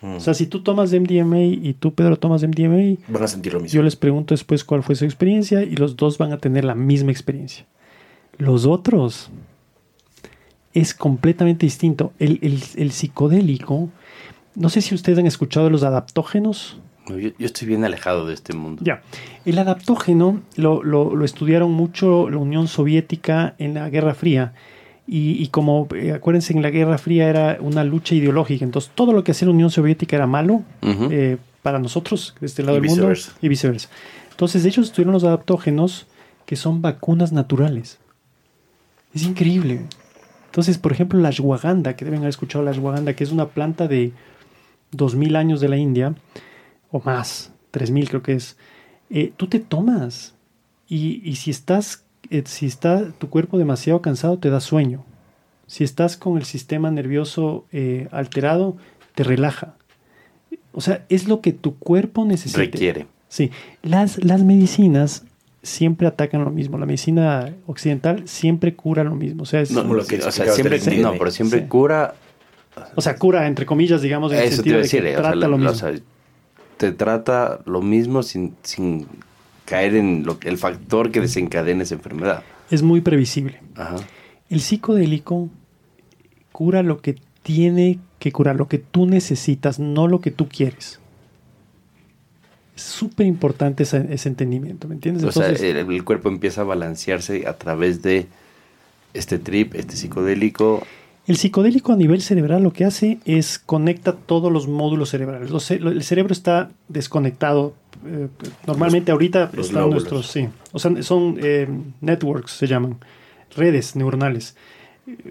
Speaker 5: Mm.
Speaker 3: O sea, si tú tomas MDMA y tú, Pedro, tomas MDMA,
Speaker 5: Van a sentir lo mismo.
Speaker 3: yo les pregunto después cuál fue su experiencia y los dos van a tener la misma experiencia. Los otros es completamente distinto. El, el- el psicodélico, no sé si ustedes han escuchado de los adaptógenos.
Speaker 2: Yo, yo estoy bien alejado de este mundo.
Speaker 3: Ya, el adaptógeno lo, lo- lo estudiaron mucho la Unión Soviética en la Guerra Fría. Y, y como, eh, acuérdense, en la Guerra Fría era una lucha ideológica. Entonces, todo lo que hacía la Unión Soviética era malo eh, para nosotros, de este lado
Speaker 5: Y
Speaker 3: del mundo, y viceversa. Entonces, ellos estudiaron los adaptógenos que son vacunas naturales. Es increíble. Entonces, por ejemplo, la ashwagandha, que deben haber escuchado la ashwagandha, que es una planta de 2000 años de la India, o más, 3000 creo que es. eh, tú te tomas y, y si estás, eh, si está tu cuerpo demasiado cansado, te da sueño. Si estás con el sistema nervioso eh, alterado, te relaja. O sea, es lo que tu cuerpo necesita.
Speaker 2: Requiere.
Speaker 3: Sí, las, las medicinas siempre atacan lo mismo. La medicina occidental siempre cura lo mismo. O sea, es-
Speaker 2: No,
Speaker 5: lo que
Speaker 2: o sea, siempre,
Speaker 5: del
Speaker 2: no, pero siempre
Speaker 3: Sí.
Speaker 2: cura.
Speaker 3: o sea, cura entre comillas, digamos, en el
Speaker 2: Eso te
Speaker 3: sentido
Speaker 2: iba a
Speaker 3: de que
Speaker 2: decir, eh, o sea,
Speaker 3: trata
Speaker 2: la-
Speaker 3: lo mismo.
Speaker 2: o sea, te trata lo mismo sin, sin caer en lo, el factor que desencadena esa enfermedad.
Speaker 3: es muy previsible.
Speaker 2: Ajá.
Speaker 3: El psicodélico cura lo que tiene que curar, lo que tú necesitas, no lo que tú quieres. Es súper importante ese, ese entendimiento, ¿me entiendes?
Speaker 2: O sea,
Speaker 3: Entonces,
Speaker 2: el, el cuerpo empieza a balancearse a través de este trip, este psicodélico.
Speaker 3: El psicodélico a nivel cerebral lo que hace es conecta todos los módulos cerebrales. Los el cerebro está desconectado. eh, normalmente ahorita
Speaker 5: los
Speaker 3: están
Speaker 5: lóbulos.
Speaker 3: nuestros, sí. O sea, son eh, networks, se llaman, redes neuronales,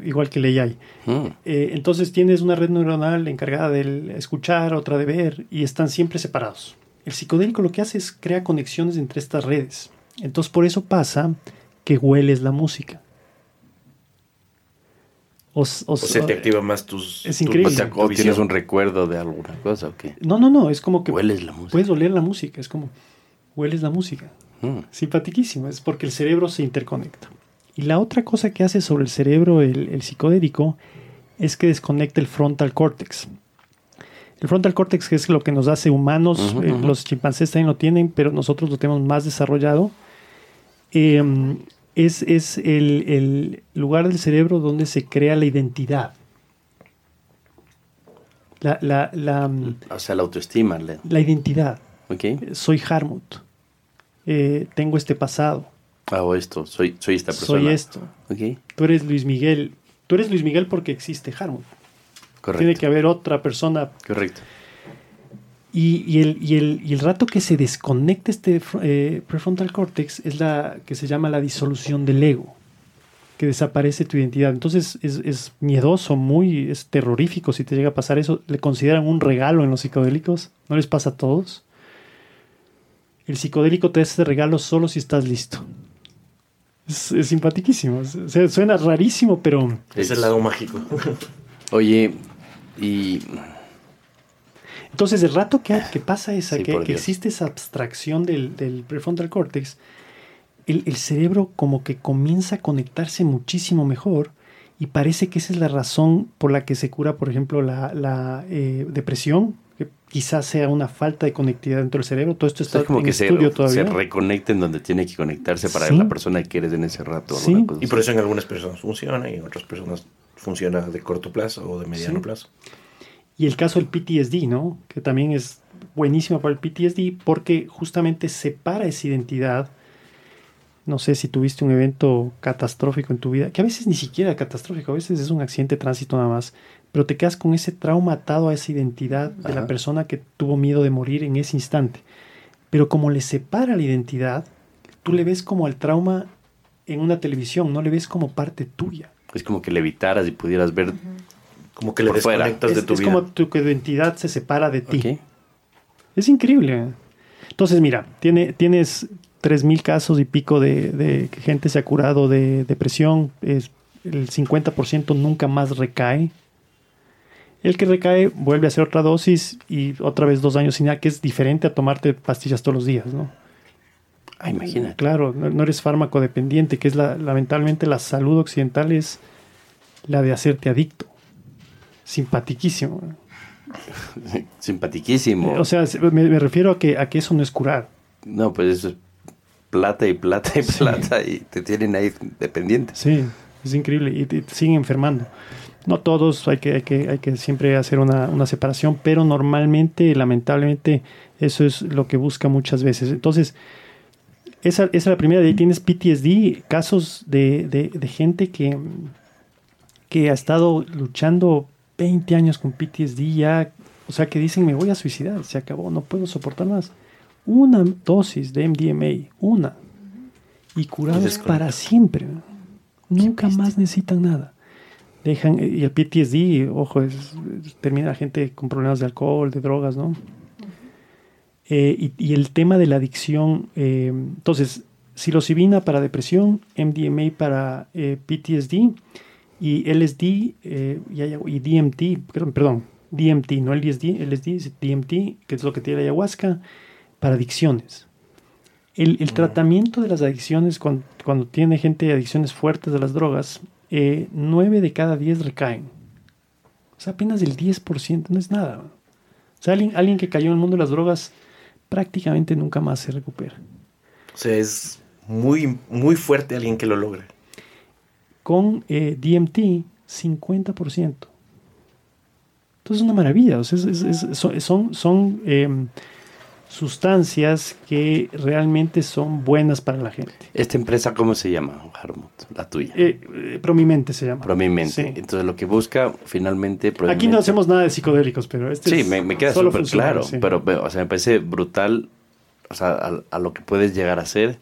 Speaker 3: igual que el AI.
Speaker 2: Mm.
Speaker 3: Eh, entonces tienes una red neuronal encargada de escuchar, otra de ver, y están siempre separados. El psicodélico lo que hace es crea conexiones entre estas redes. Entonces por eso pasa que hueles la música. O, s- o
Speaker 5: O
Speaker 3: s-
Speaker 5: sea, te activa más tus...
Speaker 3: Es increíble.
Speaker 2: O
Speaker 5: tu
Speaker 2: tienes un recuerdo de alguna cosa o qué.
Speaker 3: No, no, no, es como que
Speaker 2: Hueles la música.
Speaker 3: puedes oler la música, es como hueles la música.
Speaker 2: Mm.
Speaker 3: Simpatiquísimo, es porque el cerebro se interconecta. Y la otra cosa que hace sobre el cerebro el, el psicodélico es que desconecta el frontal cortex. El frontal cortex que es lo que nos hace humanos, eh, los chimpancés también lo tienen, pero nosotros lo tenemos más desarrollado. Eh, es es el, el lugar del cerebro donde se crea la identidad. La, la, la,
Speaker 2: O sea, la autoestima.
Speaker 3: la identidad.
Speaker 2: ¿Ok?
Speaker 3: Soy Harmut. Eh, tengo este pasado.
Speaker 2: Hago esto. Soy, soy esta persona.
Speaker 3: Soy esto.
Speaker 2: ¿Ok?
Speaker 3: Tú eres Luis Miguel. Tú eres Luis Miguel porque existe Harmut.
Speaker 2: Correcto.
Speaker 3: Tiene que haber otra persona.
Speaker 2: Correcto.
Speaker 3: Y, y el, y, el, y el rato que se desconecta este eh, prefrontal cortex es la que se llama la disolución del ego. Que desaparece tu identidad. Entonces es, es miedoso, muy es terrorífico si te llega a pasar eso. Le consideran un regalo en los psicodélicos. ¿No les pasa a todos? El psicodélico te hace este regalo solo si estás listo. Es, es simpaticísimo. Es- o sea, suena rarísimo, pero
Speaker 5: Es el lado mágico.
Speaker 2: Oye, y
Speaker 3: Entonces, el rato que, que pasa esa,
Speaker 2: Sí,
Speaker 3: que, existe esa abstracción del, del prefrontal cortex, el, el cerebro como que comienza a conectarse muchísimo mejor Y parece que esa es la razón por la que se cura, por ejemplo, la, la, eh, depresión, que quizás sea una falta de conectividad dentro del cerebro. Todo esto está
Speaker 2: es como
Speaker 3: en
Speaker 2: que se,
Speaker 3: estudio
Speaker 2: se
Speaker 3: todavía.
Speaker 2: reconecten donde tiene que conectarse para
Speaker 3: Sí.
Speaker 2: la persona que eres en ese rato.
Speaker 3: Sí.
Speaker 2: cosa
Speaker 5: Y por eso en algunas personas funciona y en otras personas funciona de corto plazo o de mediano
Speaker 3: Sí.
Speaker 5: plazo.
Speaker 3: Y el caso del PTSD, ¿no? Que también es buenísimo para el PTSD porque justamente separa esa identidad. No sé si tuviste un evento catastrófico en tu vida, que a veces ni siquiera catastrófico, a veces es un accidente de tránsito nada más, pero te quedas con ese trauma atado a esa identidad de la persona que tuvo miedo de morir en ese instante. Pero como le separa la identidad, tú le ves como el trauma en una televisión, no le ves como parte tuya.
Speaker 2: Es como que le evitaras y pudieras ver.
Speaker 5: Como que le
Speaker 2: Por fuera.
Speaker 5: desconectas
Speaker 3: Es,
Speaker 5: de tu
Speaker 3: es
Speaker 5: vida.
Speaker 3: como tu identidad se separa de ti.
Speaker 2: Ok.
Speaker 3: Es increíble. Entonces, mira, tiene, tienes 3.000 casos y pico de, de que gente se ha curado de depresión. Es, el 50% nunca más recae. El que recae vuelve a hacer otra dosis y otra vez dos años sin nada, que es diferente a tomarte pastillas todos los días, ¿no?
Speaker 2: Ah, imagínate.
Speaker 3: Claro, no, no eres fármaco dependiente, que es la, lamentablemente la salud occidental es la de hacerte adicto. Simpatiquísimo.
Speaker 2: Simpatiquísimo.
Speaker 3: Eh, O sea, se- me, me refiero a que, a que eso no es curar.
Speaker 2: no, pues eso es plata y plata y plata y te tienen ahí dependientes.
Speaker 3: Sí, es increíble y te, te siguen enfermando. No todos, hay que, hay que, hay que siempre hacer una, una separación, pero normalmente, lamentablemente, eso es lo que busca muchas veces. Entonces, esa, esa es la primera. De ahí tienes PTSD, casos de, de, de gente que, que ha estado luchando 20 años con PTSD ya, o sea, que dicen, me voy a suicidar, se acabó, no puedo soportar más. Una dosis de MDMA, una, y curados para siempre. Nunca más necesitan nada. Dejan, y el PTSD, ojo, es, termina la gente con problemas de alcohol, de drogas, ¿no? Eh, y, y el tema de la adicción, eh, entonces, psilocibina para depresión, MDMA para eh, PTSD y LSD eh, y, DMT, perdón, DMT, no LSD, LSD es DMT, que es lo que tiene la ayahuasca, para adicciones. El, el tratamiento de las adicciones, cuando, cuando tiene gente adicciones fuertes de las drogas, eh, 9 de cada 10 recaen. O sea, apenas el 10%, no es nada. O sea, alguien, alguien que cayó en el mundo de las drogas prácticamente nunca más se recupera.
Speaker 5: O sea, es muy, muy fuerte alguien que lo logra.
Speaker 3: Con eh, DMT, 50%. Entonces es una maravilla. O sea, es- es- es- son son, em, sustancias que realmente son buenas para la gente.
Speaker 2: ¿Esta empresa cómo se llama, Harmut? La tuya.
Speaker 3: Eh, eh, promimente se llama.
Speaker 2: Promimente.
Speaker 3: Sí.
Speaker 2: Entonces lo que busca finalmente...
Speaker 3: Aquí no hacemos nada de psicodélicos, pero este
Speaker 2: Sí,
Speaker 3: es
Speaker 2: me, me queda súper claro,
Speaker 3: sí.
Speaker 2: pero, pero, o sea, me parece brutal, o sea, a, a lo que puedes llegar a ser,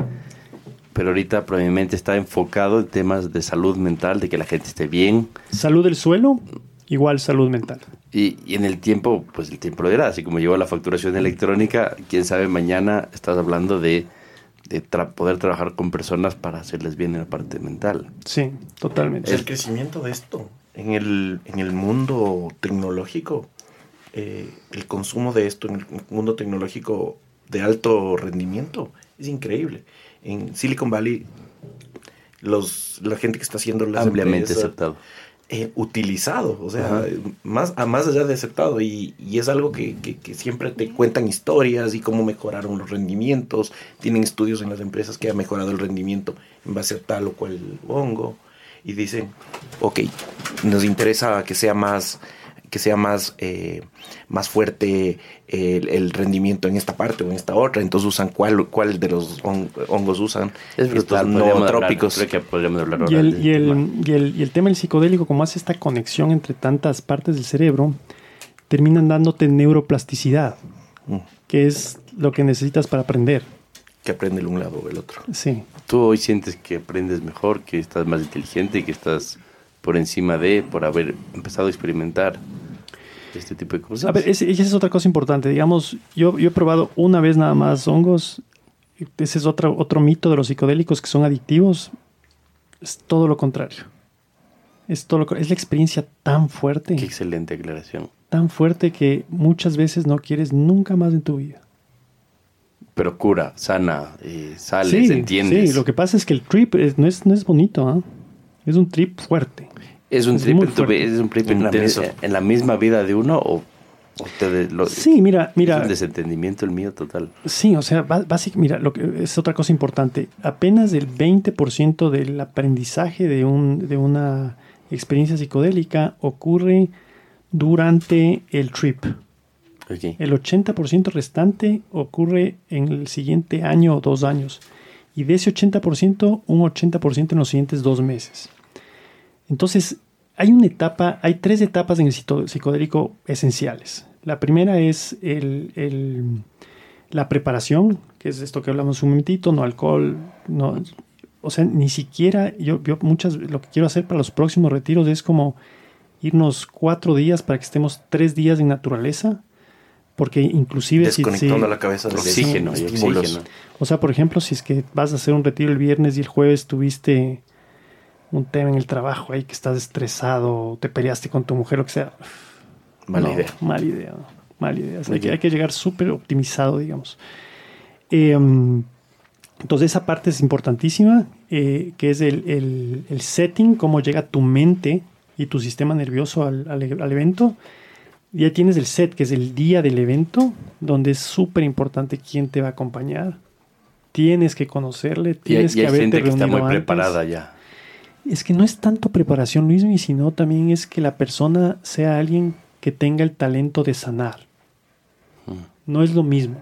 Speaker 2: pero ahorita probablemente está enfocado en temas de salud mental, de que la gente esté bien,
Speaker 3: Salud del suelo, igual salud mental.
Speaker 2: y, y en el tiempo, pues el tiempo lo dirá, así como llegó la facturación electrónica, quién sabe, mañana estás hablando de, de tra- poder trabajar con personas para hacerles bien en la parte mental.
Speaker 3: Sí, totalmente.
Speaker 5: El crecimiento de esto en el, en el mundo tecnológico, eh, el consumo de esto en el mundo tecnológico de alto rendimiento es increíble. En Silicon Valley, los, la gente que está haciendo las
Speaker 2: Ampliamente
Speaker 5: empresas,
Speaker 2: aceptado.
Speaker 5: eh, utilizado, o sea,
Speaker 2: Ajá.
Speaker 5: más, a más allá de aceptado. Y, y es algo que, que- que siempre te cuentan historias y cómo mejoraron los rendimientos. Tienen estudios en las empresas que ha mejorado el rendimiento en base a tal o cual hongo. Y dicen, ok, nos interesa que sea más que sea más, eh, más fuerte el, el rendimiento en esta parte o en esta otra. Entonces usan cuál, cuál de los hon- hongos usan.
Speaker 2: Es brutal, hablar-
Speaker 5: nootrópicos.
Speaker 2: creo que podríamos hablar
Speaker 3: Y
Speaker 2: ahora
Speaker 3: el, y, el,
Speaker 2: tema.
Speaker 3: y, el, y el tema del psicodélico, como hace esta conexión entre tantas partes del cerebro, terminan dándote neuroplasticidad,
Speaker 5: Mm,
Speaker 3: que es lo que necesitas para aprender.
Speaker 5: que aprende el un lado o el otro.
Speaker 3: Sí,
Speaker 2: Tú hoy sientes que aprendes mejor, que estás más inteligente, que estás por encima de, por haber empezado a experimentar este tipo de cosas.
Speaker 3: A ver, esa es otra cosa importante. Digamos, yo, yo he probado una vez nada más hongos. Ese es otro, otro mito de los psicodélicos que son adictivos. Es todo lo contrario. Es, todo lo es la experiencia tan fuerte,
Speaker 2: Qué excelente aclaración.
Speaker 3: tan fuerte que muchas veces no quieres nunca más en tu vida.
Speaker 2: Pero cura, sana, eh, sales,
Speaker 3: sí,
Speaker 2: entiendes.
Speaker 3: sí, lo que pasa es que el trip es- no, es, no es bonito. ¿ah? Es un trip fuerte.
Speaker 2: ¿Es un
Speaker 3: Es
Speaker 2: trip, en, tu vi-
Speaker 3: fuerte.
Speaker 2: es un trip en, la, en misma vida de uno o, o te lo-
Speaker 3: Sí, mira,
Speaker 2: es
Speaker 3: mira.
Speaker 2: un desentendimiento el mío total?
Speaker 3: Sí, o sea, básicamente, mira, lo que es otra cosa importante. Apenas el 20% del aprendizaje de, un, de una experiencia psicodélica ocurre durante el trip.
Speaker 2: Ok.
Speaker 3: El 80% restante ocurre en el siguiente año o dos años. Y de ese 80%, un 80% en los siguientes dos meses. Entonces, hay una etapa, hay tres etapas en el psicodélico esenciales. La primera es el- el- la preparación, que es esto que hablamos un momentito, no alcohol, no, o sea, ni siquiera, yo, yo muchas, lo que quiero hacer para los próximos retiros es como irnos cuatro días para que estemos tres días en naturaleza, porque inclusive si-
Speaker 5: Desconectando
Speaker 3: si-
Speaker 5: la cabeza del
Speaker 2: Oxígeno y oxígeno.
Speaker 3: o sea, por ejemplo, si es que vas a hacer un retiro el viernes y el jueves tuviste un tema en el trabajo ahí que estás estresado, te peleaste con tu mujer, lo que sea.
Speaker 5: Mala
Speaker 3: No,
Speaker 5: idea.
Speaker 3: Mala idea, no, mala idea. O sea, hay, que, hay que llegar súper optimizado, digamos. Eh, um, entonces esa parte es importantísima, eh, que es el, el- el setting, cómo llega tu mente y tu sistema nervioso al, al- al evento. Ya tienes el set, que es el día del evento, donde es súper importante quién te va a acompañar. Tienes que conocerle, tienes
Speaker 2: y hay
Speaker 3: que haberte
Speaker 2: gente que está muy
Speaker 3: antes.
Speaker 2: preparada ya.
Speaker 3: Es que no es tanto preparación, Luis, sino también es que la persona sea alguien que tenga el talento de sanar. No es lo mismo.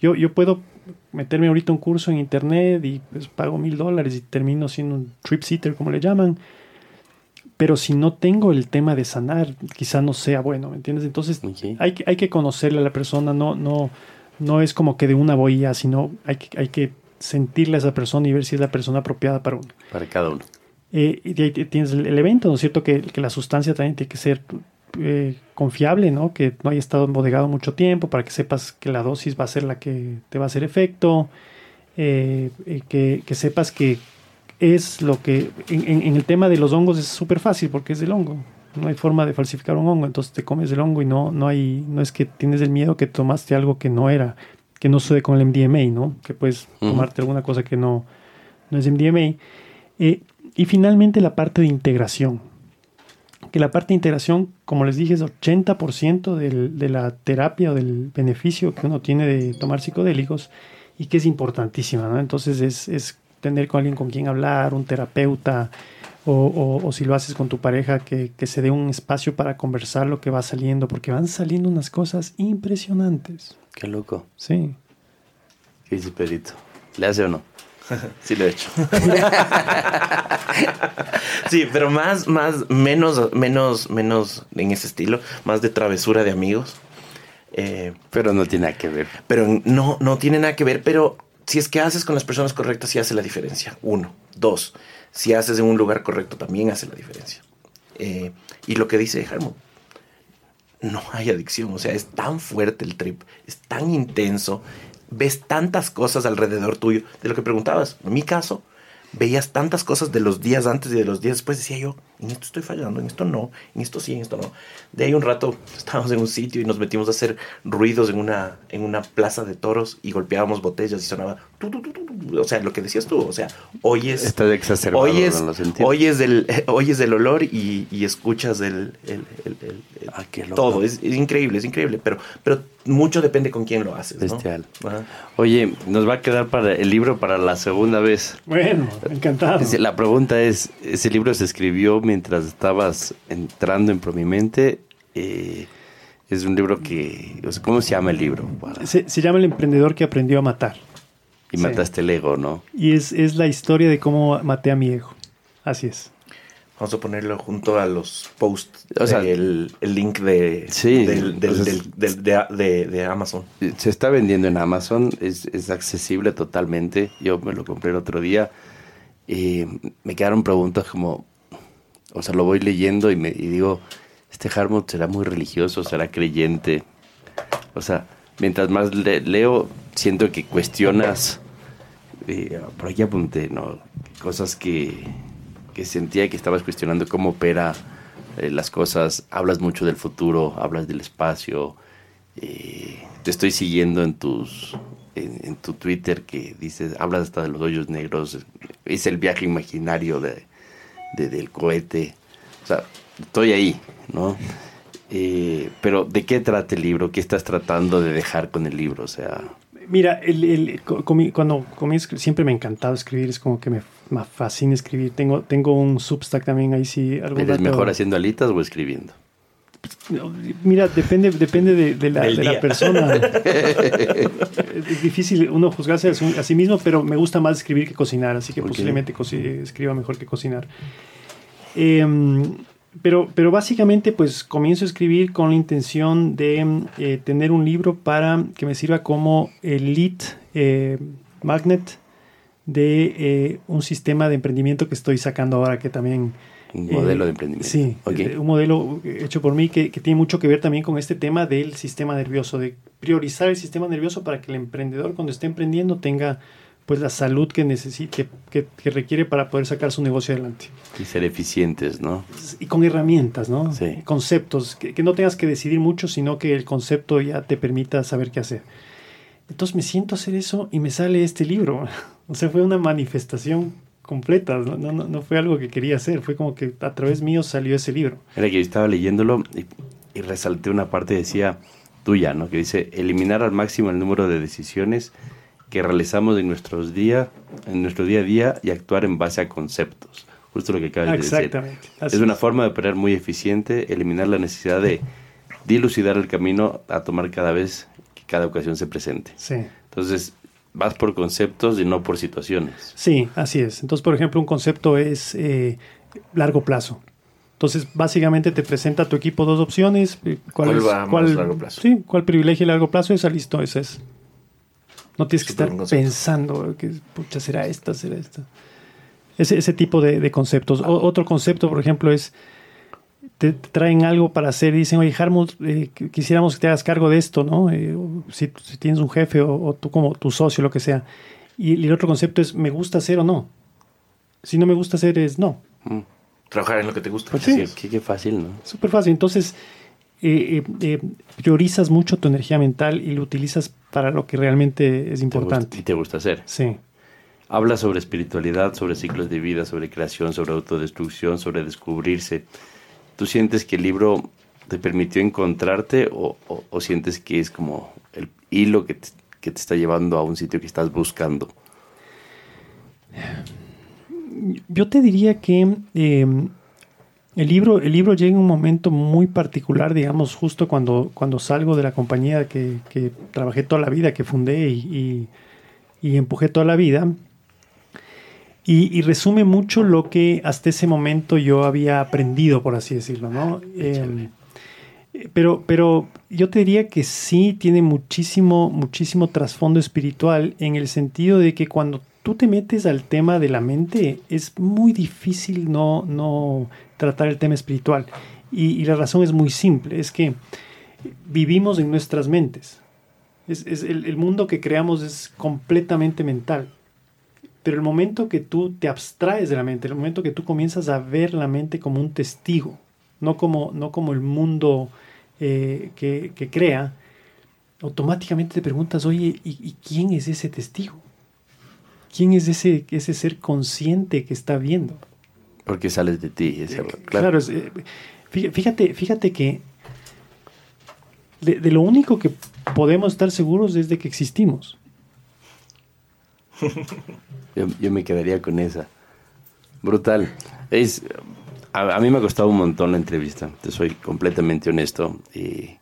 Speaker 3: Yo, yo puedo meterme ahorita un curso en internet y pues pago mil dólares y termino siendo un trip sitter, como le llaman. Pero si no tengo el tema de sanar, quizá no sea bueno, ¿me entiendes? Entonces hay, que, hay que conocerle a la persona, no, no, no es como que de una ya, sino hay que, hay que sentirle a esa persona y ver si es la persona apropiada para uno.
Speaker 2: Para cada uno.
Speaker 3: Eh, y ahí tienes el, evento, ¿no es cierto? Que, que la sustancia también tiene que ser eh, confiable, ¿no? Que no haya estado embodegado mucho tiempo para que sepas que la dosis va a ser la que te va a hacer efecto. eh, eh, que, que sepas que es lo que... En, el tema de los hongos es súper fácil porque es del hongo. No hay forma de falsificar un hongo, entonces te comes el hongo y no, no hay... No es que tienes el miedo que tomaste algo que no era, que no sucede con el MDMA, ¿no? Que puedes tomarte alguna cosa que no, no es MDMA. Eh, y finalmente la parte de integración. Que la parte de integración, como les dije, es 80% del- de la terapia o del beneficio que uno tiene de tomar psicodélicos y que es importantísima. ¿no? Entonces es, es tener con alguien con quien hablar, un terapeuta, o, o- o si lo haces con tu pareja, que, que se dé un espacio para conversar lo que va saliendo, porque van saliendo unas cosas impresionantes.
Speaker 2: Qué loco.
Speaker 3: Sí.
Speaker 2: ¿Qué dice Pedrito? ¿Le hace o no?
Speaker 5: Sí lo he hecho. [LAUGHS] sí, pero más, más, menos, menos, menos en ese estilo, más de travesura de amigos. Eh,
Speaker 2: Pero no tiene nada que ver.
Speaker 5: pero no, no tiene nada que ver, pero si es que haces con las personas correctas, sí hace la diferencia. Uno. Dos. Si haces en un lugar correcto, también hace la diferencia. Eh, y lo que dice Hermo, no hay adicción. O sea, es tan fuerte el trip, es tan intenso, ves tantas cosas alrededor tuyo. De lo que preguntabas, en mi caso, veías tantas cosas de los días antes y de los días después. Decía yo, en esto estoy fallando, en esto no, en esto sí, en esto no. De ahí un rato estábamos en un sitio y nos metimos a hacer ruidos en una, en una plaza de toros y golpeábamos botellas y sonaba. tu, tu, tu, tu, tu. O sea, lo que decías tú, o sea, oyes.
Speaker 2: Está exacerbado,
Speaker 5: oyes,
Speaker 2: no lo sentí.
Speaker 5: oyes, del, [LAUGHS] oyes del olor y, y escuchas el, el- el- el- el-
Speaker 2: Ah,
Speaker 5: todo. Es, es increíble, es increíble, pero, pero mucho depende con quién lo haces.
Speaker 2: Bestial. Oye, nos va a quedar para el libro para la segunda vez.
Speaker 3: Bueno, encantado.
Speaker 2: La pregunta es, ¿ese libro se escribió mientras estabas entrando en Promimente? Eh, es un libro que... o sea, ¿Cómo se llama el libro? Para-
Speaker 3: Se, se llama El emprendedor que aprendió a matar.
Speaker 2: Y
Speaker 3: sí.
Speaker 2: mataste el ego, ¿no?
Speaker 3: Y es, es la historia de cómo maté a mi ego. Así es.
Speaker 5: Vamos a ponerlo junto a los posts.
Speaker 2: O sea,
Speaker 5: el, el link de,
Speaker 2: Sí,
Speaker 5: del, del- del- de, de- de Amazon.
Speaker 2: Se está vendiendo en Amazon, es, es accesible totalmente. Yo me lo compré el otro día. Y me quedaron preguntas como, o sea, lo voy leyendo y, me, digo, este Harmut será muy religioso, será creyente. O sea, mientras más le- leo, siento que cuestionas, eh, por aquí apunté, ¿no? Cosas que, que sentía que estabas cuestionando cómo opera eh, las cosas, hablas mucho del futuro, hablas del espacio, eh, te estoy siguiendo en tus en, en tu Twitter que dices, hablas hasta de los hoyos negros, es el viaje imaginario de, de- del cohete. O sea, estoy ahí, ¿no? Eh, pero ¿de qué trata el libro? ¿Qué estás tratando de dejar con el libro? O sea...
Speaker 3: Mira, el, el, cuando comienzo, siempre me ha encantado escribir, es como que me, me, fascina escribir. Tengo, tengo un Substack también ahí sí.
Speaker 2: ¿Eres mejor haciendo alitas o escribiendo?
Speaker 3: Mira, depende, depende de, de, la, de la, persona. [LAUGHS] es difícil uno juzgarse a, sí mismo, pero me gusta más escribir que cocinar, así que posiblemente escriba mejor que cocinar. Eh, pero, pero básicamente pues comienzo a escribir con la intención de eh, tener un libro para que me sirva como el lead eh, magnet de eh, un sistema de emprendimiento que estoy sacando ahora que también...
Speaker 2: Un modelo de emprendimiento.
Speaker 3: Sí, un modelo hecho por mí que, que, tiene mucho que ver también con este tema del sistema nervioso, de priorizar el sistema nervioso para que el emprendedor cuando esté emprendiendo tenga pues la salud que necesite, que, que, requiere para poder sacar su negocio adelante.
Speaker 2: Y ser eficientes, ¿no?
Speaker 3: Y con herramientas, ¿no?
Speaker 2: Sí.
Speaker 3: Conceptos, que, que, no tengas que decidir mucho, sino que el concepto ya te permita saber qué hacer. Entonces me siento a hacer eso y me sale este libro. [LAUGHS] O sea, fue una manifestación completa, no, no, no fue algo que quería hacer, fue como que a través mío salió ese libro.
Speaker 2: Era que yo estaba leyéndolo y, y resalté una parte, decía tuya, ¿no? Que dice, eliminar al máximo el número de decisiones que realizamos en nuestros día, en nuestro día a día y actuar en base a conceptos. Justo lo que acabas de decir.
Speaker 3: Exactamente.
Speaker 2: Es una forma de operar muy eficiente, eliminar la necesidad de dilucidar el camino a tomar cada vez que cada ocasión se presente.
Speaker 3: Sí.
Speaker 2: Entonces, vas por conceptos y no por situaciones.
Speaker 3: Sí, así es. Entonces, por ejemplo, un concepto es eh, largo plazo. Entonces, básicamente te presenta a tu equipo dos opciones. ¿Cuál,
Speaker 5: ¿Cuál
Speaker 3: es,
Speaker 5: va
Speaker 3: cuál,
Speaker 5: más largo plazo?
Speaker 3: Sí, cuál privilegia el largo plazo, esa listo, esa es. No tienes que estar pensando que pucha, será esta, será esta. Ese, ese tipo de, de conceptos. O, otro concepto, por ejemplo, es te, te, traen algo para hacer y dicen, oye, Harmut, eh, quisiéramos que te hagas cargo de esto, ¿no? Eh, si, si, tienes un jefe o, o, tú como tu socio, lo que sea. Y, y, el otro concepto es, ¿me gusta hacer o no? Si no me gusta hacer, es no.
Speaker 2: Mm.
Speaker 5: Trabajar en lo que te gusta.
Speaker 3: Pues sí.
Speaker 2: Qué, qué fácil, ¿no?
Speaker 3: Súper fácil. Entonces, eh, eh, priorizas mucho tu energía mental y lo utilizas para lo que realmente es importante.
Speaker 2: Te gusta, y te gusta hacer.
Speaker 3: Sí.
Speaker 2: Habla sobre espiritualidad, sobre ciclos de vida, sobre creación, sobre autodestrucción, sobre descubrirse. ¿Tú sientes que el libro te permitió encontrarte o, sientes que es como el hilo que te, que te, está llevando a un sitio que estás buscando?
Speaker 3: Yo te diría que eh, el libro, el libro llega en un momento muy particular, digamos, justo cuando, cuando salgo de la compañía que, trabajé toda la vida, que fundé y empujé toda la vida. Y, y, resume mucho lo que hasta ese momento yo había aprendido, por así decirlo, ¿no? Eh, pero, pero yo te diría que sí tiene muchísimo, muchísimo trasfondo espiritual en el sentido de que cuando tú te metes al tema de la mente, es muy difícil no, no tratar el tema espiritual. Y, y, la razón es muy simple, es que vivimos en nuestras mentes. Es, es el, el, mundo que creamos es completamente mental. Pero el momento que tú te abstraes de la mente, el momento que tú comienzas a ver la mente como un testigo, no como, no como el mundo eh, que, que, crea, automáticamente te preguntas, oye, ¿y, ¿y, quién es ese testigo? ¿Quién es ese, ese ser consciente que está viendo?
Speaker 2: Porque sales de ti. Ese,
Speaker 3: claro, claro es, eh, fíjate, fíjate que de, de, lo único que podemos estar seguros es de que existimos.
Speaker 2: Yo, yo, me quedaría con esa. Brutal. Es, a, a, mí me ha costado un montón la entrevista, te soy completamente honesto. Y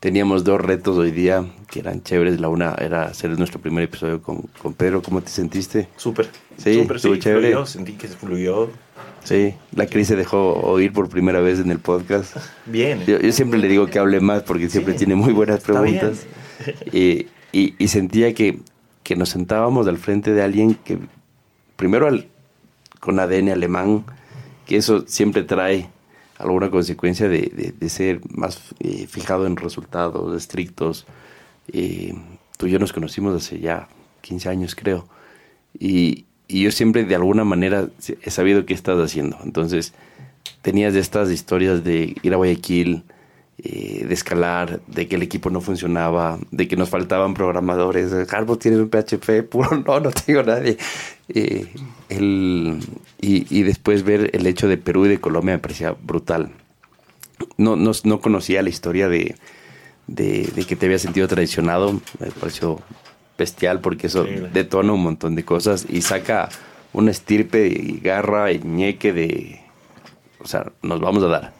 Speaker 2: teníamos dos retos hoy día que eran chéveres. La una era hacer nuestro primer episodio con, con Pedro. ¿Cómo te sentiste?
Speaker 5: Súper.
Speaker 2: Sí,
Speaker 5: súper,
Speaker 2: sí, chévere.
Speaker 5: Fluyó, sentí que se fluyó.
Speaker 2: Sí, la Cris se dejó oír por primera vez en el podcast.
Speaker 5: Bien.
Speaker 2: Yo, yo siempre le digo que hable más porque siempre sí, tiene muy buenas preguntas. Y, y, y, sentía que, que nos sentábamos al frente de alguien que, primero al, con ADN alemán, que eso siempre trae alguna consecuencia de, de, de ser más eh, fijado en resultados estrictos. Eh, tú y yo nos conocimos hace ya 15 años, creo. Y, y, yo siempre de alguna manera he sabido qué estás haciendo. Entonces, tenías estas historias de ir a Guayaquil eh, de escalar, de que el equipo no funcionaba, de que nos faltaban programadores. Harbo tienes un PHP puro, [LAUGHS] no, no tengo nadie. Eh, el, y, y, después ver el hecho de Perú y de Colombia me parecía brutal. No, no, no conocía la historia de, de, de, que te había sentido traicionado, me pareció bestial porque eso Increíble. detona un montón de cosas y saca una estirpe y garra y ñeque de... O sea, nos vamos a dar.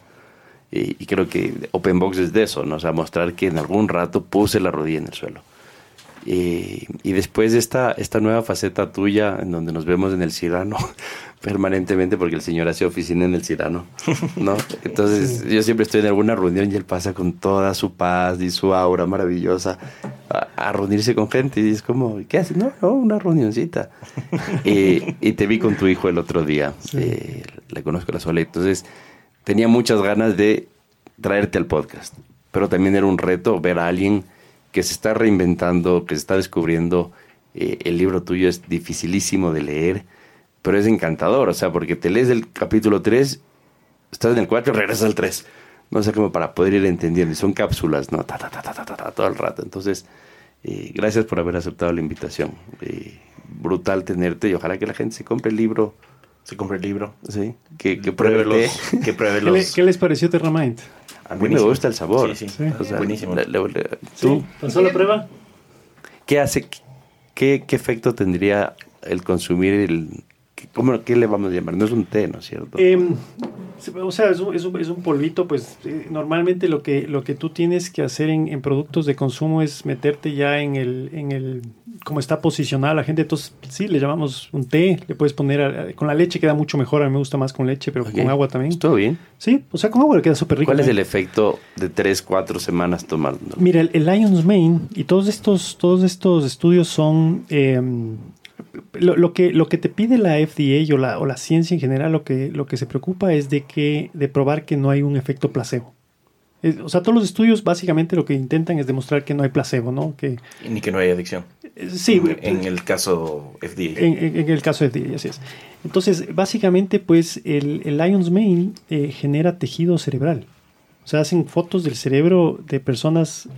Speaker 2: Y, y, creo que Open Box es de eso, ¿no? O sea, mostrar que en algún rato puse la rodilla en el suelo. Y, y después de esta, esta nueva faceta tuya, en donde nos vemos en el Cirano [LAUGHS] permanentemente, porque el señor hace oficina en el Cirano, ¿no? [LAUGHS] Entonces yo siempre estoy en alguna reunión y él pasa con toda su paz y su aura maravillosa a, a reunirse con gente y es como, ¿qué haces? No, no, una reunioncita. [LAUGHS] y, y, te vi con tu hijo el otro día, sí. eh, le conozco la sola, entonces tenía muchas ganas de traerte al podcast, pero también era un reto ver a alguien que se está reinventando, que se está descubriendo. Eh, el libro tuyo es dificilísimo de leer, pero es encantador, o sea, porque te lees el capítulo 3, estás en el 4 y [LAUGHS] regresas al 3. No sé, como para poder ir entendiendo. Y son cápsulas, ¿no? Ta, ta, ta todo el rato. Entonces, eh, gracias por haber aceptado la invitación. Eh, brutal tenerte y ojalá que la gente se compre el libro
Speaker 5: se compre el libro.
Speaker 2: Sí, que, que pruebe los.
Speaker 5: Que pruebe los...
Speaker 3: ¿Qué, le, ¿Qué, les pareció Terramind?
Speaker 2: A mí Buenísimo. me gusta el sabor.
Speaker 5: Sí, sí. sí. O sea, Buenísimo. Le, le, le,
Speaker 3: ¿Tú? ¿Pasó la prueba?
Speaker 2: ¿Qué hace? Qué, ¿Qué efecto tendría el consumir el, ¿Cómo, ¿Qué le vamos a llamar? No es un té, ¿no es cierto?
Speaker 3: Eh, o sea, es un, es, un, es un, polvito, pues eh, normalmente lo que, lo que tú tienes que hacer en, en, productos de consumo es meterte ya en el, en el, cómo está posicionada la gente. Entonces, sí, le llamamos un té, le puedes poner, a, con la leche queda mucho mejor, a mí me gusta más con leche, pero okay. con agua también.
Speaker 2: ¿Todo bien?
Speaker 3: Sí, o sea, con agua le queda súper rico.
Speaker 2: ¿Cuál es el efecto de 3, 4 semanas tomando?
Speaker 3: Mira, el, el Lion's Mane y todos estos, todos estos estudios son... Eh, lo, lo, que, lo que te pide la FDA o la, o la ciencia en general, lo que, lo que se preocupa es de, que, de probar que no hay un efecto placebo. Es, o sea, todos los estudios básicamente lo que intentan es demostrar que no hay placebo, ¿no? Que,
Speaker 5: Ni que no hay adicción.
Speaker 3: Sí.
Speaker 5: En, en el caso FDA.
Speaker 3: En, en, en, el caso FDA, así es. Entonces, básicamente, pues el, el Lion's Mane eh, genera tejido cerebral. O sea, hacen fotos del cerebro de personas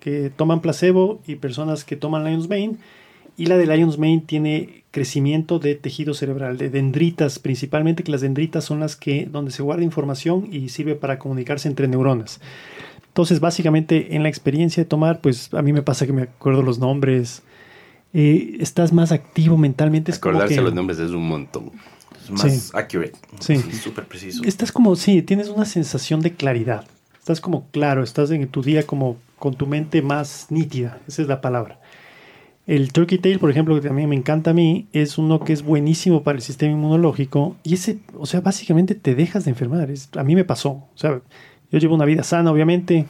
Speaker 3: que toman placebo y personas que toman Lion's Mane y la de Lion's Mane tiene crecimiento de tejido cerebral, de dendritas principalmente, que las dendritas son las que donde se guarda información y sirve para comunicarse entre neuronas. Entonces, básicamente, en la experiencia de tomar, pues a mí me pasa que me acuerdo los nombres. Eh, estás más activo mentalmente. Es
Speaker 2: Acordarse
Speaker 3: que,
Speaker 2: los nombres es un montón.
Speaker 5: Es más sí. accurate.
Speaker 3: Sí.
Speaker 5: Súper preciso.
Speaker 3: Estás como, sí, tienes una sensación de claridad. Estás como claro, estás en tu día como con tu mente más nítida. Esa es la palabra. El Turkey Tail, por ejemplo, que también me encanta a mí, es uno que es buenísimo para el sistema inmunológico y ese, o sea, básicamente te dejas de enfermar. Es, a mí me pasó. O sea, yo llevo una vida sana, obviamente,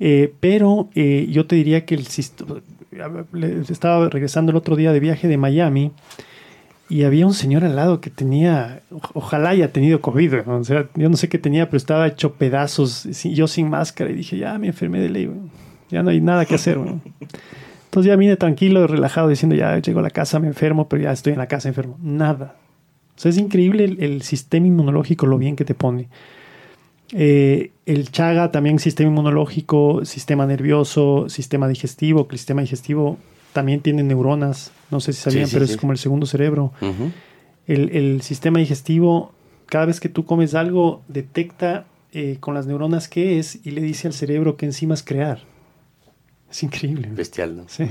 Speaker 3: eh, pero eh, yo te diría que el sistema... Estaba regresando el otro día de viaje de Miami y había un señor al lado que tenía, ojalá haya tenido COVID, ¿no? o sea, yo no sé qué tenía, pero estaba hecho pedazos, yo sin máscara y dije, ya me enfermé de ley, ya no hay nada que hacer. Entonces ya vine tranquilo, relajado, diciendo, ya llego a la casa, me enfermo, pero ya estoy en la casa enfermo. Nada. O sea, es increíble el, el sistema inmunológico, lo bien que te pone. Eh, el chaga también sistema inmunológico, sistema nervioso, sistema digestivo, que el sistema digestivo también tiene neuronas, no sé si sabían, sí, sí, pero sí. es como el segundo cerebro. Uh -huh. el, el, sistema digestivo, cada vez que tú comes algo, detecta eh, con las neuronas qué es y le dice al cerebro qué enzimas crear. Es increíble.
Speaker 2: Bestial, ¿no?
Speaker 3: Sí.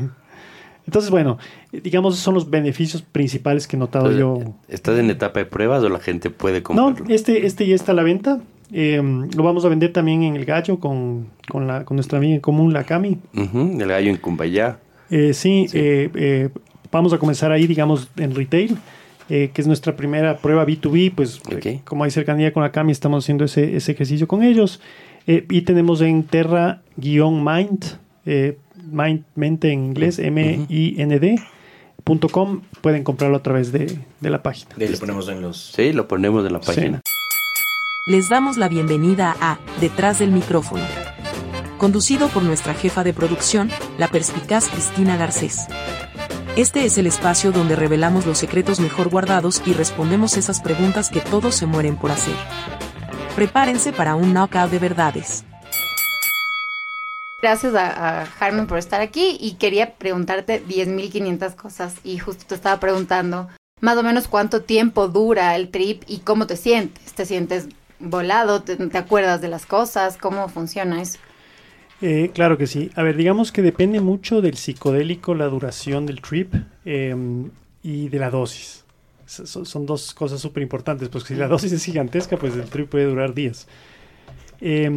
Speaker 3: Entonces, bueno, digamos, son los beneficios principales que he notado
Speaker 2: Entonces,
Speaker 3: yo.
Speaker 2: ¿Estás en etapa de pruebas o la gente puede comprarlo?
Speaker 3: No, este, este ya está a la venta. Eh, lo vamos a vender también en El Gallo con, con, la, con nuestra amiga en común, la Cami.
Speaker 2: Uh -huh, el Gallo en Cumbayá.
Speaker 3: Eh, sí, sí. Eh, vamos a comenzar ahí, digamos, en retail, eh, que es nuestra primera prueba B2B. Pues,
Speaker 2: okay.
Speaker 3: como hay cercanía con la Cami, estamos haciendo ese, ese ejercicio con ellos. y tenemos en Terra-Mind, Mind, mente en inglés, M-I-N-D. .com pueden comprarlo a través de, de la página.
Speaker 5: De ahí lo ponemos en los.
Speaker 2: Sí, lo ponemos en la página.
Speaker 7: Sí. Les damos la bienvenida a Detrás del micrófono. Conducido por nuestra jefa de producción, la perspicaz Cristina Garcés. Este es el espacio donde revelamos los secretos mejor guardados y respondemos esas preguntas que todos se mueren por hacer. Prepárense para un knockout de verdades.
Speaker 6: Gracias a, a Harmen por estar aquí y quería preguntarte 10.500 cosas y justo te estaba preguntando más o menos cuánto tiempo dura el trip y cómo te sientes. ¿Te sientes volado? ¿Te, te acuerdas de las cosas? ¿Cómo funciona eso?
Speaker 3: Eh, claro que sí. A ver, digamos que depende mucho del psicodélico, la duración del trip eh, y de la dosis. So- son dos cosas súper importantes, pues si la dosis es gigantesca, pues el trip puede durar días. Eh,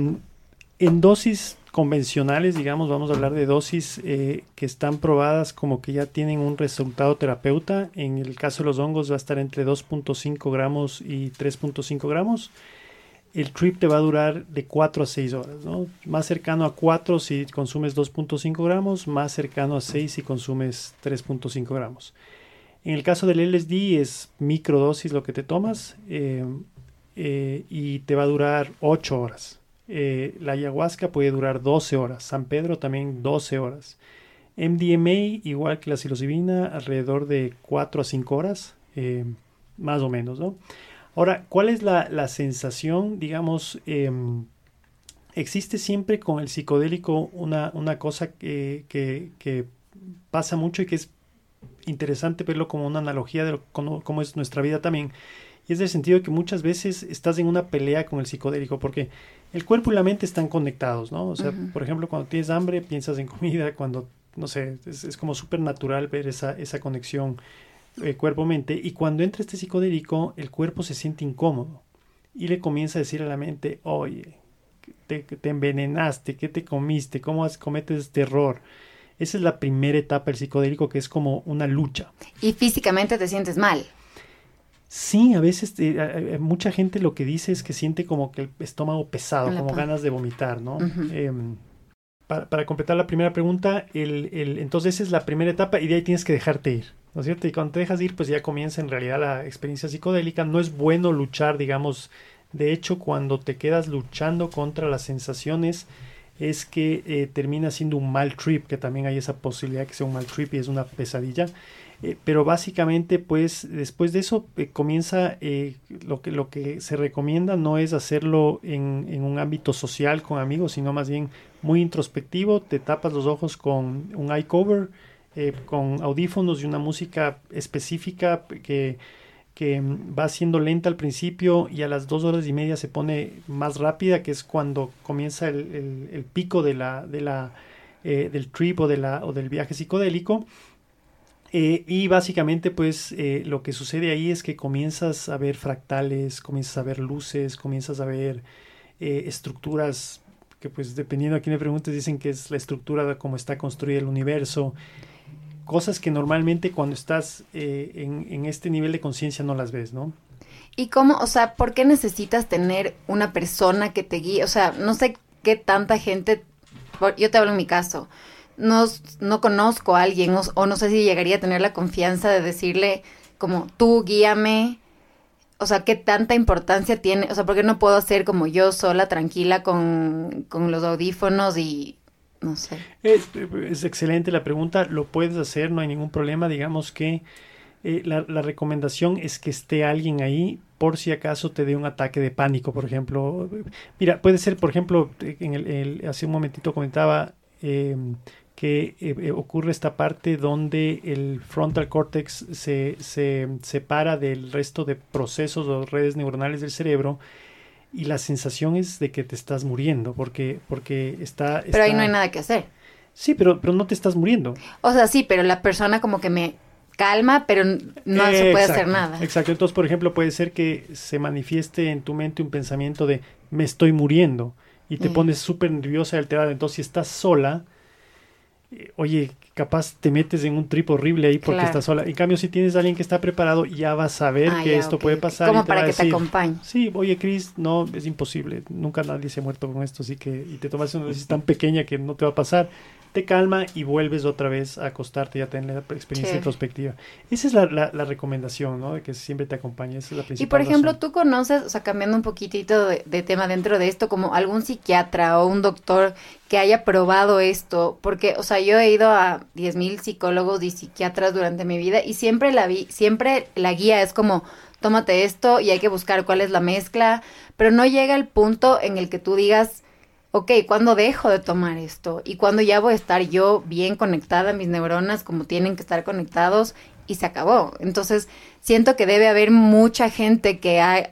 Speaker 3: en dosis convencionales, digamos, vamos a hablar de dosis eh, que están probadas como que ya tienen un resultado terapeuta. En el caso de los hongos va a estar entre 2.5 gramos y 3.5 gramos. El trip te va a durar de 4 a 6 horas, ¿no? Más cercano a 4 si consumes 2.5 gramos, más cercano a 6 si consumes 3.5 gramos. En el caso del LSD es microdosis lo que te tomas eh, eh, y te va a durar 8 horas. Eh, la ayahuasca puede durar 12 horas. San Pedro también 12 horas. MDMA, igual que la psilocibina, alrededor de 4 a 5 horas, eh, más o menos, ¿no? Ahora, ¿cuál es la, la sensación? Digamos, em, existe siempre con el psicodélico una, una cosa que, que- que pasa mucho y que es interesante verlo como una analogía de cómo, es nuestra vida también. Y es del sentido de que muchas veces estás en una pelea con el psicodélico, porque el cuerpo y la mente están conectados, ¿no? O sea, por ejemplo, cuando tienes hambre, piensas en comida, [LAUGHS] cuando, no sé, es, es como súper natural ver esa, esa conexión eh, cuerpo-mente. Y cuando entra este psicodélico, el cuerpo se siente incómodo y le comienza a decir a la mente, oye, te, te envenenaste, ¿qué te comiste? ¿Cómo has, cometes este error? Esa es la primera etapa del psicodélico, que es como una lucha.
Speaker 6: Y físicamente te sientes mal.
Speaker 3: Sí, a veces eh, mucha gente lo que dice es que siente como que el estómago pesado,
Speaker 6: la
Speaker 3: como ganas de vomitar, ¿no? Em, para, para completar la primera pregunta, el, el- entonces esa es la primera etapa y de ahí tienes que dejarte ir, ¿no es cierto? Y cuando te dejas ir, pues ya comienza en realidad la experiencia psicodélica. No es bueno luchar, digamos, de hecho, cuando te quedas luchando contra las sensaciones, es que eh, termina siendo un mal trip, que también hay esa posibilidad que sea un mal trip y es una pesadilla. Eh, pero básicamente, pues, después de eso eh, comienza eh, lo que lo que se recomienda no es hacerlo en, en un ámbito social con amigos, sino más bien muy introspectivo. Te tapas los ojos con un eye cover, eh, con audífonos y una música específica que que mm, va siendo lenta al principio y a las dos horas y media se pone más rápida, que es cuando comienza el, el- el pico de la, de la, del trip o, de la, o del viaje psicodélico. Eh, y básicamente, pues eh, lo que sucede ahí es que comienzas a ver fractales, comienzas a ver luces, comienzas a ver eh, estructuras que, pues, dependiendo a quién le preguntes, dicen que es la estructura de cómo está construido el universo. Cosas que normalmente cuando estás eh, en, en este nivel de conciencia no las ves, ¿no?
Speaker 6: ¿Y cómo, o sea, por qué necesitas tener una persona que te guíe? O sea, no sé qué tanta gente, yo te hablo en mi caso, no, no conozco a alguien o, no sé si llegaría a tener la confianza de decirle como tú guíame. O sea, qué tanta importancia tiene, o sea, ¿por qué no puedo hacer como yo sola, tranquila, con, con los audífonos y no sé?
Speaker 3: Es, excelente la pregunta, lo puedes hacer, no hay ningún problema. Digamos que eh, la, la recomendación es que esté alguien ahí por si acaso te dé un ataque de pánico, por ejemplo. Mira, puede ser, por ejemplo, en el- hace un momentito comentaba eh, que eh, eh, ocurre esta parte donde el frontal cortex se, se separa del resto de procesos o redes neuronales del cerebro y la sensación es de que te estás muriendo porque, porque está...
Speaker 6: Pero ahí no hay nada que hacer.
Speaker 3: Sí, pero, pero no te estás muriendo.
Speaker 6: O sea, sí, pero la persona como que me calma, pero no se puede hacer nada.
Speaker 3: Exacto. Entonces, por ejemplo, puede ser que se manifieste en tu mente un pensamiento de me estoy muriendo y te
Speaker 6: Mm.
Speaker 3: pones súper nerviosa y alterada. Entonces, si estás sola, oye, capaz te metes en un trip horrible ahí porque
Speaker 6: Claro.
Speaker 3: estás sola. En cambio, si tienes a alguien que está preparado, ya vas a ver
Speaker 6: Ah,
Speaker 3: que
Speaker 6: ya,
Speaker 3: esto puede pasar.
Speaker 6: Como
Speaker 3: y te
Speaker 6: para que te
Speaker 3: decir,
Speaker 6: acompañe.
Speaker 3: Sí, oye, Chris, no, es imposible. Nunca nadie se ha muerto con esto, así que, y te tomas una dosis tan [LAUGHS] pequeña que no te va a pasar. Te calma y vuelves otra vez a acostarte y a tener la experiencia
Speaker 6: Chévere.
Speaker 3: introspectiva. Esa es la, la- la recomendación, ¿no? De que siempre te acompañe. Esa es la principal
Speaker 6: Y por ejemplo,
Speaker 3: razón.
Speaker 6: tú conoces, o sea, cambiando un poquitito de, de tema dentro de esto, como algún psiquiatra o un doctor que haya probado esto, porque, o sea, yo he ido a 10.000 psicólogos y psiquiatras durante mi vida y siempre la vi, siempre la guía es como, tómate esto y hay que buscar cuál es la mezcla, pero no llega el punto en el que tú digas, ok, ¿cuándo dejo de tomar esto? Y cuando ya voy a estar yo bien conectada, mis neuronas como tienen que estar conectados y se acabó. Entonces, siento que debe haber mucha gente que ha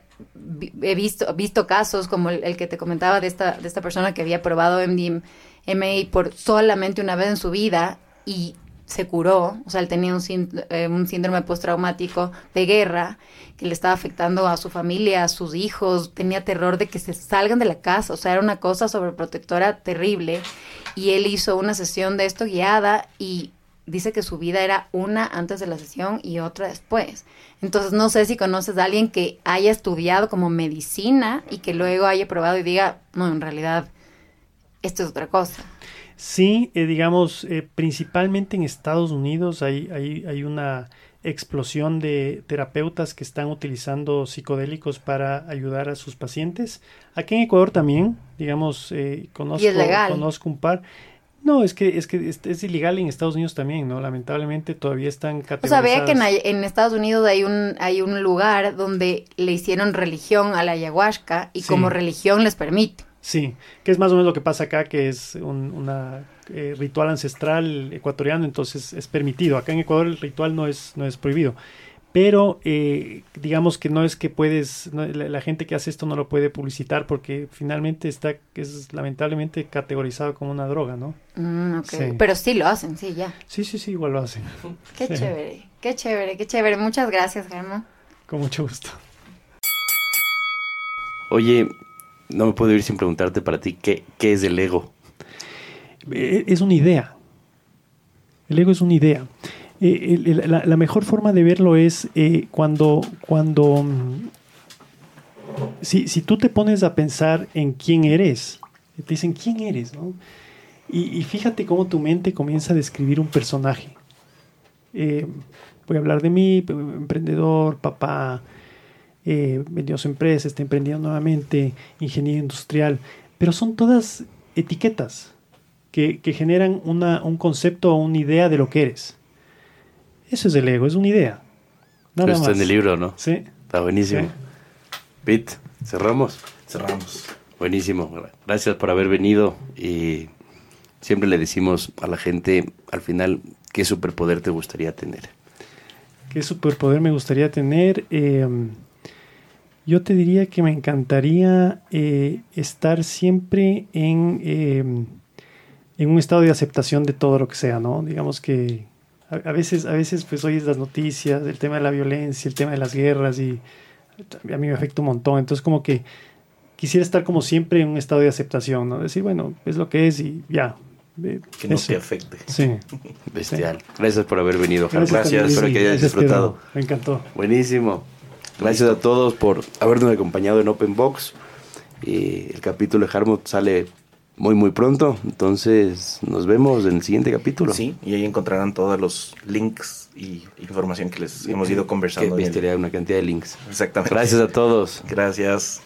Speaker 6: he visto, visto casos como el, el, que te comentaba de esta, de esta persona que había probado MDMA por solamente una vez en su vida y se curó, o sea, él tenía un, eh, un síndrome postraumático de guerra que le estaba afectando a su familia, a sus hijos, tenía terror de que se salgan de la casa, o sea, era una cosa sobreprotectora terrible y él hizo una sesión de esto guiada y dice que su vida era una antes de la sesión y otra después. Entonces no sé si conoces a alguien que haya estudiado como medicina y que luego haya probado y diga, no, en realidad esto es otra cosa.
Speaker 3: Sí, eh, digamos, eh, principalmente en Estados Unidos hay, hay, hay, una explosión de terapeutas que están utilizando psicodélicos para ayudar a sus pacientes. Aquí en Ecuador también, digamos, eh, conozco, conozco un par. No, es que es que es, ilegal en Estados Unidos también, ¿no? Lamentablemente todavía están
Speaker 6: categorizadas. O sea, vea que en, Estados Unidos hay un hay un lugar donde le hicieron religión a la ayahuasca y como religión les permite.
Speaker 3: Sí, que es más o menos lo que pasa acá, que es un una, eh, ritual ancestral ecuatoriano, entonces es permitido. Acá en Ecuador el ritual no es, no es prohibido. Pero eh, digamos que no es que puedes, la, gente que hace esto no lo puede publicitar porque finalmente está, es lamentablemente categorizado como una droga, ¿no?
Speaker 6: Mm, Pero sí lo hacen, sí, ya.
Speaker 3: Sí, sí, sí, igual lo hacen.
Speaker 6: Qué chévere, qué chévere, qué chévere. Muchas gracias, Germán.
Speaker 3: Con mucho gusto.
Speaker 2: Oye, no me puedo ir sin preguntarte para ti, ¿qué, qué es el ego?
Speaker 3: Eh, es una idea. El ego es una idea. Eh, la, mejor forma de verlo es eh, cuando, cuando mm, si, si, tú te pones a pensar en quién eres, te dicen quién eres, ¿no? Y, fíjate cómo tu mente comienza a describir un personaje. voy a hablar de mí, emprendedor, papá, eh, vendió su empresa, está emprendiendo nuevamente, ingeniero industrial, pero son todas etiquetas que, generan una, un concepto o una idea de lo que eres. Eso es el ego, es una idea.
Speaker 2: Nada está en el libro, ¿no?
Speaker 3: Sí.
Speaker 2: Está buenísimo. Pete, ¿cerramos?
Speaker 5: Cerramos.
Speaker 2: Buenísimo. Gracias por haber venido y siempre le decimos a la gente al final qué superpoder te gustaría tener.
Speaker 3: ¿Qué superpoder me gustaría tener? Eh, yo te diría que me encantaría eh, estar siempre en, em, en un estado de aceptación de todo lo que sea, ¿no? Digamos que a, veces, a veces pues oyes las noticias, el tema de la violencia, el tema de las guerras y a mí me afecta un montón. Entonces como que quisiera estar como siempre en un estado de aceptación, ¿no? Decir, bueno, es lo que es y ya.
Speaker 5: que no te afecte.
Speaker 3: Sí. [LAUGHS]
Speaker 2: Bestial. Gracias por haber venido. Gracias. Espero que hayas disfrutado.
Speaker 3: Me encantó.
Speaker 2: Buenísimo. Gracias a todos por habernos acompañado en Open Box. Y el capítulo de Harmut sale muy muy pronto, entonces nos vemos en el siguiente capítulo.
Speaker 5: Sí, y ahí encontrarán todos los links y información que les hemos ido conversando.
Speaker 2: Que una cantidad de links.
Speaker 5: Exactamente.
Speaker 2: Gracias a todos.
Speaker 5: Gracias.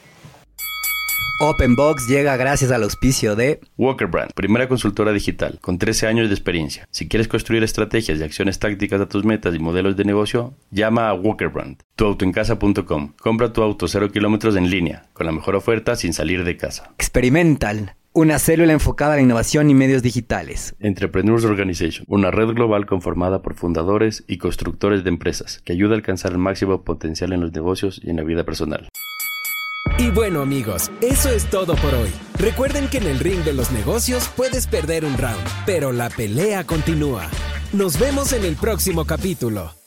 Speaker 1: OpenBox llega gracias al auspicio de
Speaker 2: Walker Brand, primera consultora digital con 13 años de experiencia. Si quieres construir estrategias y acciones tácticas a tus metas y modelos de negocio, llama a Walker Brand. Tuautoencasa.com. Compra tu auto 0 kilómetros en línea, con la mejor oferta sin salir de casa.
Speaker 1: Experimental. Una célula enfocada a la innovación y medios digitales.
Speaker 2: Entrepreneurs Organization, una red global conformada por fundadores y constructores de empresas que ayuda a alcanzar el máximo potencial en los negocios y en la vida personal.
Speaker 4: Y bueno amigos, eso es todo por hoy. Recuerden que en el ring de los negocios puedes perder un round, pero la pelea continúa. Nos vemos en el próximo capítulo.